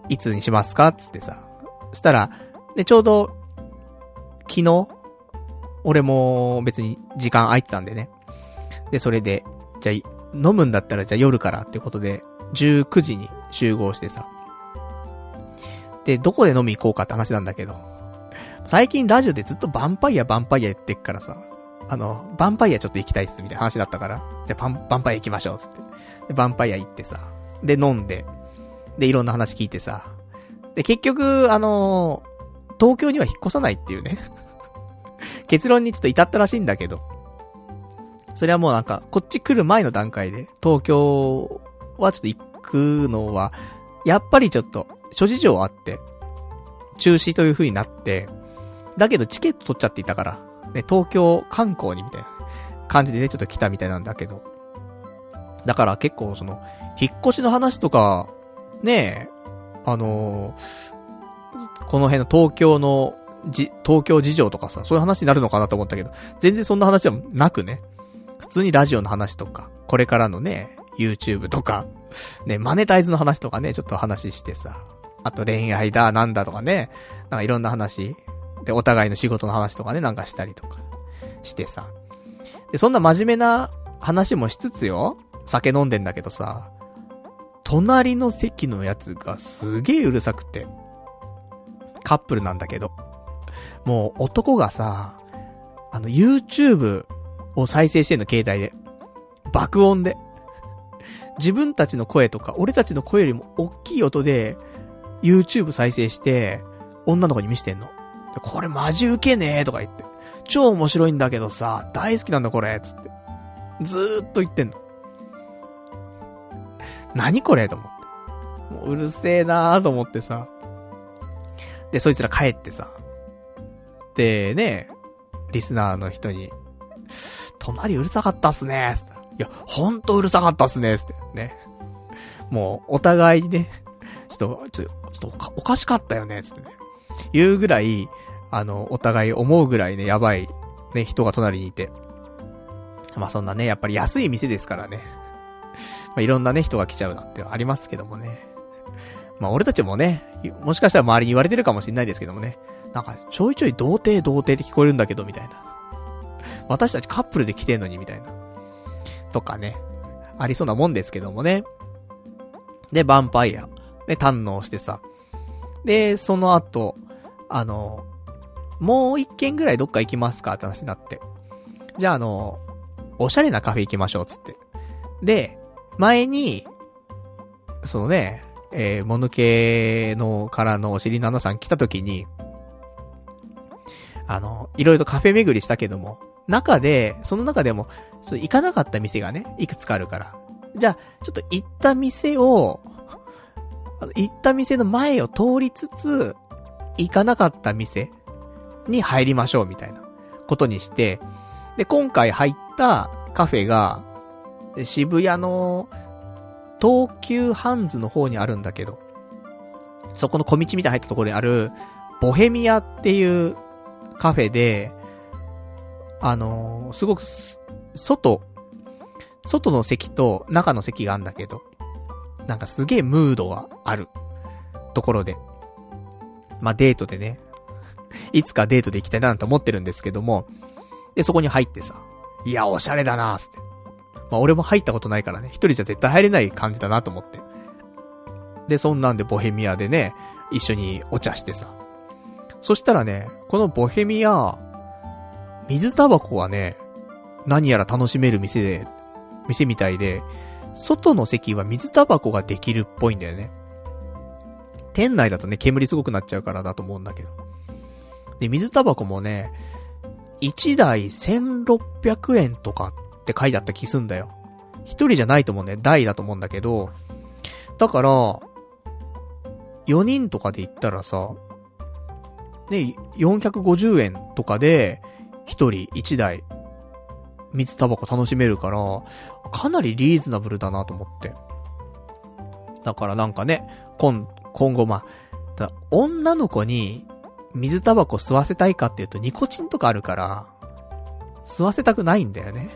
いつにしますか？つってさ。そしたら、で、ちょうど、昨日、俺も別に時間空いてたんでね。で、それで、じゃあ、飲むんだったらじゃあ夜からってことで、19時に集合してさ。で、どこで飲み行こうかって話なんだけど。最近ラジオでずっとヴァンパイア、ヴァンパイア言ってっからさ、あの、ヴァンパイアちょっと行きたいっす、みたいな話だったから、じゃあ、ヴァンパイア行きましょう、つって。で、ヴァンパイア行ってさ、で、飲んで、で、いろんな話聞いてさ、で、結局、あのー、東京には引っ越さないっていうね 結論にちょっと至ったらしいんだけど、それはもうなんか、こっち来る前の段階で、東京はちょっと行くのは、やっぱりちょっと、諸事情あって、中止という風になって、だけどチケット取っちゃっていたから、ね、東京観光にみたいな感じでね、ちょっと来たみたいなんだけど。だから結構その、引っ越しの話とか、ねえ、あのー、この辺の東京の、じ、東京事情とかさ、そういう話になるのかなと思ったけど、全然そんな話はなくね。普通にラジオの話とか、これからのね、YouTube とか、ね、マネタイズの話とかね、ちょっと話してさ、あと恋愛だ、なんだとかね、なんかいろんな話、で、お互いの仕事の話とかね、なんかしたりとか、してさ。で、そんな真面目な話もしつつよ、酒飲んでんだけどさ、隣の席のやつがすげえうるさくて。カップルなんだけど。もう男がさ、あの YouTube を再生してんの携帯で。爆音で。自分たちの声とか、俺たちの声よりも大きい音で、YouTube 再生して、女の子に見してんの。これマジウケねえとか言って。超面白いんだけどさ、大好きなんだこれ、つって。ずーっと言ってんの。何これと思って。もううるせえなーと思ってさ。で、そいつら帰ってさ。で、ね、リスナーの人に、隣うるさかったっすねーつって。いや、ほんとうるさかったっすねーつって。ね。もう、お互いにね、ちょっと、ちょっとおか、おかしかったよねつってね。言うぐらい、あの、お互い思うぐらいね、やばい、ね、人が隣にいて。まあそんなね、やっぱり安い店ですからね。まあいろんなね、人が来ちゃうなってありますけどもね。まあ俺たちもね、もしかしたら周りに言われてるかもしれないですけどもね。なんか、ちょいちょい童貞童貞って聞こえるんだけど、みたいな。私たちカップルで来てんのに、みたいな。とかね。ありそうなもんですけどもね。で、ヴァンパイア。で、堪能してさ。で、その後、あの、もう一軒ぐらいどっか行きますかって話になって。じゃああの、おしゃれなカフェ行きましょう、つって。で、前に、そのね、えー、もぬけのからのお尻のアナさん来た時に、あの、いろいろとカフェ巡りしたけども、中で、その中でも、ちょっと行かなかった店がね、いくつかあるから。じゃあ、ちょっと行った店を、行った店の前を通りつつ、行かなかった店に入りましょうみたいなことにして、で、今回入ったカフェが、渋谷の東急ハンズの方にあるんだけど、そこの小道みたいに入ったところにある、ボヘミアっていうカフェで、あのー、すごく、外、外の席と中の席があるんだけど、なんかすげえムードがあるところで、まあ、デートでね、いつかデートで行きたいなと思ってるんですけども、で、そこに入ってさ、いや、おしゃれだなーつって。まあ、俺も入ったことないからね、一人じゃ絶対入れない感じだなと思って。で、そんなんでボヘミアでね、一緒にお茶してさ。そしたらね、このボヘミア、水タバコはね、何やら楽しめる店で、店みたいで、外の席は水タバコができるっぽいんだよね。店内だとね、煙すごくなっちゃうからだと思うんだけど。で、水タバコもね、1台1600円とかって書いてあった気すんだよ。一人じゃないと思うね。台だと思うんだけど、だから、4人とかで行ったらさ、ね、450円とかで、1人1台、水タバコ楽しめるから、かなりリーズナブルだなと思って。だからなんかね、今、今後まあ、女の子に水タバコ吸わせたいかっていうとニコチンとかあるから、吸わせたくないんだよね。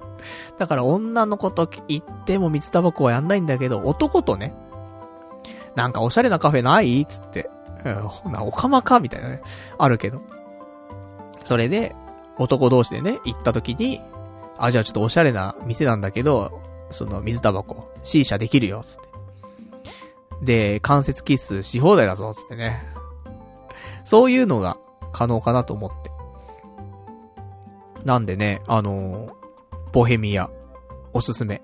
だから女の子と言っても水タバコはやんないんだけど、男とね、なんかおしゃれなカフェないつって、うん、な、おかまかみたいなね、あるけど。それで、男同士でね、行った時に、あ、じゃあちょっとおしゃれな店なんだけど、その水タバコ、C 社できるよ、つって。で、関節キスし放題だぞ、つってね。そういうのが可能かなと思って。なんでね、あのー、ボヘミア、おすすめ。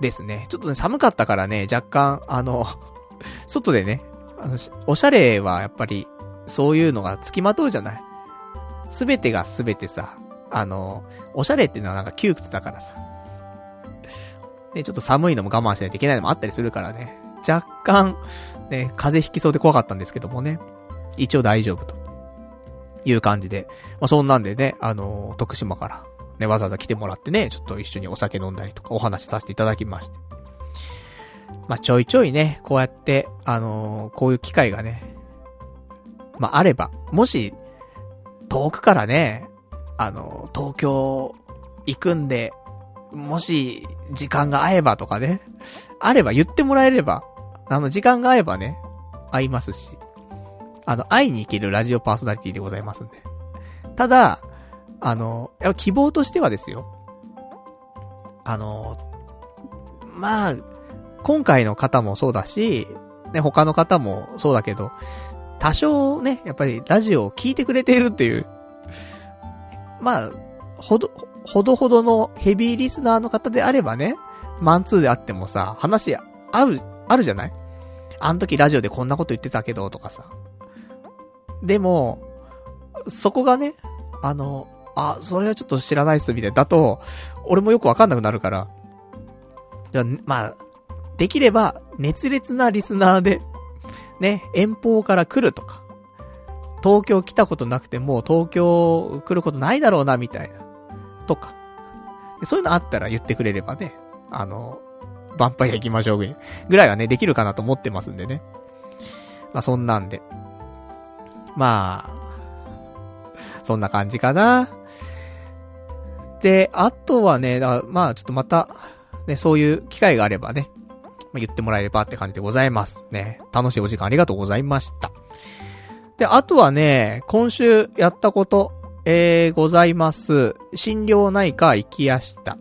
ですね。ちょっとね、寒かったからね、若干、あの、外でね、あの、おしゃれはやっぱり、そういうのが付きまとうじゃないすべてがすべてさ、あの、おしゃれっていうのはなんか窮屈だからさ。ね、ちょっと寒いのも我慢しないといけないのもあったりするからね。若干、ね、風邪ひきそうで怖かったんですけどもね。一応大丈夫と。いう感じで。まあ、そんなんでね、あの徳島から、ね、わざわざ来てもらってね、ちょっと一緒にお酒飲んだりとかお話しさせていただきまして。まあ、ちょいちょいね、こうやって、あのー、こういう機会がね、まあ、あれば、もし、遠くからね、あのー、東京行くんで、もし、時間が合えばとかね、あれば言ってもらえれば、あの、時間が合えばね、会いますし、あの、会いに行けるラジオパーソナリティでございますんで。ただ、あの、やっぱ希望としてはですよ。あの、まあ、今回の方もそうだし、ね、他の方もそうだけど、多少ね、やっぱりラジオを聞いてくれているっていう、まあ、ほど、ほどほどのヘビーリスナーの方であればね、マンツーであってもさ、話ある、あるじゃない？あの時ラジオでこんなこと言ってたけど、とかさ。でも、そこがね、あの、あ、それはちょっと知らないっす、みたいな。だと、俺もよくわかんなくなるから。じゃまあ、できれば、熱烈なリスナーで、ね、遠方から来るとか、東京来たことなくても、東京来ることないだろうな、みたいな。とか。そういうのあったら言ってくれればね、あの、ヴァンパイア行きましょうぐらいはね、できるかなと思ってますんでね。まあ、そんなんで。まあ、そんな感じかな。で、あとはね、だまあ、ちょっとまた、ね、そういう機会があればね、まあ、言ってもらえればって感じでございます。ね。楽しいお時間ありがとうございました。で、あとはね、今週やったこと、えー、ございます。心療内科行きやした。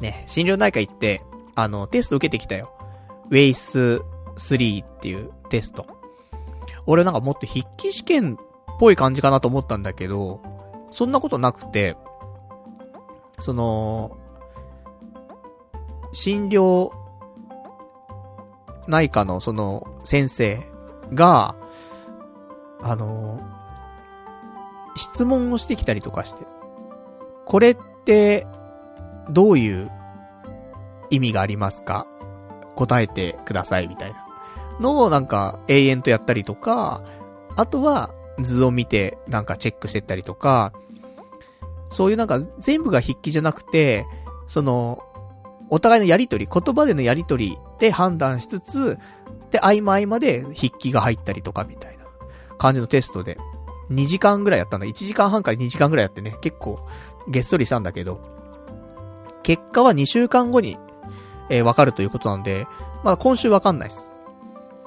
ね、心療内科行って、あの、テスト受けてきたよ。ウェイス3っていうテスト。俺なんかもっと筆記試験っぽい感じかなと思ったんだけど、そんなことなくて、その、診療内科のその先生が、あの、質問をしてきたりとかして、これって、どういう意味がありますか？答えてくださいみたいな。のをなんか永遠とやったりとか、あとは図を見てなんかチェックしてったりとか、そういうなんか全部が筆記じゃなくて、その、お互いのやりとり、言葉でのやりとりで判断しつつ、で、合間合間で筆記が入ったりとかみたいな感じのテストで、2時間ぐらいやったんだ。1時間半から2時間ぐらいやってね、結構、げっそりしたんだけど、結果は2週間後に、えー、わかるということなんで、まだ今週わかんないです。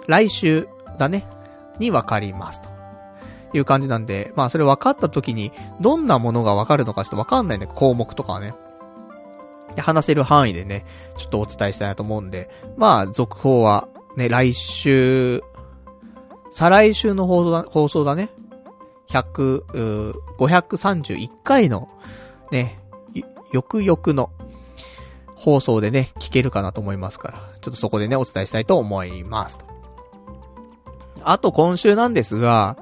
来週だね、にわかりますと。いう感じなんで、まあそれ分かった時に、どんなものが分かるのかちょっと分かんないね、項目とかはね。話せる範囲でね、ちょっとお伝えしたいなと思うんで、まあ、続報は、ね、来週、再来週の放送だ、放送だね。100、531回の、ね、よくよくの放送でね、聞けるかなと思いますから、ちょっとそこでね、お伝えしたいと思いますと。あと今週なんですが、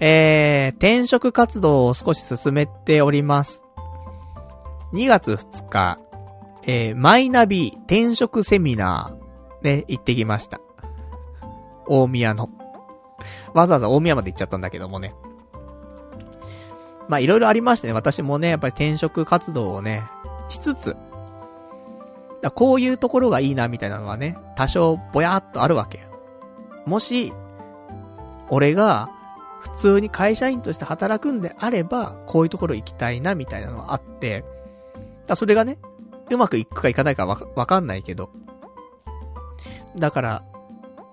えー、転職活動を少し進めております。2月2日、えー、マイナビ転職セミナー、ね、行ってきました。大宮の。わざわざ大宮まで行っちゃったんだけどもね。まあ、いろいろありましてね、私もね、やっぱり転職活動をね、しつつ、だこういうところがいいな、みたいなのはね、多少ぼやっとあるわけ。もし、俺が、普通に会社員として働くんであれば、こういうところ行きたいな、みたいなのがあって、だそれがね、うまくいくかいかないかわかんないけど。だから、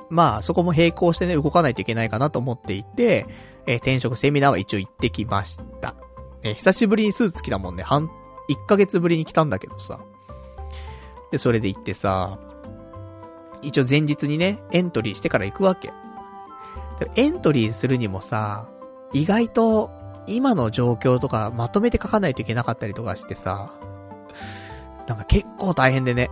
まあ、そこも並行してね、動かないといけないかなと思っていて、えー、転職セミナーは一応行ってきました。えー、久しぶりにスーツ着たもんね、半、1ヶ月ぶりに来たんだけどさ。で、それで行ってさ、一応前日にね、エントリーしてから行くわけ。エントリーするにもさ、意外と今の状況とかまとめて書かないといけなかったりとかしてさ、なんか結構大変でね。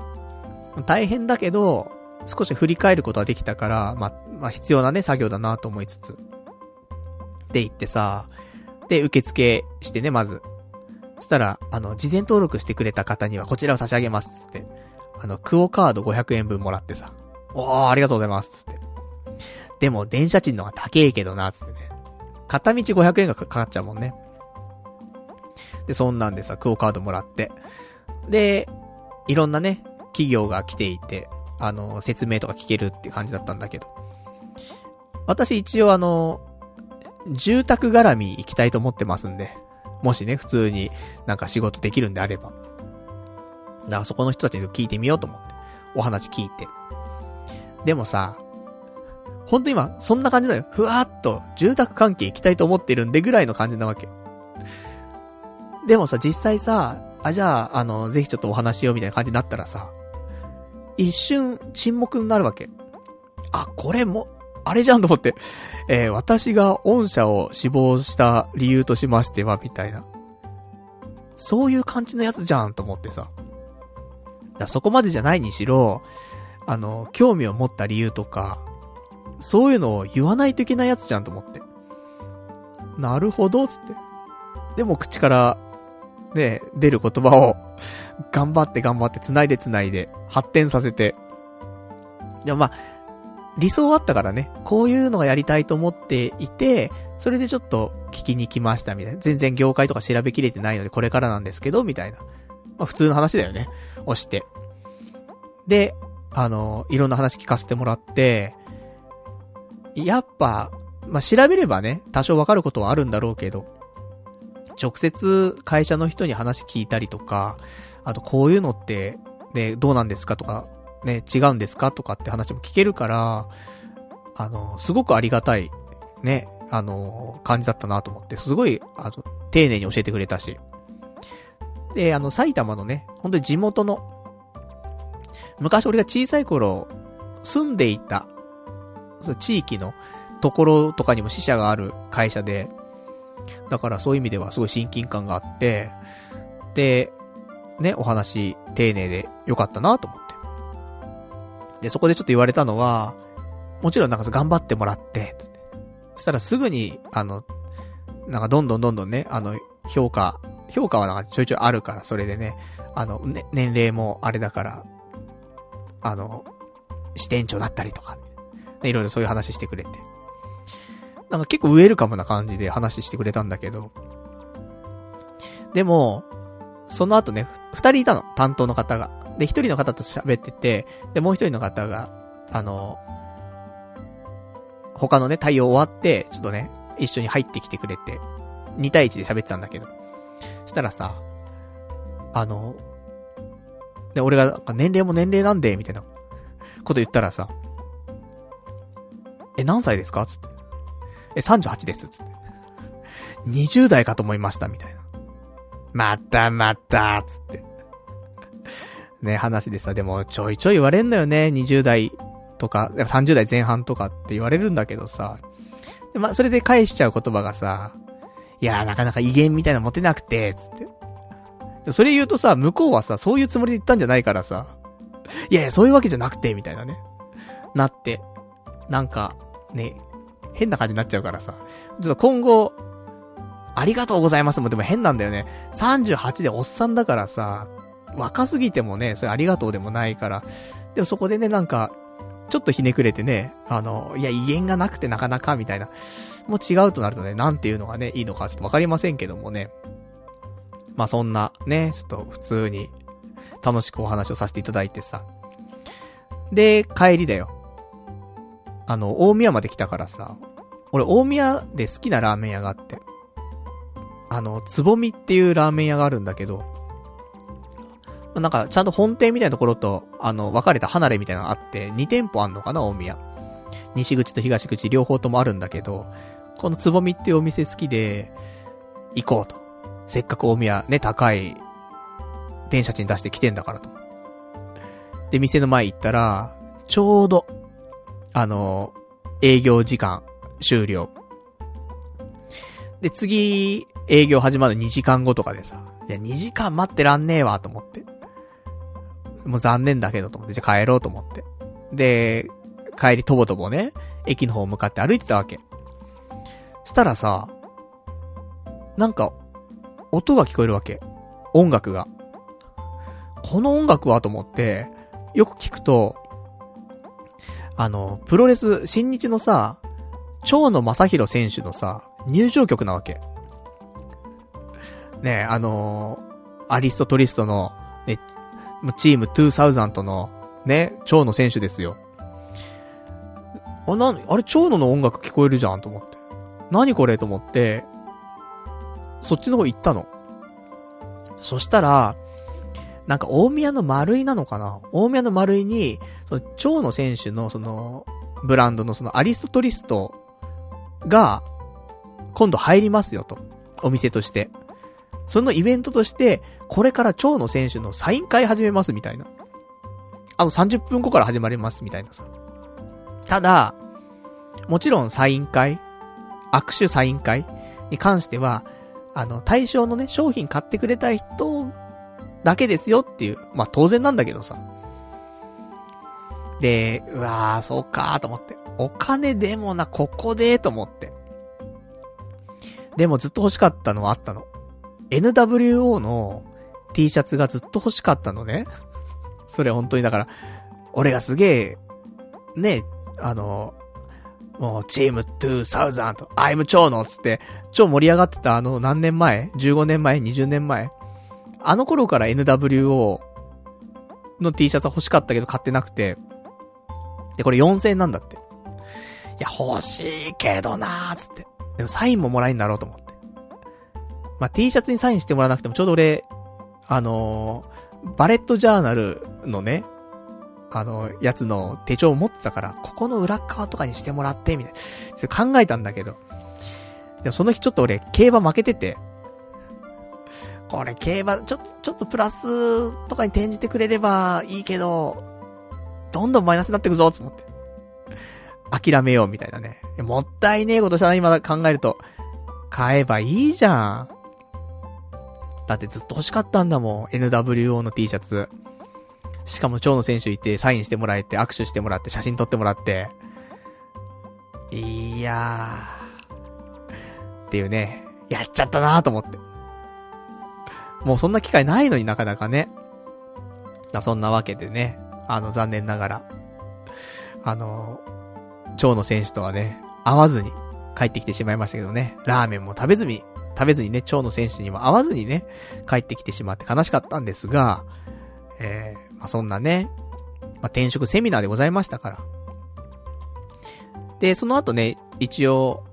大変だけど、少し振り返ることができたから、ままあ、必要なね、作業だなと思いつつ。って言ってさ、で、受付してね、まず。そしたら、あの、事前登録してくれた方にはこちらを差し上げますって。あの、クオカード500円分もらってさ。おー、ありがとうございますつって。でも、電車賃の方が高えけどな、つってね。片道500円がかかっちゃうもんね。で、そんなんでさ、クオカードもらって。で、いろんなね、企業が来ていて、あの、説明とか聞けるって感じだったんだけど。私一応あの、住宅絡み行きたいと思ってますんで。もしね、普通になんか仕事できるんであれば。だからそこの人たちに聞いてみようと思って。お話聞いて。でもさ、ほんと今、そんな感じだよ。ふわーっと、住宅関係行きたいと思ってるんでぐらいの感じなわけ。でもさ、実際さ、あ、じゃあ、あの、ぜひちょっとお話しようみたいな感じになったらさ、一瞬沈黙になるわけ。あ、これも、あれじゃんと思って。えー、私が御社を死亡した理由としましては、みたいな。そういう感じのやつじゃんと思ってさ。だそこまでじゃないにしろ、あの、興味を持った理由とか、そういうのを言わないといけないやつじゃんと思って。なるほど、つって。でも口から、ね、出る言葉を、頑張って頑張って繋いで繋いで、発展させて。でもまあ、理想あったからね、こういうのがやりたいと思っていて、それでちょっと聞きに来ましたみたいな。全然業界とか調べきれてないのでこれからなんですけど、みたいな。まあ普通の話だよね。押して。で、あの、いろんな話聞かせてもらって、やっぱ、まあ調べればね、多少わかることはあるんだろうけど、直接会社の人に話聞いたりとか、あとこういうのって、ね、どうなんですかとか、ね、違うんですかとかって話も聞けるから、あの、すごくありがたい、ね、あの、感じだったなと思って、すごい、あの、丁寧に教えてくれたし。で、あの、埼玉のね、本当に地元の、昔俺が小さい頃、住んでいた、地域のところとかにも支社がある会社で、だからそういう意味ではすごい親近感があって、で、ね、お話、丁寧でよかったなと思って。で、そこでちょっと言われたのは、もちろんなんか頑張ってもらって、つって。そしたらすぐに、あの、なんかどんどんどんどんね、あの、評価、評価はなんかちょいちょいあるから、それでね、あの、ね、年齢もあれだから、あの、支店長だったりとか、ね、いろいろそういう話してくれて。なんか結構ウェルカムな感じで話してくれたんだけど、でも、その後ね、二人いたの、担当の方が。で、一人の方と喋ってて、で、もう一人の方が、あの、他のね、対応終わって、ちょっとね、一緒に入ってきてくれて、2対1で喋ってたんだけど。したらさ、あの、で、俺が、年齢も年齢なんで、みたいな、こと言ったらさ、え、何歳ですか？つって。え、38です、つって。20代かと思いました、みたいな。またまた、つって。ね、話でさ、でもちょいちょい言われんのよね、20代とか、30代前半とかって言われるんだけどさ。でまあ、それで返しちゃう言葉がさ、いやーなかなか威厳みたいなの持てなくて、つって。それ言うとさ、向こうはさ、そういうつもりで言ったんじゃないからさ、いやいや、そういうわけじゃなくて、みたいなね。なって、なんか、ね、変な感じになっちゃうからさ、ちょっと今後、ありがとうございますもでも変なんだよね。38でおっさんだからさ、若すぎてもね、それありがとうでもないから。でもそこでね、なんか、ちょっとひねくれてね、あの、いや、威厳がなくてなかなか、みたいな。もう違うとなるとね、なんていうのがね、いいのかちょっとわかりませんけどもね。まあそんな、ね、ちょっと普通に、楽しくお話をさせていただいてさ。で、帰りだよ。あの、大宮まで来たからさ、俺大宮で好きなラーメン屋があって。あの、つぼみっていうラーメン屋があるんだけど、なんか、ちゃんと本店みたいなところと、あの、分かれた離れみたいなのがあって、2店舗あんのかな、大宮。西口と東口両方ともあるんだけど、このつぼみっていうお店好きで、行こうと。せっかく大宮ね、高い、電車賃出してきてんだからと。で、店の前行ったら、ちょうど、あの、営業時間、終了。で、次、営業始まる2時間後とかでさ、いや、2時間待ってらんねえわ、と思って。もう残念だけど、と思って、じゃあ帰ろうと思って。で、帰りとぼとぼね、駅の方向かって歩いてたわけ。したらさ、なんか、音が聞こえるわけ。音楽が。この音楽はと思って、よく聞くと、あの、プロレス、新日のさ、蝶野正宏選手のさ、入場曲なわけ。ねあのー、アリストトリストの、ね、チーム2000の、ね、蝶野選手ですよ。あ、な、あれ蝶野の音楽聞こえるじゃんと思って。何これと思って、そっちの方行ったの？そしたら、なんか大宮の丸いなのかな？大宮の丸いに、その、蝶野選手のその、ブランドのそのアリストトリストが、今度入りますよと。お店として。そのイベントとして、これから蝶野選手のサイン会始めますみたいな。あと30分後から始まりますみたいなさ。ただ、もちろんサイン会、握手サイン会に関しては、あの、対象のね、商品買ってくれた人だけですよっていう。まあ、当然なんだけどさ。で、うわー、そうかーと思って。お金でもな、ここでと思って。でもずっと欲しかったのはあったの。NWO の T シャツがずっと欲しかったのね。それ本当にだから、俺がすげえ、ね、あの、もう、チーム2000、I'm 超のつって、超盛り上がってたあの何年前 ?15 年前 ?20 年前？あの頃から NWO の T シャツは欲しかったけど買ってなくて、で、これ4000円なんだって。いや、欲しいけどなーつって。でもサインももらえんだろうと思って。まあ、T シャツにサインしてもらわなくてもちょうど俺、あのー、バレットジャーナルのね、あの、やつの手帳を持ってたから、ここの裏側とかにしてもらって、みたいな。ちょっと考えたんだけど。でもその日ちょっと俺、競馬負けてて、これ競馬、ちょっと、ちょっとプラスとかに転じてくれればいいけど、どんどんマイナスになってくぞ、つ思って。諦めよう、みたいなね。もったいねえことしたな、今考えると。買えばいいじゃん。だってずっと欲しかったんだもん。NWO の T シャツ。しかも蝶野選手いて、サインしてもらえて、握手してもらって、写真撮ってもらって。いやー。っていうね。やっちゃったなーと思って。もうそんな機会ないのになかなかね。そんなわけでね、あの、残念ながら、あの、蝶野選手とはね、会わずに帰ってきてしまいましたけどね、ラーメンも食べずに、食べずにね、蝶野選手にも会わずにね、帰ってきてしまって悲しかったんですが、えー、まあ、そんなね、まあ、転職セミナーでございましたから。で、その後ね、一応、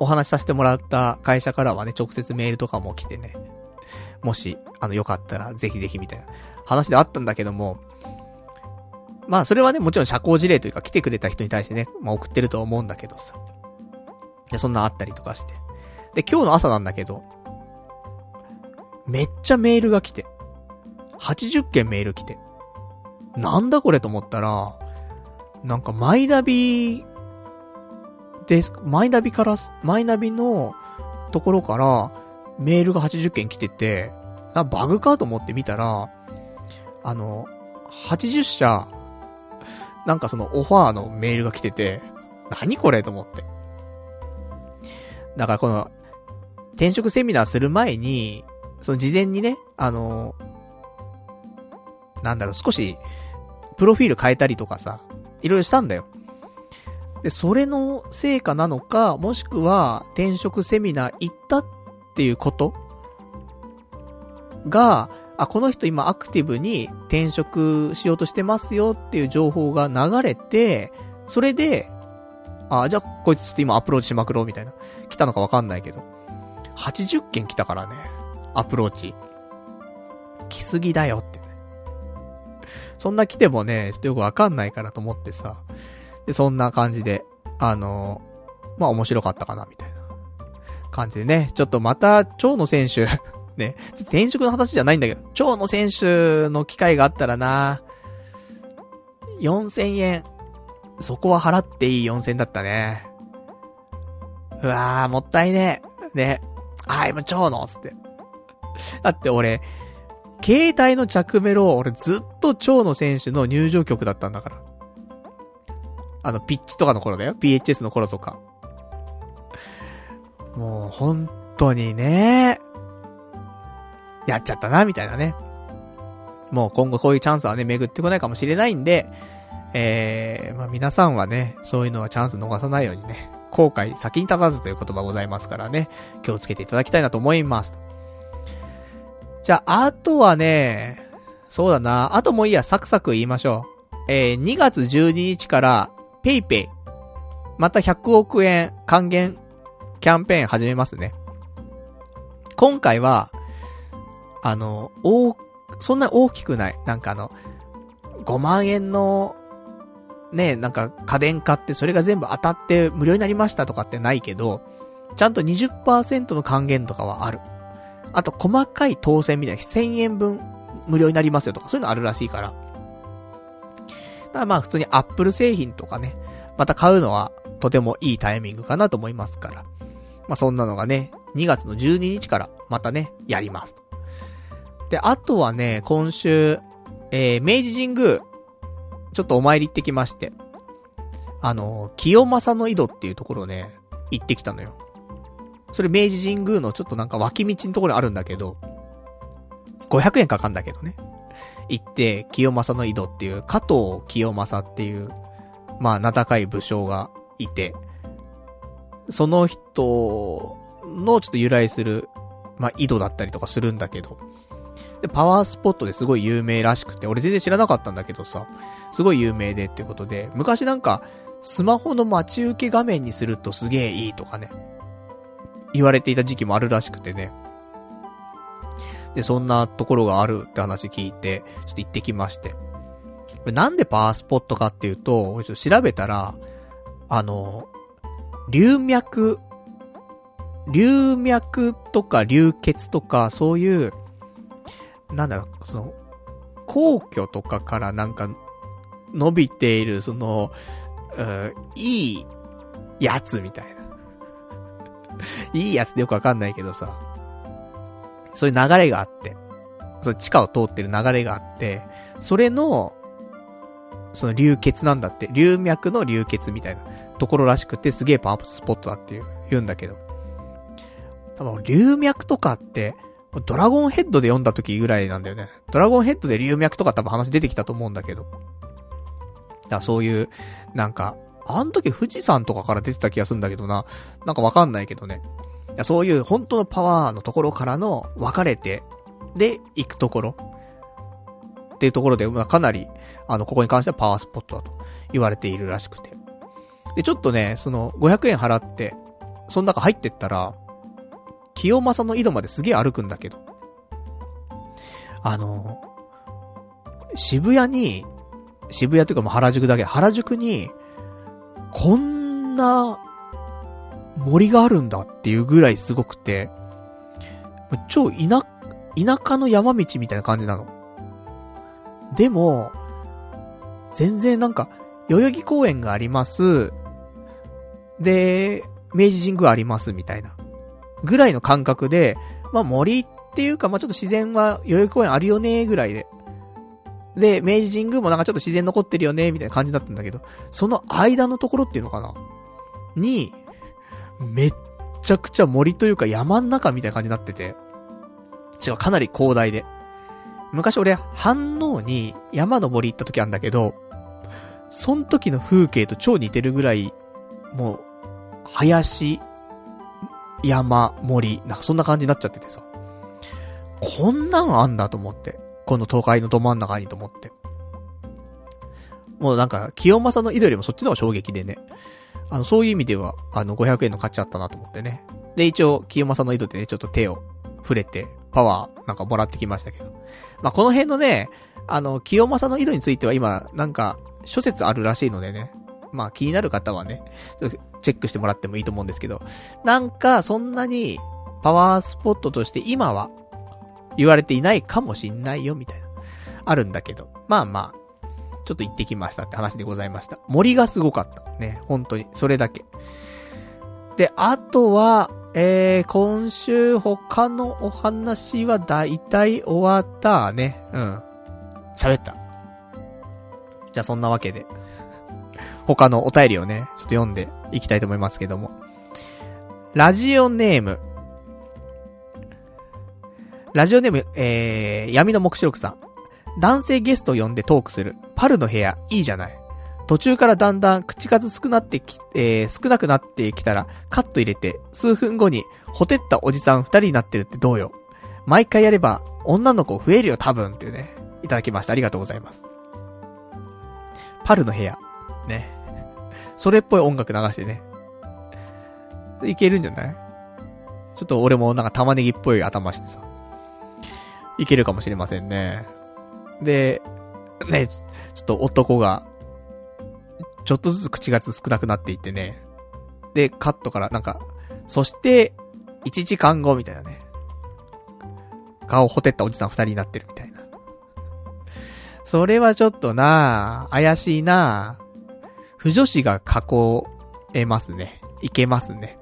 お話しさせてもらった会社からはね、直接メールとかも来てね、もし、あの、よかったら、ぜひぜひみたいな話であったんだけども、まあ、それはね、もちろん社交辞令というか来てくれた人に対してね、まあ、送ってると思うんだけどさ。で、そんなあったりとかして。で、今日の朝なんだけど、めっちゃメールが来て。80件メール来て。なんだこれと思ったら、なんかマイナビです、マイナビから、マイナビのところから、メールが80件来てて、な、バグかと思って見たら、あの、80社、なんかそのオファーのメールが来てて、何これと思って。だからこの、転職セミナーする前に、その事前にね、あの、なんだろう、少し、プロフィール変えたりとかさ、いろいろしたんだよ。で、それの成果なのか、もしくは、転職セミナー行ったっていうこと？が、あ、この人今アクティブに転職しようとしてますよっていう情報が流れて、それで、あ、じゃあこいつちょっと今アプローチしまくろうみたいな。来たのかわかんないけど。80件来たからね。アプローチ。来すぎだよって。そんな来てもね、ちょっとよくわかんないからと思ってさ。で、そんな感じで、あのまあ面白かったかな、みたいな。感じでね、ちょっとまた、蝶野選手 ね、転職の話じゃないんだけど、蝶野選手の機会があったらな、4000円、そこは払っていい4000だったね。うわー、もったいねえ。ね。I'm 蝶野つって。だって俺、携帯の着メロ、俺ずっと蝶野選手の入場曲だったんだから。あの、ピッチとかの頃だよ。PHS の頃とか。もう、本当にね、やっちゃったな、みたいなね。もう今後こういうチャンスはね、巡ってこないかもしれないんで、えー、まあ皆さんはね、そういうのはチャンス逃さないようにね、後悔先に立たずという言葉ございますからね、気をつけていただきたいなと思います。じゃあ、あとはね、そうだな、あともういいや、サクサク言いましょう。えー、2月12日から、ペイペイ、また100億円還元キャンペーン始めますね。今回は、あの、大、そんな大きくない。なんかあの、5万円の、ね、なんか家電買ってそれが全部当たって無料になりましたとかってないけど、ちゃんと20%の還元とかはある。あと細かい当選みたいな1000円分無料になりますよとかそういうのあるらしいから。だからまあ普通にアップル製品とかね、また買うのはとてもいいタイミングかなと思いますから。まあそんなのがね、2月の12日からまたね、やりますと。で、あとはね、今週、えー、明治神宮、ちょっとお参り行ってきまして、あの、清正の井戸っていうところね、行ってきたのよ。それ明治神宮のちょっとなんか脇道のところあるんだけど、500円かかんだけどね。行って、清正の井戸っていう、加藤清正っていう、まあ、名高い武将がいて、その人のちょっと由来する、まあ、井戸だったりとかするんだけど、で、パワースポットですごい有名らしくて、俺全然知らなかったんだけどさ、すごい有名でってことで、昔なんか、スマホの待ち受け画面にするとすげえいいとかね、言われていた時期もあるらしくてね。で、そんなところがあるって話聞いて、ちょっと行ってきまして。なんでパワースポットかっていうと、ちょっと調べたら、あの、流脈、流脈とか流血とか、そういう、なんだろう、その、皇居とかからなんか、伸びている、その、ういいやつみたいな。いいやつってよくわかんないけどさ、そういう流れがあって、その地下を通ってる流れがあって、それの、その流血なんだって、流脈の流血みたいなところらしくて、すげえパワースポットだっていう、言うんだけど。多分、流脈とかって、ドラゴンヘッドで読んだ時ぐらいなんだよね。ドラゴンヘッドで流脈とか多分話出てきたと思うんだけど。だそういう、なんか、あの時富士山とかから出てた気がするんだけどな。なんかわかんないけどね。そういう本当のパワーのところからの分かれて、で、行くところ。っていうところで、まあ、かなり、あの、ここに関してはパワースポットだと言われているらしくて。で、ちょっとね、その、500円払って、その中入ってったら、清正の井戸まですげえ歩くんだけど。あの、渋谷に、渋谷というかもう原宿だけ原宿に、こんな森があるんだっていうぐらいすごくて、超田、田舎の山道みたいな感じなの。でも、全然なんか、代々木公園があります。で、明治神宮ありますみたいな。ぐらいの感覚で、まあ森っていうか、まあちょっと自然は代々木公園あるよねぐらいで。で、明治神宮もなんかちょっと自然残ってるよねみたいな感じだったんだけど、その間のところっていうのかな？に、めっちゃくちゃ森というか山ん中みたいな感じになってて、違う、かなり広大で。昔俺、反応に山登り行った時あんだけど、そん時の風景と超似てるぐらい、もう、林、山、森、なんかそんな感じになっちゃっててさ。こんなんあんだと思って。この東海のど真ん中にと思って。もうなんか、清正の井戸よりもそっちの方が衝撃でね。あの、そういう意味では、あの、500円の価値あったなと思ってね。で、一応、清正の井戸でね、ちょっと手を触れて、パワーなんかもらってきましたけど。まあ、この辺のね、あの、清正の井戸については今、なんか、諸説あるらしいのでね。まあ、気になる方はね、チェックしてもらってもいいと思うんですけど、なんか、そんなに、パワースポットとして今は、言われていないかもしんないよ、みたいな。あるんだけど。まあまあ、ちょっと行ってきましたって話でございました。森がすごかった。ね、本当に。それだけ。で、あとは、えー、今週他のお話はだいたい終わったね。うん。喋った。じゃあそんなわけで、他のお便りをね、ちょっと読んでいきたいと思いますけども。ラジオネーム。ラジオネーム、えー、闇の目視録さん。男性ゲスト呼んでトークする。パルの部屋、いいじゃない。途中からだんだん口数少なってき、えー、少なくなってきたら、カット入れて、数分後に、ほてったおじさん二人になってるってどうよ。毎回やれば、女の子増えるよ多分っていうね、いただきました。ありがとうございます。パルの部屋。ね。それっぽい音楽流してね。いけるんじゃない？ちょっと俺もなんか玉ねぎっぽい頭してさ。いけるかもしれませんね。で、ね、ちょっと男がちょっとずつ口が少なくなっていってね。で、カットからなんか、そして、1時間後みたいなね。顔ほてったおじさん二人になってるみたいな。それはちょっとな怪しいな不女子が囲えますね。いけますね。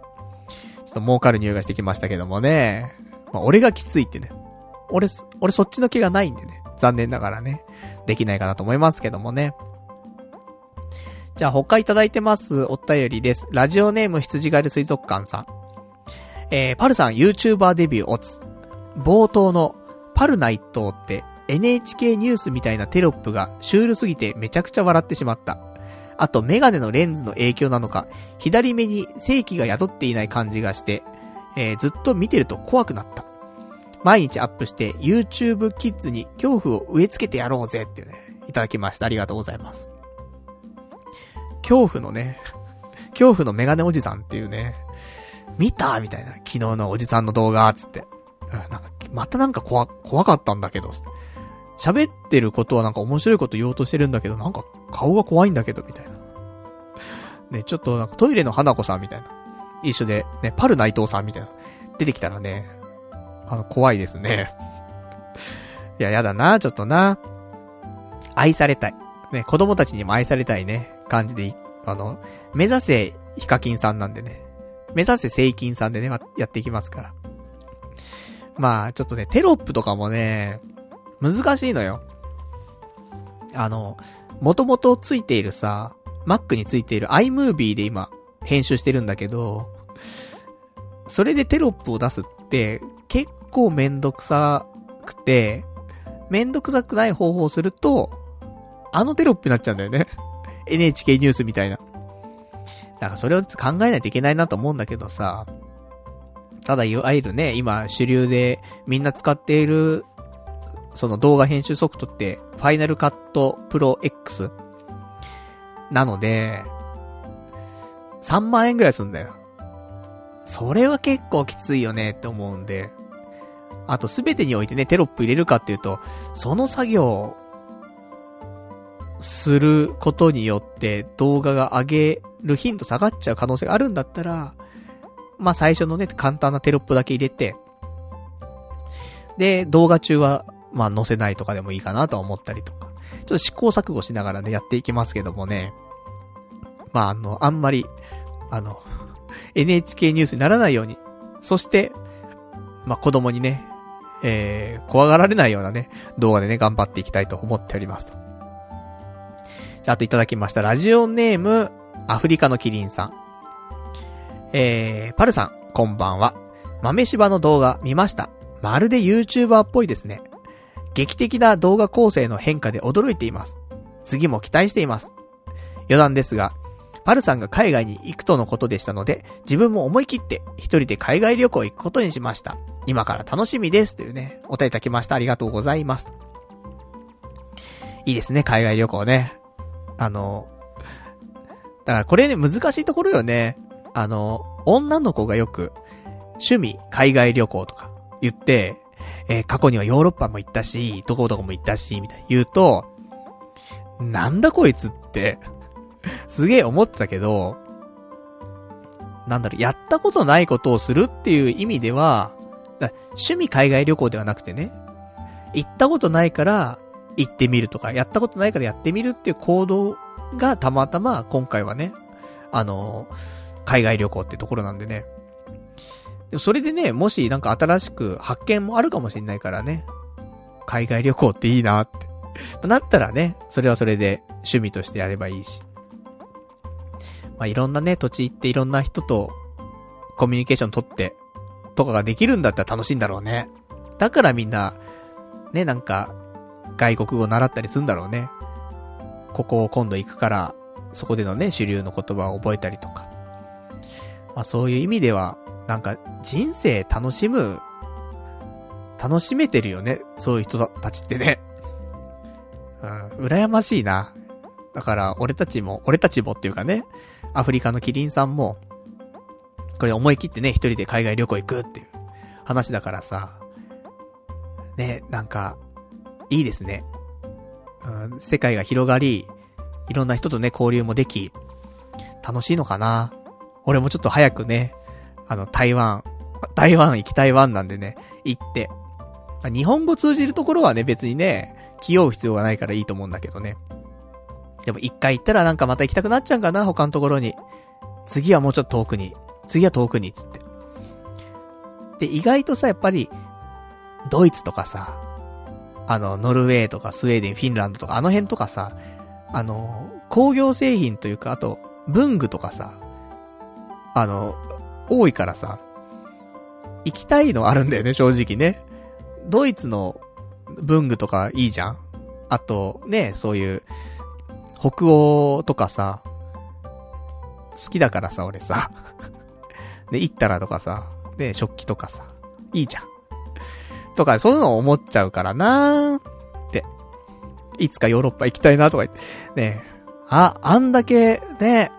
ちょっと儲かる匂いがしてきましたけどもね。まあ、俺がきついってね。俺、俺そっちの気がないんでね。残念ながらね。できないかなと思いますけどもね。じゃあ他いただいてますお便りです。ラジオネーム羊ガエル水族館さん。えー、パルさん YouTuber デビューオツ。冒頭のパルナイトって NHK ニュースみたいなテロップがシュールすぎてめちゃくちゃ笑ってしまった。あとメガネのレンズの影響なのか、左目に正気が宿っていない感じがして、えー、ずっと見てると怖くなった。毎日アップして YouTube キッズに恐怖を植え付けてやろうぜっていうね、いただきました。ありがとうございます。恐怖のね、恐怖のメガネおじさんっていうね、見たみたいな。昨日のおじさんの動画、つって。なんか、またなんか怖、怖かったんだけど。喋ってることはなんか面白いこと言おうとしてるんだけど、なんか顔が怖いんだけど、みたいな。ね、ちょっとなんかトイレの花子さんみたいな。一緒で、ね、パル内藤さんみたいな。出てきたらね、あの、怖いですね。いや、やだな、ちょっとな。愛されたい。ね、子供たちにも愛されたいね。感じで、あの、目指せヒカキンさんなんでね。目指せセイキンさんでね、やっていきますから。まあ、ちょっとね、テロップとかもね、難しいのよ。あの、元々ついているさ、Mac についている iMovie で今、編集してるんだけど、それでテロップを出すって、結構めんどくさくて、めんどくさくない方法をすると、あのテロップになっちゃうんだよね。NHK ニュースみたいな。だからそれを考えないといけないなと思うんだけどさ、ただいわゆるね、今主流でみんな使っている、その動画編集ソフトって、ファイナルカットプロ X なので、3万円ぐらいすんだよ。それは結構きついよねって思うんで、あとすべてにおいてね、テロップ入れるかっていうと、その作業することによって動画が上げる頻度下がっちゃう可能性があるんだったら、まあ、最初のね、簡単なテロップだけ入れて、で、動画中は、まあ、載せないとかでもいいかなと思ったりとか、ちょっと試行錯誤しながらね、やっていきますけどもね、まあ、あの、あんまり、あの、NHK ニュースにならないように、そして、まあ、子供にね、えー、怖がられないようなね、動画でね、頑張っていきたいと思っております。じゃあ、あといただきました。ラジオネーム、アフリカのキリンさん。えー、パルさん、こんばんは。豆柴の動画見ました。まるで YouTuber っぽいですね。劇的な動画構成の変化で驚いています。次も期待しています。余談ですが、パルさんが海外に行くとのことでしたので、自分も思い切って一人で海外旅行行くことにしました。今から楽しみです。というね、お答えいただきました。ありがとうございます。いいですね、海外旅行ね。あの、だからこれね、難しいところよね。あの、女の子がよく、趣味、海外旅行とか言って、えー、過去にはヨーロッパも行ったし、どこどこも行ったし、みたいな言うと、なんだこいつってすげえ思ってたけど、なんだろう、やったことないことをするっていう意味では、趣味海外旅行ではなくてね、行ったことないから、行ってみるとか、やったことないからやってみるっていう行動がたまたま今回はね、あの、海外旅行ってところなんでね。でもそれでね、もしなんか新しく発見もあるかもしれないからね。海外旅行っていいなって。なったらね、それはそれで趣味としてやればいいし。まあ、いろんなね、土地行っていろんな人とコミュニケーション取って、とかができるんだったら楽しいんだろうね。だからみんな、ね、なんか、外国語習ったりするんだろうね。ここを今度行くから、そこでのね、主流の言葉を覚えたりとか。まあそういう意味では、なんか人生楽しむ、楽しめてるよね。そういう人たちってね。うん、羨ましいな。だから、俺たちも、俺たちもっていうかね、アフリカのキリンさんも、これ思い切ってね、一人で海外旅行行くっていう話だからさ、ね、なんか、いいですね。うん、世界が広がり、いろんな人とね、交流もでき、楽しいのかな俺もちょっと早くね、あの、台湾、台湾行き台湾なんでね、行って。日本語通じるところはね、別にね、気負う必要がないからいいと思うんだけどね。でも一回行ったらなんかまた行きたくなっちゃうかな、他のところに。次はもうちょっと遠くに。次は遠くに、つって。で、意外とさ、やっぱり、ドイツとかさ、あの、ノルウェーとかスウェーデン、フィンランドとか、あの辺とかさ、あの、工業製品というか、あと、文具とかさ、あの、多いからさ、行きたいのあるんだよね、正直ね。ドイツの文具とかいいじゃんあと、ね、そういう、北欧とかさ、好きだからさ、俺さ。で、行ったらとかさ、で、食器とかさ、いいじゃん。とか、そういうのを思っちゃうからなーって。いつかヨーロッパ行きたいなとか言って。ねあ、あんだけ、ね、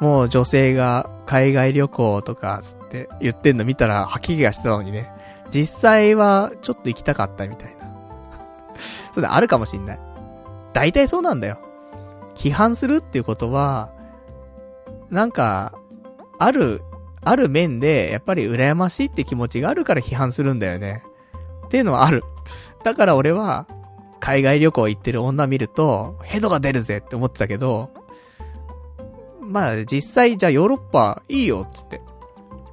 もう女性が海外旅行とか、つって言ってんの見たら吐き気がしてたのにね。実際はちょっと行きたかったみたいな。それあるかもしんない。大体そうなんだよ。批判するっていうことは、なんか、ある、ある面で、やっぱり羨ましいって気持ちがあるから批判するんだよね。っていうのはある。だから俺は、海外旅行行ってる女見ると、ヘドが出るぜって思ってたけど、まあ実際じゃあヨーロッパいいよっつって。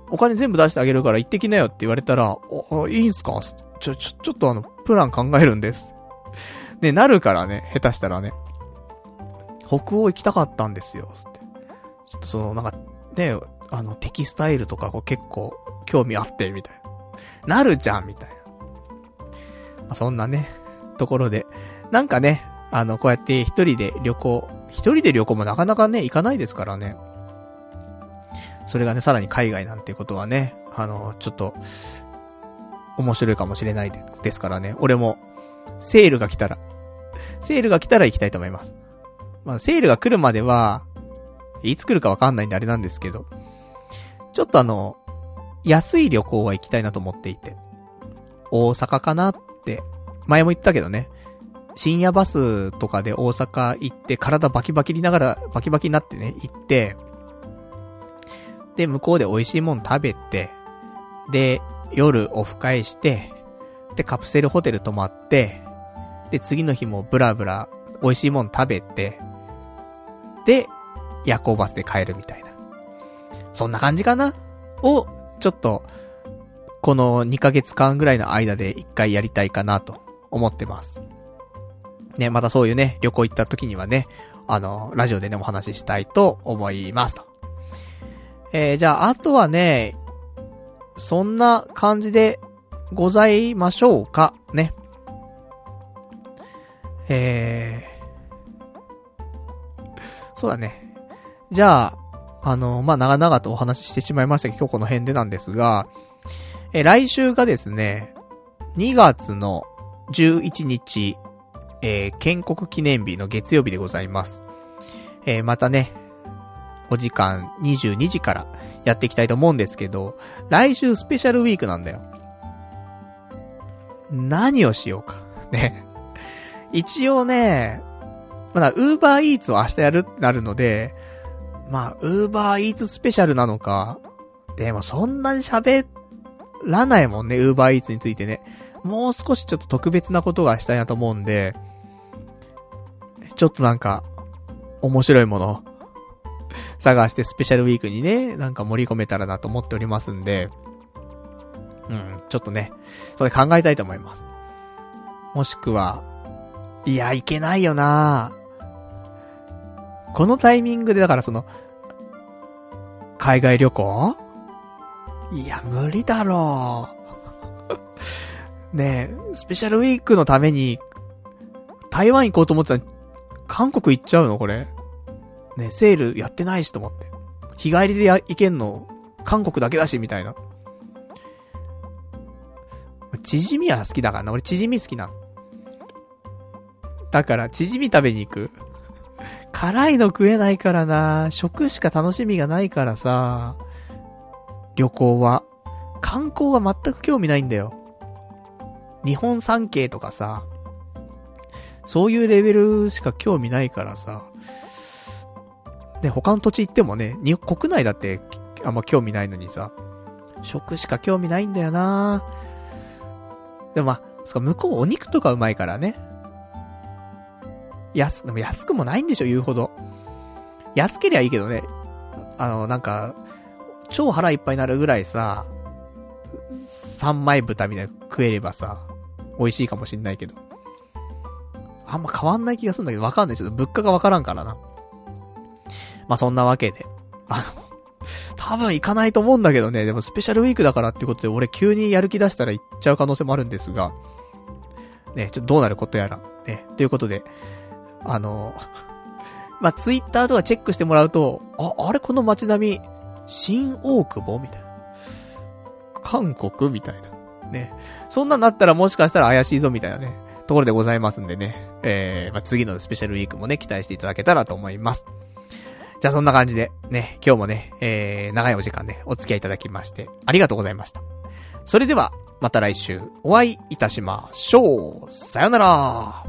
お金全部出してあげるから行ってきなよって言われたら、お、いいんすか？ちょ、ちょ、ちょっとあの、プラン考えるんです。ね、なるからね、下手したらね。北欧行きたかったんですよ、つって。ちょっとその、なんか、ね、あの、テキスタイルとかこう結構興味あって、みたいな。なるじゃん、みたいな。まあ、そんなね、ところで。なんかね、あの、こうやって一人で旅行、一人で旅行もなかなかね、行かないですからね。それがね、さらに海外なんていうことはね、あの、ちょっと、面白いかもしれないですからね。俺も、セールが来たら、セールが来たら行きたいと思います。まあ、セールが来るまでは、いつ来るかわかんないんであれなんですけど、ちょっとあの、安い旅行は行きたいなと思っていて、大阪かなって、前も言ったけどね、深夜バスとかで大阪行って体バキバキにながら、バキバキになってね、行って、で、向こうで美味しいもん食べて、で、夜オフ会して、で、カプセルホテル泊まって、で、次の日もブラブラ美味しいもん食べて、で、夜行バスで帰るみたいな。そんな感じかな？を、ちょっと、この2ヶ月間ぐらいの間で1回やりたいかなと思ってます。ね、またそういうね、旅行行った時にはね、あの、ラジオでね、お話ししたいと思いますと。えー、じゃあ、あとはね、そんな感じでございましょうか、ね。えー、そうだね。じゃあ、あの、まあ、長々とお話ししてしまいましたけど、今日この辺でなんですが、え、来週がですね、2月の11日、えー、建国記念日の月曜日でございます。えー、またね、お時間22時からやっていきたいと思うんですけど、来週スペシャルウィークなんだよ。何をしようか。ね。一応ね、まだ、ウーバーイーツを明日やるってなるので、まあ、ウーバーイーツスペシャルなのか。でも、そんなに喋らないもんね、ウーバーイーツについてね。もう少しちょっと特別なことがしたいなと思うんで、ちょっとなんか、面白いもの 探してスペシャルウィークにね、なんか盛り込めたらなと思っておりますんで、うん、ちょっとね、それ考えたいと思います。もしくは、いや、いけないよなぁこのタイミングでだからその、海外旅行？いや、無理だろう。ねえ、スペシャルウィークのために、台湾行こうと思ってた韓国行っちゃうの？これ。ねセールやってないしと思って。日帰りで、行けんの、韓国だけだし、みたいな。チヂミは好きだからな。俺チヂミ好きなの。だから、チヂミ食べに行く。辛いの食えないからな。食しか楽しみがないからさ。旅行は。観光は全く興味ないんだよ。日本三景とかさ。そういうレベルしか興味ないからさ。ね、他の土地行ってもね、国内だってあんま興味ないのにさ。食しか興味ないんだよなでもまあ、そか、向こうお肉とかうまいからね。安、でも安くもないんでしょ、言うほど。安けりゃいいけどね。あの、なんか、超腹いっぱいになるぐらいさ、三枚豚みたいな食えればさ、美味しいかもしんないけど。あんま変わんない気がするんだけど、わかんないちょっと物価がわからんからな。まあ、そんなわけで。あの、多分行かないと思うんだけどね。でもスペシャルウィークだからってことで、俺急にやる気出したら行っちゃう可能性もあるんですが、ね、ちょっとどうなることやら。ね、ということで、あの、まあ、ツイッターとかチェックしてもらうと、あ、あれこの街並み、新大久保？みたいな。韓国？みたいな。ね。そんなになったらもしかしたら怪しいぞ？みたいなね、ところでございますんでね。えー、まあ、次のスペシャルウィークもね、期待していただけたらと思います。じゃあそんな感じで、ね、今日もね、えー、長いお時間ね、お付き合いいただきまして、ありがとうございました。それでは、また来週、お会いいたしましょう。さよなら。